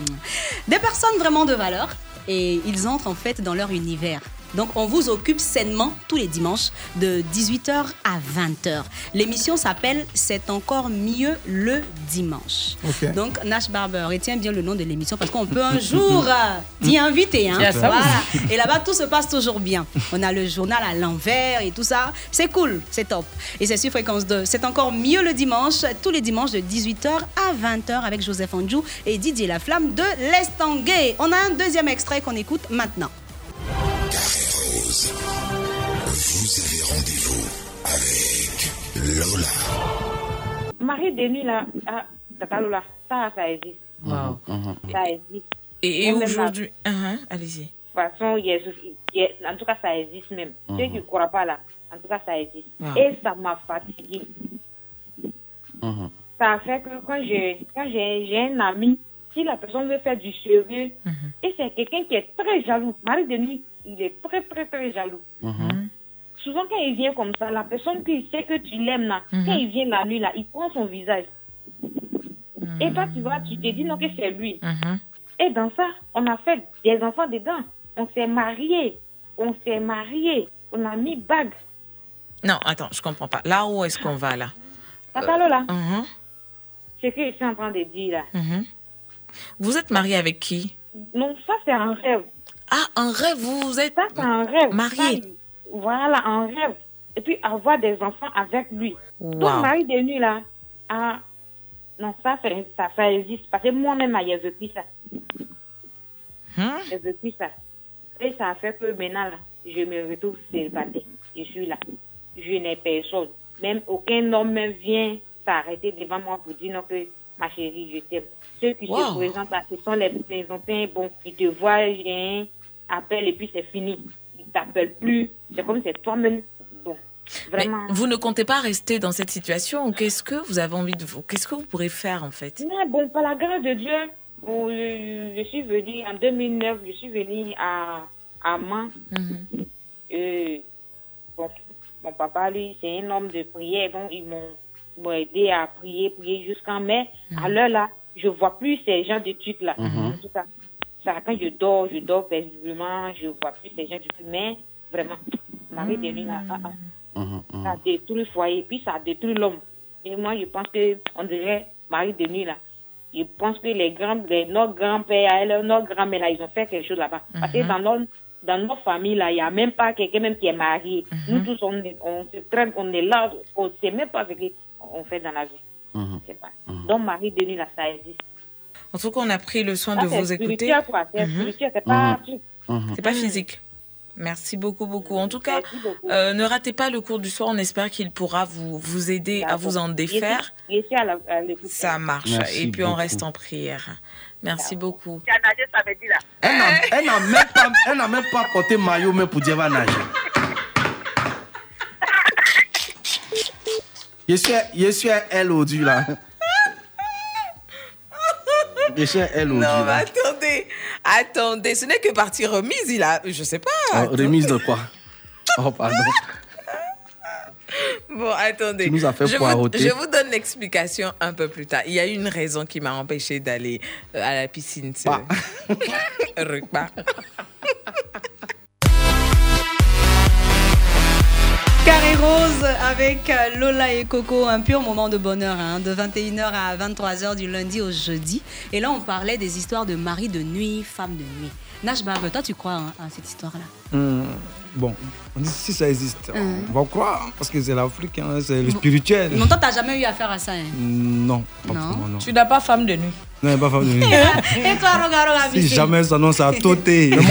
[LAUGHS] des personnes vraiment de valeur. Et ils entrent en fait dans leur univers. Donc, on vous occupe sainement tous les dimanches de 18h à 20h. L'émission s'appelle C'est encore mieux le dimanche. Donc, Nash Barber, retiens bien le nom de l'émission parce qu'on peut un jour euh, t'y inviter. Hein. Ça Voilà. Et là-bas, tout se passe toujours bien. On a le journal à l'envers et tout ça. C'est cool, c'est top. Et c'est sur Fréquence 2. C'est encore mieux le dimanche, tous les dimanches de 18h à 20h avec Joseph Anjou et Didier Laflamme de l'Estanguet. On a un deuxième extrait qu'on écoute maintenant. Rose, vous avez rendez-vous avec Lola. Marie de nuit, là, ah, Tata Lola, ça, ça existe. Wow. Ça existe. Et, et Moi, même, aujourd'hui, uh-huh, allez-y. De toute façon, il y a- il y a- en tout cas, ça existe même. Mhm. Ceux qui ne croient pas là, en tout cas, ça existe. Wow. Et ça m'a fatiguée. Ça a fait que quand j'ai quand j'ai j'ai un ami, si la personne veut faire du sérieux, et c'est quelqu'un qui est très jaloux, Marie de nuit, il est très, très, très jaloux. Souvent, quand il vient comme ça, la personne qui sait que tu l'aimes là, Mhm. quand il vient la nuit là, il prend son visage. Et toi, tu vois, tu te dis non que c'est lui. Et dans ça, on a fait des enfants dedans. On s'est mariés. On s'est mariés. On a mis bague. Non, attends, je comprends pas. Là où est-ce qu'on va là? Tata Lola, Mhm, c'est ce que je suis en train de dire là. Vous êtes marié avec qui? Non, ça c'est un rêve. Ah, un rêve, vous êtes Ça un rêve. marié. Ça, voilà, un rêve. Et puis avoir des enfants avec lui. Wow. Donc, mari de nuit là, ah, non, ça, ça, ça existe. Parce que moi-même, j'ai vécu ça. Hein? J'ai vécu ça. Et ça a fait que maintenant, là, je me retrouve célibataire. Je suis là. Je n'ai personne. Même aucun homme ne vient s'arrêter devant moi pour dire non que ma chérie, je t'aime. Ceux qui Wow. se présentent là, ce sont les présentants. Bon, ils te voient, hein, appellent et puis c'est fini. Ils t'appellent plus. C'est comme c'est toi-même. Bon, Mais vraiment. vous ne comptez pas rester dans cette situation qu'est-ce que vous avez envie de vous Qu'est-ce que vous pourrez faire en fait? Mais bon, par la grâce de Dieu, bon, je, je suis venue en 2009, je suis venue à, à Mans. Euh, bon, mon papa, lui, c'est un homme de prière, donc ils m'ont aidé à prier, prier jusqu'en mai. À l'heure là, je vois plus ces gens de trucs là. Mhm. En tout cas, ça, quand je dors, je dors paisiblement, je vois plus ces gens du truc. Mais vraiment, Marie de nuit là, ah, ah. Ça détruit le foyer, puis ça détruit l'homme. Et moi, je pense que on dirait mari de nuit, là. Je pense que les grands, les, nos grands-pères, elle, nos grands-mères, là, ils ont fait quelque chose là-bas. Parce que Mhm. dans nos, dans nos familles, là, il n'y a même pas quelqu'un même qui est marié. Nous tous, on se traîne, on est là, on ne sait même pas ce qu'on fait dans la vie. Mhm. Sais pas. Donc, mari de nuit, là, ça existe. En tout cas, on a pris le soin Ah, de vous écouter. spirituel, quoi. C'est Mhm. spirituel, c'est pas... C'est pas physique. Merci beaucoup, beaucoup. En tout cas, euh, ne ratez pas le cours du soir. On espère qu'il pourra vous, vous aider à vous en défaire. Ça marche. Merci Et puis, on beaucoup. reste en prière. Merci beaucoup. Elle n'a- même, même pas porté maillot même pour dire va nager. Je suis, je suis elle au du là. Je suis elle au du Non, mais attendez. Attendez. Ce n'est que partie remise. Il a, je sais pas. Oh, remise de quoi? Oh, pardon. Bon, attendez. Tu nous as fait je, vous, je vous donne l'explication un peu plus tard. Il y a une raison qui m'a empêché d'aller euh, à la piscine. ce- [LAUGHS] Repas. [LAUGHS] Carré Rose avec euh, Lola et Coco, un pur moment de bonheur, hein, de 21h à 23h du lundi au jeudi. Et là, on parlait des histoires de mari de nuit, femme de nuit. Nash Barbe, toi, tu crois hein, à cette histoire-là? Hum, bon, on dit si ça existe, Hum. on va croire, parce que c'est l'Afrique, hein, c'est le spirituel. Mais toi, t'as jamais eu affaire à ça. Hein? Non, pas vraiment, non. Tu n'as pas femme de nuit. Non, pas femme de nuit. [LAUGHS] Et toi, Roga Roga Si jamais ça annonce à Toté. [LAUGHS]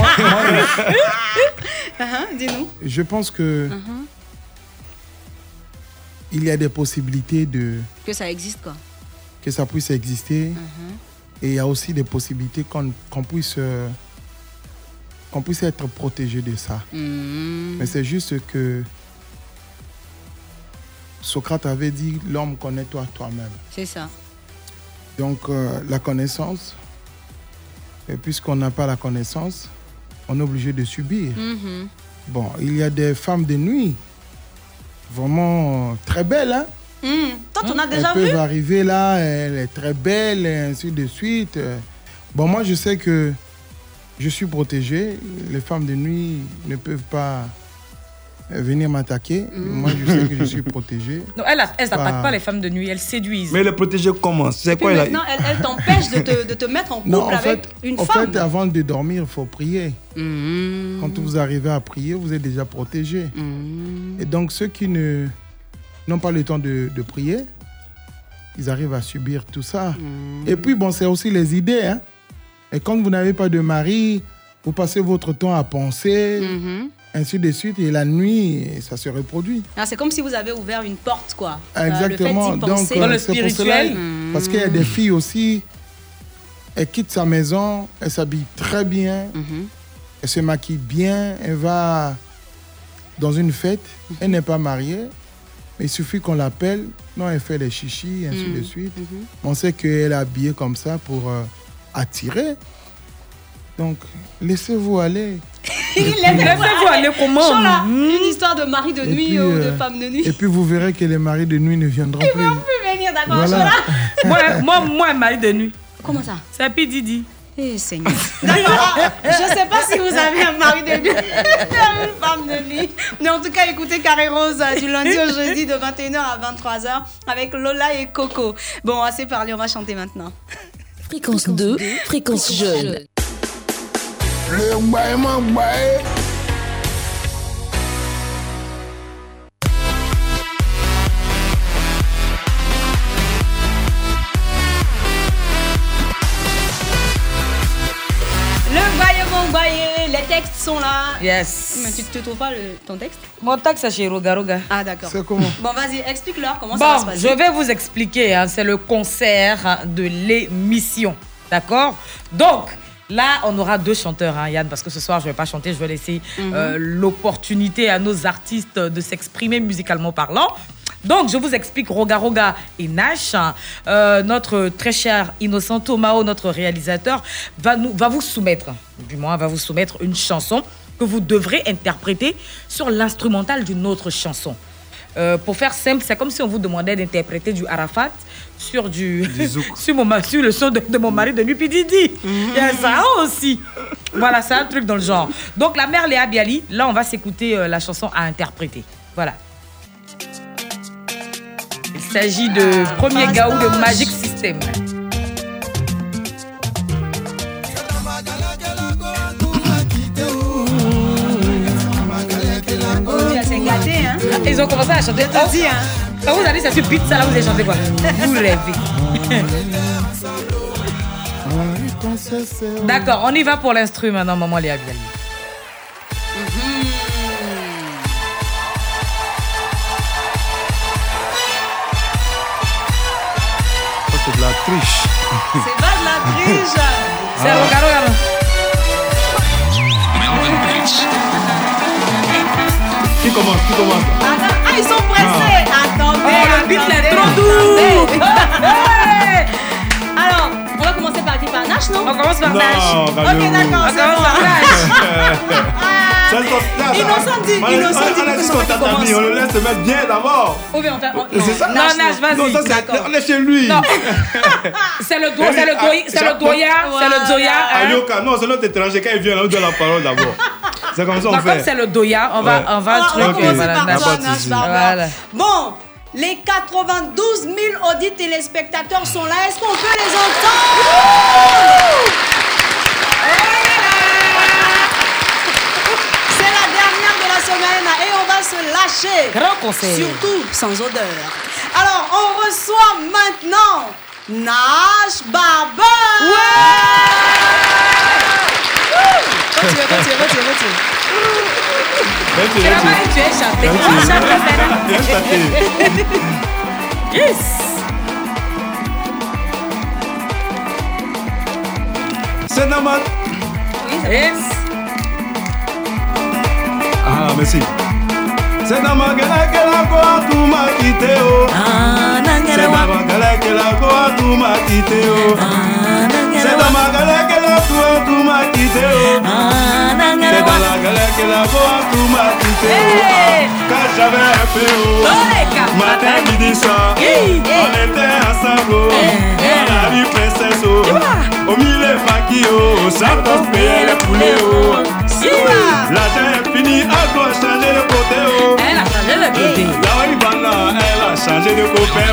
Uh-huh, Dis-nous. Je pense que Uh-huh. Il y a des possibilités de Que ça existe, quoi. que ça puisse exister. Uh-huh. Et il y a aussi des possibilités qu'on puisse, euh, qu'on puisse être protégé de ça. Mm. Mais c'est juste que Socrate avait dit l'homme connaît-toi toi-même. C'est ça. Donc euh, la connaissance, et puisqu'on n'a pas la connaissance, on est obligé de subir. Mhm. Bon, il y a des femmes de nuit, vraiment euh, très belles. Hein? Hmm, Toi, tu en as déjà Elles vu? peuvent arriver là, elle est très belle, et ainsi de suite. Bon, moi, je sais que je suis protégé. Les femmes de nuit ne peuvent pas venir m'attaquer. Moi, je sais que je suis [LAUGHS] protégé. Non, elles n'attaquent pas les femmes de nuit, elles séduisent. Mais les protéger comment C'est quoi maintenant, elle, elle t'empêche de te, de te mettre en [LAUGHS] couple Non, en avec fait, une en femme. fait, avant de dormir, il faut prier. Mhm. Quand vous arrivez à prier, vous êtes déjà protégé. Mhm. Et donc, ceux qui ne n'ont pas le temps de, de prier, ils arrivent à subir tout ça. Et puis, bon, c'est aussi les idées. hein. Et quand vous n'avez pas de mari, vous passez votre temps à penser, Mhm. Ainsi de suite. Et la nuit, ça se reproduit. Ah, c'est comme si vous avez ouvert une porte, quoi. Euh, Exactement. le fait Donc, euh, c'est pour cela- Mhm. Parce qu'il y a des filles aussi, elles quittent sa maison, elles s'habillent très bien, Mhm. elle se maquille bien, elle va dans une fête, Mhm. elle n'est pas mariée, mais il suffit qu'on l'appelle, non, elle fait des chichis, ainsi de suite. Mhm. On sait qu'elle est habillée comme ça pour euh, attirer. Donc, laissez-vous aller. Laissez-vous aller comment Chola, Une histoire de mari de Et nuit puis, ou de euh, femme de nuit. Et puis vous verrez que les maris de nuit ne viendront Ils plus. vont plus venir, d'accord, Voilà. [LAUGHS] Moi, moi, moi, un mari de nuit. Comment ça? C'est un Didi. Eh, Seigneur. D'accord. Je ne sais pas si vous avez un mari de nuit, [LAUGHS] une femme de nuit. Mais en tout cas, écoutez Carré Rose euh, du lundi au jeudi de 21h à 23h avec Lola et Coco. Bon, assez parlé, on va chanter maintenant. Fréquence 2, fréquence jeune. Man mbaye. Le Baye mon Baye, les textes sont là. Yes. Mais tu ne trouves pas le- ton texte? Mon texte, c'est chez Roga Roga. Ah, d'accord. C'est comment? Bon, vas-y, explique-leur comment ça va se Bon, passer. je vais vous expliquer. hein, c'est le concert de l'émission. D'accord? Donc, là, on aura deux chanteurs, hein, Yann, parce que ce soir, je ne vais pas chanter. Je vais laisser Mhm. euh, l'opportunité à nos artistes de s'exprimer musicalement parlant. Donc, je vous explique Roga Roga et Nash. hein. Euh, notre très cher Innocent Tomao, notre réalisateur, va, nous, va vous soumettre, du moins, va vous soumettre une chanson que vous devrez interpréter sur l'instrumental d'une autre chanson. Euh, pour faire simple, c'est comme si on vous demandait d'interpréter du Arafat sur du, [LAUGHS] sur, mon, sur le son de, de mon mari de nuit puis Didi. Il y a ça aussi. Voilà, c'est un truc dans le genre. Donc la mère Léa Bialy, là on va s'écouter euh, la chanson à interpréter. Voilà. s'agit de premier gaou de Magic System. Gâté, hein Ils ont commencé à chanter. Oh, hein. Quand vous allez, ça sur pizza, là, vous allez chanter quoi Vous rêvez. [LAUGHS] D'accord, on y va pour l'instru maintenant, maman Léa Bialy. Ça, c'est de la triche. C'est pas de la triche. C'est regarde, regarde. Qui commence Qui commence? Ah, ils sont pressés. Attendez. Le est trop doux. [LAUGHS] Alors, on va commencer par qui Par Nash, non? On commence par Nash. Ok, d'accord, On commence par Nash. [LAUGHS] Ça, ça- Innocent dit, On a- innocent dit On a dit qu'on on le laisse se mettre bien d'abord. Oh, mais on C'est ça non, Non, Nash, vas-y. Non, ça, c'est. On est chez lui. Non. [LAUGHS] C'est le, do- c'est le, doy- c'est le doya, c'est le doya. hein. Ayoka, non, c'est notre étranger. Quand il vient, on donne la parole d'abord. C'est comme ça, on Bah, comme fait. c'est le doya, on va, Ouais. on va On va- on truc. voilà, Nash. Bon, les 92 000 audits téléspectateurs sont là. Est-ce qu'on peut les entendre? C'est la dernière de la semaine et on va se lâcher. Grand conseil. Surtout sans odeur. Alors, on reçoit maintenant Nash Barber. Retire, retire, retire, retire. Vas-y, C'est vas-y. là-bas que tu es chanté. Vas-y. On chante le fait. Viens chanter. Yes. C'est normal. Yes. Ah, merci. C'est dans ma gueule que la quoi tout m'a quitté. oh. C'est dans ma gueule que la quoi tout m'a quitté. oh. C'est dans ma gueule que la quoi tout m'a quitté. oh. C'est dans la gueule que la quoi tout m'a quitté. oh. Quand j'avais un peu. Oleka. Matin, midi, soir. On était ensemble. oh. On a vu princesse. oh. Au milieu des maquilles. oh. Santos payait les poulets. oh. L'argent est fini. À quoi changer de côté. oh. Elle a changé le côté. Là, elle a changé de copain.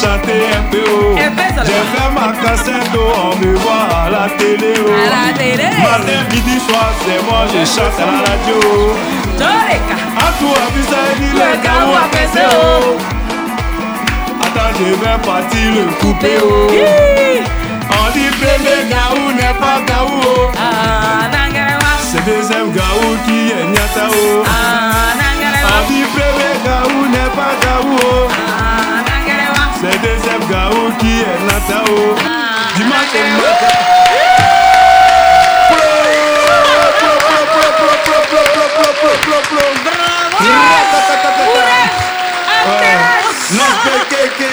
Chanter peu. oh. Peu, ça J'ai fait ma cassette, oh, on me voit à la télé. oh. À la télé. Matin, midi, soir, c'est moi, je chante à la radio. Oleka. À tout, le gars gars ou à oh. Attends, je vais partir le couper. oh. On dit bébé gaou n'est pas gaou oh. Ah. C'est deuxième gaou qui est nyata oh. Ah. On dit bébé gaou n'est pas gaou. Ah. C'est deuxième gaou qui est nata oh. Dimanche matin. Non, kéké.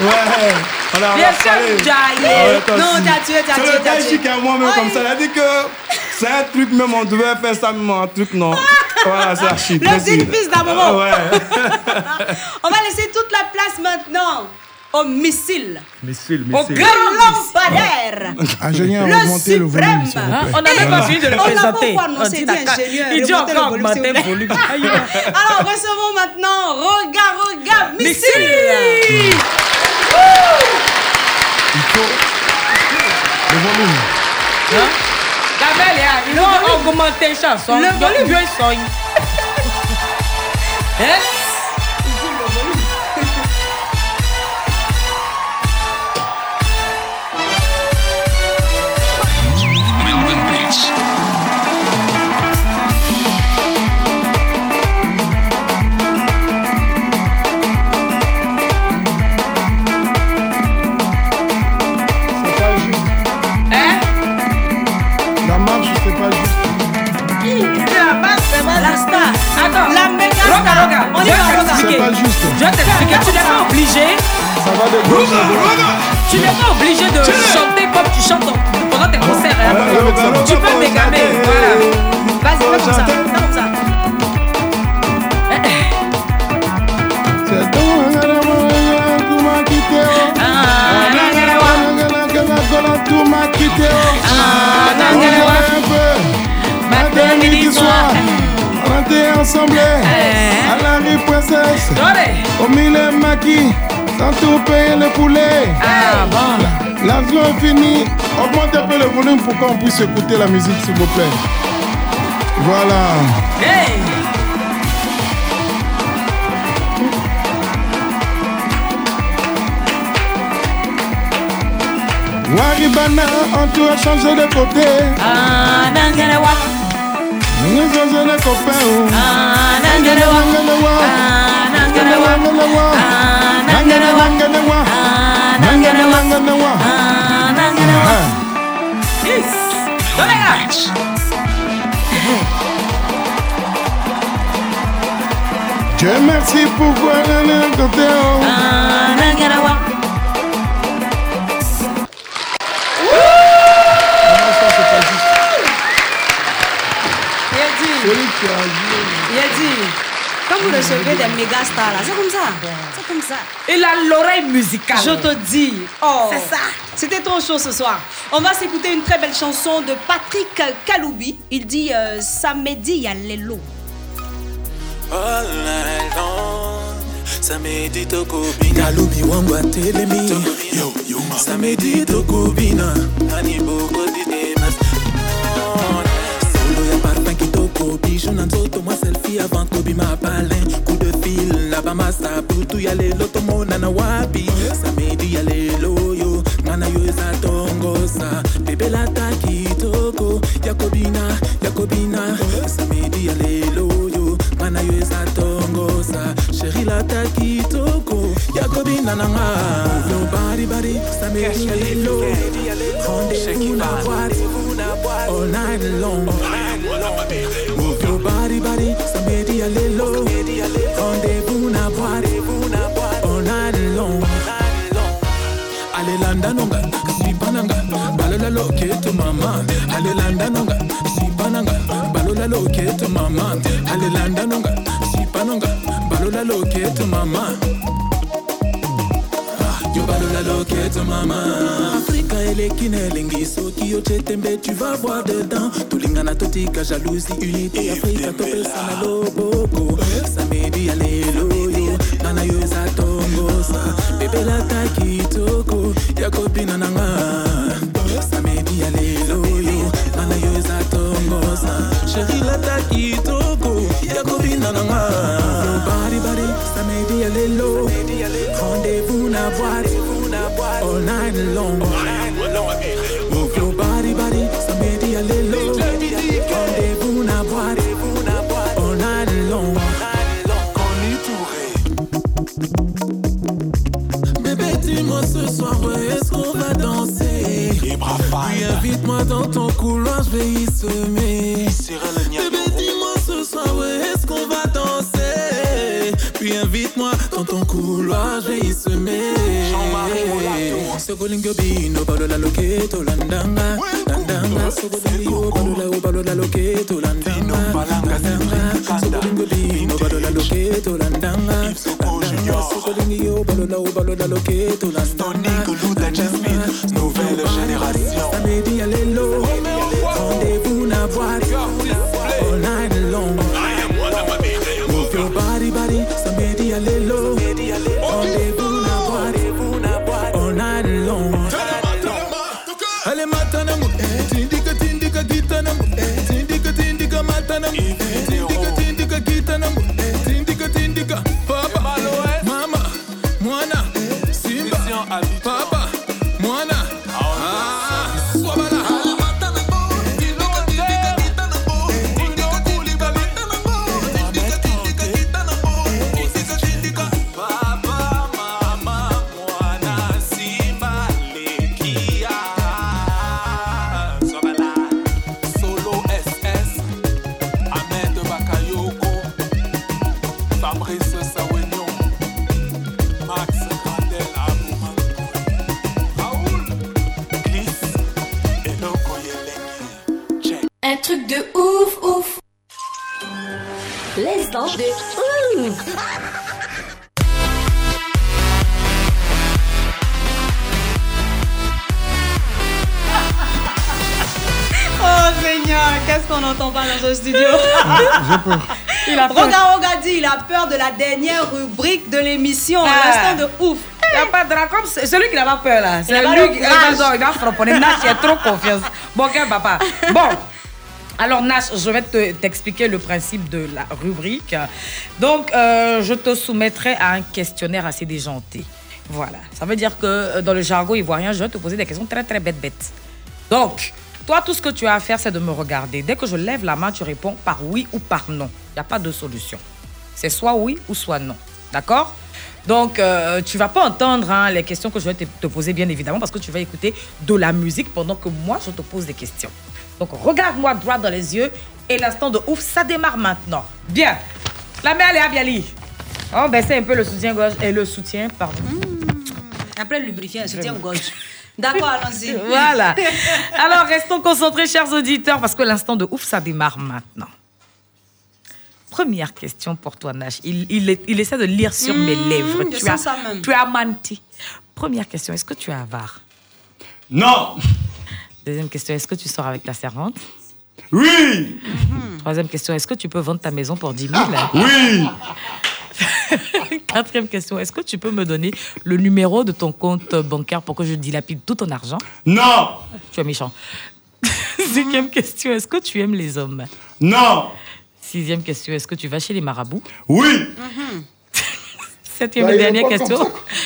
Ouais. On a Bien sûr, Non, t'as tué, t'as C'est tué, le t'as Tai tué. Chi qui est moi-même comme ça. Il a dit que c'est un truc même, on devait faire ça même un truc, non. Voilà, c'est archi. Le fils d'un moment. Ouais. [LAUGHS] On va laisser toute la place maintenant au missile. Missile, Au grand lampadaire. Ingénieur, Le remontez le volume, plaît. On n'avait pas fini de le On n'a pas présenter. encore annoncé, On dit ingénieur. Il dit encore augmenter le volume. Alors, recevons maintenant Regard, Regard, Missile. Missile. Le volume. Hein? La belle, hein, ils ont augmenté chanson. Le volume. Dieu soigne. Yes. C'est Je vais t'expliquer. Tu n'es pas obligé. De. Tu n'es pas obligé de chanter comme tu chantes pendant tes concerts. Hein. Tu peux dégamer. Voilà. Vas-y, comme ça. Comme ça chanter ensemble. À la rue princesse. Au mille maquis. Sans tout payer le poulet. Ah bon. L'avion est fini. Augmente un peu le volume pour qu'on puisse écouter la musique, s'il vous plaît. Voilà. Hey. Waribana, on doit changer de côté. Ah, nangere wa. Nous changer de copain. oh. Ah, nangere wa. Ah, nangere wa. Ah, nangere wa. Ah, nangere wa. Ah, nangere wa. Yes. Dolega. Dieu merci pour voir le côté. oh. Il a dit, quand vous recevez des méga stars là, c'est comme ça. C'est comme ça. Il a l'oreille musicale. Je te dis. Oh. C'est ça. C'était trop chaud ce soir. On va s'écouter une très belle chanson de Patrick Kaloubi. Il dit euh, Samedi, il y a l'élo. All night long, samedi tokobina kalubi wangu atelemi Yo, yo, ma. samedi tokobina ani boko didemas parfum kitoko bijou na nzoto mwa selfie avant kobima palin coup de fil na bamasa butu ya lelo tomonana wapi samedi ya lelo yo ngana yo tongosa bebelata kitoko yakobina samedi ya yakobina nanga yo baribari samedi ya lelo rendez-vous na boîte all night long. Move your body body samedi ya lelo rendez-vous na boîte all night long. Alelanda nonga sipananga balola loketo mama. Alelanda nonga sipananga balola loketo mama. Alelanda nonga sipananga balola loketo mama yo balola loketo mama. Afrika eleki na elengi soki otie tembe tu vas voir dedans. Tolingana totika jalousie unité afrika topesana loboko samedi ya lelo yo ngana yo eza tongosa bebelata kitoko ya kobina na nga. Samedi ya lelo yo ngana yo eza tongosa sheri lata kitoko ya kobina na nga. baribari rendez-vous na boîte. All night long. Move your body body. Rendez-vous na boîte. All night long. Bébé, dis-moi ce soir, ouais, est-ce qu'on va danser? Puis invite-moi dans ton couloir, je vais y semer. Invite-moi dans ton couloir, je vais y semer. Sogolingo bino, landanga, landanga. Sogolingo, balola loketo, landanga, landanga. Sogolingo bino, landanga, landanga. Sogolingo, landanga. Nouvelle génération. Samedi à l'élo, rendez-vous na boîte, dernière rubrique de l'émission. Ah. L'instant de ouf. Il n'y a pas de. Comme c'est celui qui n'a pas peur là. C'est lui qui il va frapponner. Nash, il a trop [LAUGHS] confiance. Bon, quel papa. Bon. Alors Nash, je vais te- t'expliquer le principe de la rubrique. Donc, euh, je te soumettrai à un questionnaire assez déjanté. Voilà. Ça veut dire que euh, dans le jargon ivoirien, je vais te poser des questions très très bêtes bêtes. Donc, toi, tout ce que tu as à faire, c'est de me regarder. Dès que je lève la main, tu réponds par oui ou par non. Il n'y a pas de solution. C'est soit oui ou soit non. D'accord? Donc, euh, tu vas pas entendre hein, les questions que je vais te, te poser, bien évidemment, parce que tu vas écouter de la musique pendant que moi, je te pose des questions. Donc, regarde-moi droit dans les yeux et l'instant de ouf, ça démarre maintenant. Bien. La mère Léa Bialy. On baissait un peu le soutien-gorge et le soutien, pardon. Après le lubrifiant, soutien gorge. D'accord, allons-y. [LAUGHS] Voilà. Alors, restons concentrés, chers auditeurs, parce que l'instant de ouf, ça démarre maintenant. Première question pour toi, Nash. Il, il, est- il essaie de lire sur mes Mmh, lèvres. Tu as, ça même. tu as menti. Première question, est-ce que tu es avare? Non. Deuxième question, est-ce que tu sors avec ta servante? Oui. Troisième question, est-ce que tu peux vendre ta maison pour 10 000 Oui. [LAUGHS] Quatrième question, est-ce que tu peux me donner le numéro de ton compte bancaire pour que je dilapide tout ton argent? Non. Tu es méchant. [LAUGHS] Cinquième question, est-ce que tu aimes les hommes? Non. Sixième question, est-ce que tu vas chez les marabouts? Oui. [LAUGHS] Septième Bah, et il dernière question,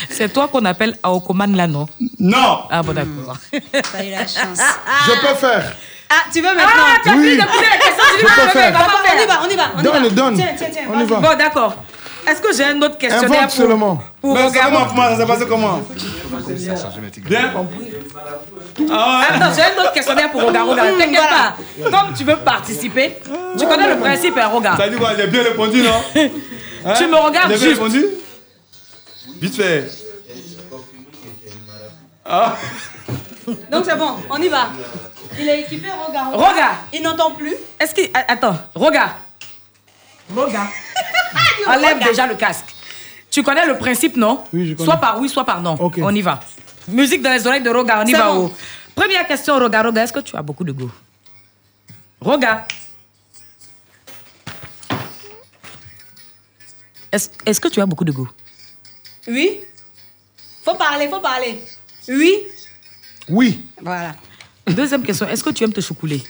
c'est toi qu'on appelle Aokoman là, non? Non. Ah bon, d'accord. T'as eu la chance. Je peux faire. Ah, tu veux maintenant? Ah, tu as fini de poser la question, tu dis Je pas, peux faire. Papa, on y va, on y va. on y Donne, va. donne. Tiens, tiens, tiens. On y va. Bon, d'accord. Est-ce que j'ai un autre questionnaire Invente pour, seulement. pour Mais comment, comment? Ça s'est passé comment Bien. Ah. Attends, j'ai un autre questionnaire pour Roga. Roga, Mmh, t'inquiète voilà. pas. Comme tu veux participer, tu connais le principe, hein, Roga. Ça dit quoi? J'ai bien répondu, non? Hein [LAUGHS] Tu me regardes J'ai bien juste. répondu? Vite fait. Ah. Donc c'est bon, on y va. Il est équipé, regarde. Roga. Il n'entend plus. Est-ce qu'il. Attends, Roga. Roga. Enlève déjà le casque. Tu connais le principe, non? Oui, je connais. Soit par oui, soit par non. On y va. Musique dans les oreilles de Roga, on y va. bon. Première question, Roga. Roga, est-ce que tu as beaucoup de goût? Roga. Est-ce est-ce que tu as beaucoup de goût? Oui. Faut parler, faut parler. Oui. Oui. Voilà. Deuxième question, est-ce que tu aimes te choucouler?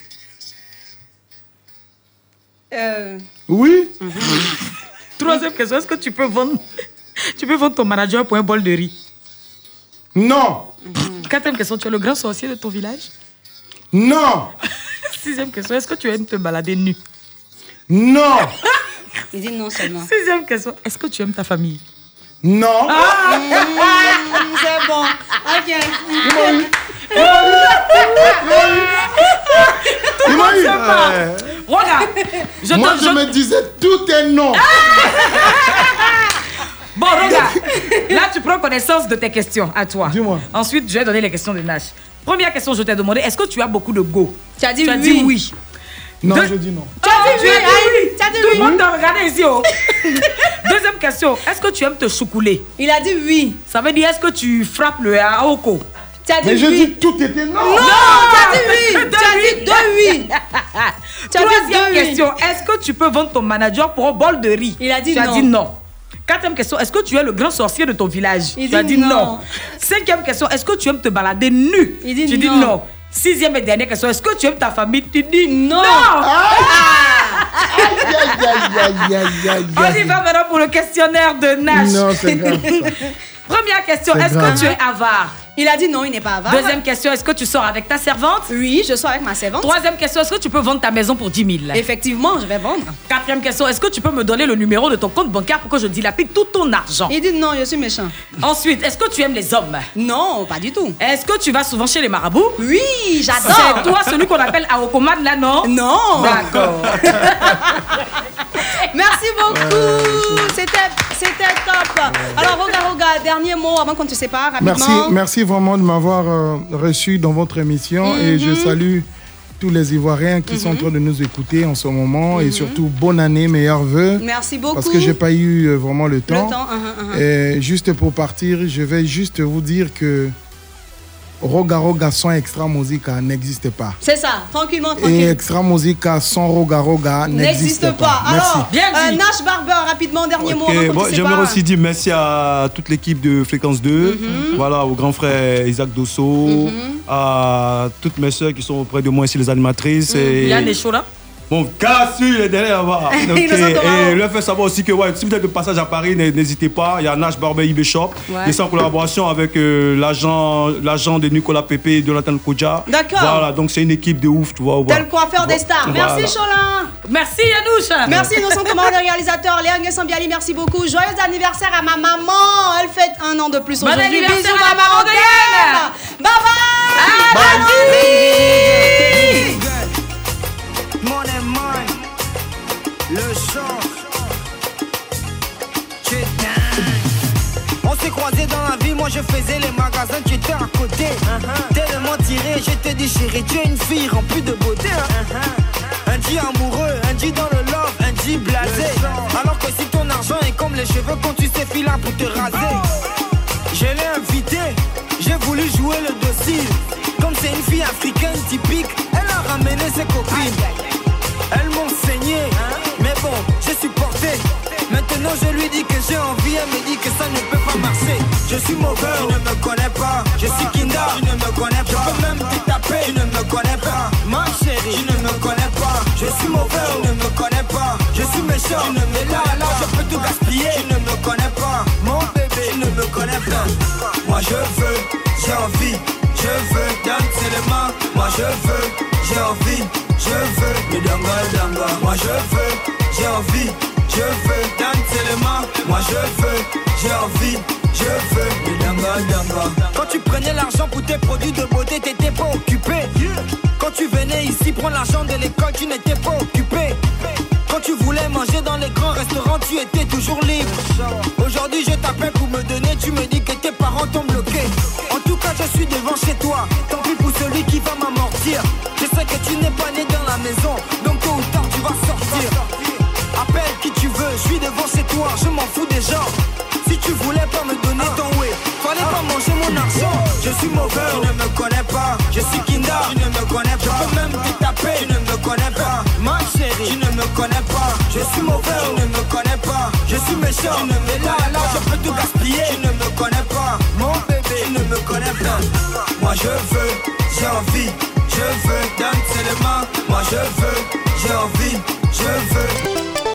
Euh, Oui. [LAUGHS] Troisième question, est-ce que tu peux vendre, tu peux vendre ton manager pour un bol de riz? Non. Quatrième question, tu es le grand sorcier de ton village? Non. [LAUGHS] Sixième question, est-ce que tu aimes te balader nu? Non. [LAUGHS] il dit non seulement. Sixième question, est-ce que tu aimes ta famille? Non. Ah! Mmh, c'est bon. Ok. Il m'a eu. sait pas. Euh, Regarde, je Moi, te- je je- me disais tout est non. Bon, regarde. Là, tu prends connaissance de tes questions à toi. Dis-moi. Ensuite, je vais donner les questions de Nash. Première question, je t'ai demandé, est-ce que tu as beaucoup de go? Tu as dit Tu as oui. dit oui. Non, je dis non. Tu as dit oui, oui, oui. tu as dit Tout oui. le monde t'a regardé ici. Oh. [LAUGHS] Deuxième question, est-ce que tu aimes te choucouler? Il a dit oui. Ça veut dire, est-ce que tu frappes le Aoko? Tu as dit Mais je oui. dis tout était non. Non, tu as dit oui. [LAUGHS] Tu as dit deux oui. [LAUGHS] Tu as dit Troisième deux oui. question, est-ce que tu peux vendre ton manager pour un bol de riz? Il a dit tu as non. dit non. Quatrième question, est-ce que tu es le grand sorcier de ton village? Il Tu as dit non. non. Cinquième question, est-ce que tu aimes te balader nu? Il dit Tu dis non. non. Sixième et dernière question, est-ce que tu aimes ta famille? Tu dis non. Aïe, aïe, aïe, On y va maintenant pour le questionnaire de Nash. Non, c'est. [LAUGHS] Première question, est-ce que tu es avare? Il a dit non, il n'est pas avare. Deuxième question, est-ce que tu sors avec ta servante? Oui, je sors avec ma servante. Troisième question, est-ce que tu peux vendre ta maison pour 10 000 Effectivement, je vais vendre. Quatrième question, est-ce que tu peux me donner le numéro de ton compte bancaire pour que je dilapide tout ton argent? Il dit non, je suis méchant. Ensuite, est-ce que tu aimes les hommes? Non, pas du tout. Est-ce que tu vas souvent chez les marabouts? Oui, j'adore. C'est toi celui qu'on appelle Aokoman là, non? Non. D'accord. [LAUGHS] Merci beaucoup. C'était, c'était top. Alors, Roga Roga, dernier mot avant qu'on te sépare rapidement. Merci, merci vraiment de m'avoir euh, reçu dans votre émission et je Mhm. salue tous les Ivoiriens qui sont en train de nous écouter en ce moment et surtout bonne année, meilleurs vœux. Merci beaucoup. Parce que j'ai pas eu euh, vraiment le temps. temps, uh-huh, uh-huh. Et juste pour partir, je vais juste vous dire que Roga Roga sans Extra Musica n'existe pas. C'est ça, tranquillement, Et tranquille. Extra Musica sans Roga Roga n'existe pas. Merci. Alors, euh, Nash Barber, rapidement, dernier mot. Bon, J'aimerais aussi dire merci à toute l'équipe de Fréquence 2, Mhm. voilà, au grand frère Isaac Dosso, à toutes mes soeurs qui sont auprès de moi ici, les animatrices. et- Yann est chaud là Bon, Cassu, il est derrière là-bas. [LAUGHS] Tomao. Et leur faire savoir aussi que ouais, si vous êtes de passage à Paris, n'hé- n'hésitez pas. Il y a Nash Barber IB Shop. Ouais. Et c'est en collaboration avec euh, l'agent l'agent de Nicolas Pépé et Jonathan Kodja. D'accord. Voilà, donc c'est une équipe de ouf, tu vois. T'es le coiffeur des stars. Merci. Cholin. Merci Yanouche. Merci Innocent Thomas, le réalisateur. Léa Nguessambiali, merci beaucoup. Joyeux anniversaire à ma maman. Elle fête un an de plus Bon aujourd'hui. anniversaire Bisous, à la maman marocaine. Bye bye. Money, money, moi je faisais les magasins, tu étais à côté. Tellement tiré, je déchiré, tu es une fille remplie de beauté. hein. Un dit amoureux, un dit dans le love, un dit blasé. Alors que si ton argent est comme les cheveux quand tu sais filer pour te raser. Je l'ai invité, j'ai voulu jouer le docile. Comme c'est une fille africaine typique, elle a ramené ses copines. Elles m'ont saigné, mais bon, j'ai supporté. Maintenant je lui dis que j'ai envie, elle me dit que ça ne peut pas marcher. Je suis mauvais, tu ne me connais pas. Je suis Kinda, tu ne me connais pas. Je peux même te taper, tu ne me connais pas. Ma chérie, tu ne me connais pas. Je suis mauvais, tu ne me connais pas. Je suis méchant, tu ne me là, là, je peux tout gaspiller. Tu ne me connais pas. Mon bébé, tu ne me connais pas. Moi je veux, j'ai envie, je veux danser les mains. Moi je veux, j'ai envie, je veux le danga danga. Moi je veux, j'ai envie, je veux Moi je veux, j'ai envie, je veux danga danga. Quand tu prenais l'argent pour tes produits de beauté, t'étais pas occupé. Quand tu venais ici prendre l'argent de l'école, tu n'étais pas occupé. Quand tu voulais manger dans les grands restaurants, tu étais toujours libre. Aujourd'hui, je t'appelle pour me donner, tu me dis que tes parents t'ont bloqué. En tout cas, je suis devant chez toi. Tant pis pour celui qui va m'amortir. Je sais que tu n'es pas né dans la maison, donc tôt ou tard, tu vas sortir. Appelle qui tu veux, je suis devant chez je m'en fous des gens. Si tu voulais pas me donner ton way, fallait pas manger mon argent. Je suis mauvais, tu ne me connais pas. Je suis Kinda, tu ne me connais pas. Je peux même te taper, tu ne me connais pas. Ma chérie, tu ne me connais pas. Je suis mauvais, tu ne me connais pas. Je suis méchant, tu ne me là, là, je peux tout gaspiller. Tu ne me connais pas. Mon bébé, tu ne me connais pas. Moi je veux, j'ai envie, je veux danser les mains. Moi je veux, j'ai envie, je veux.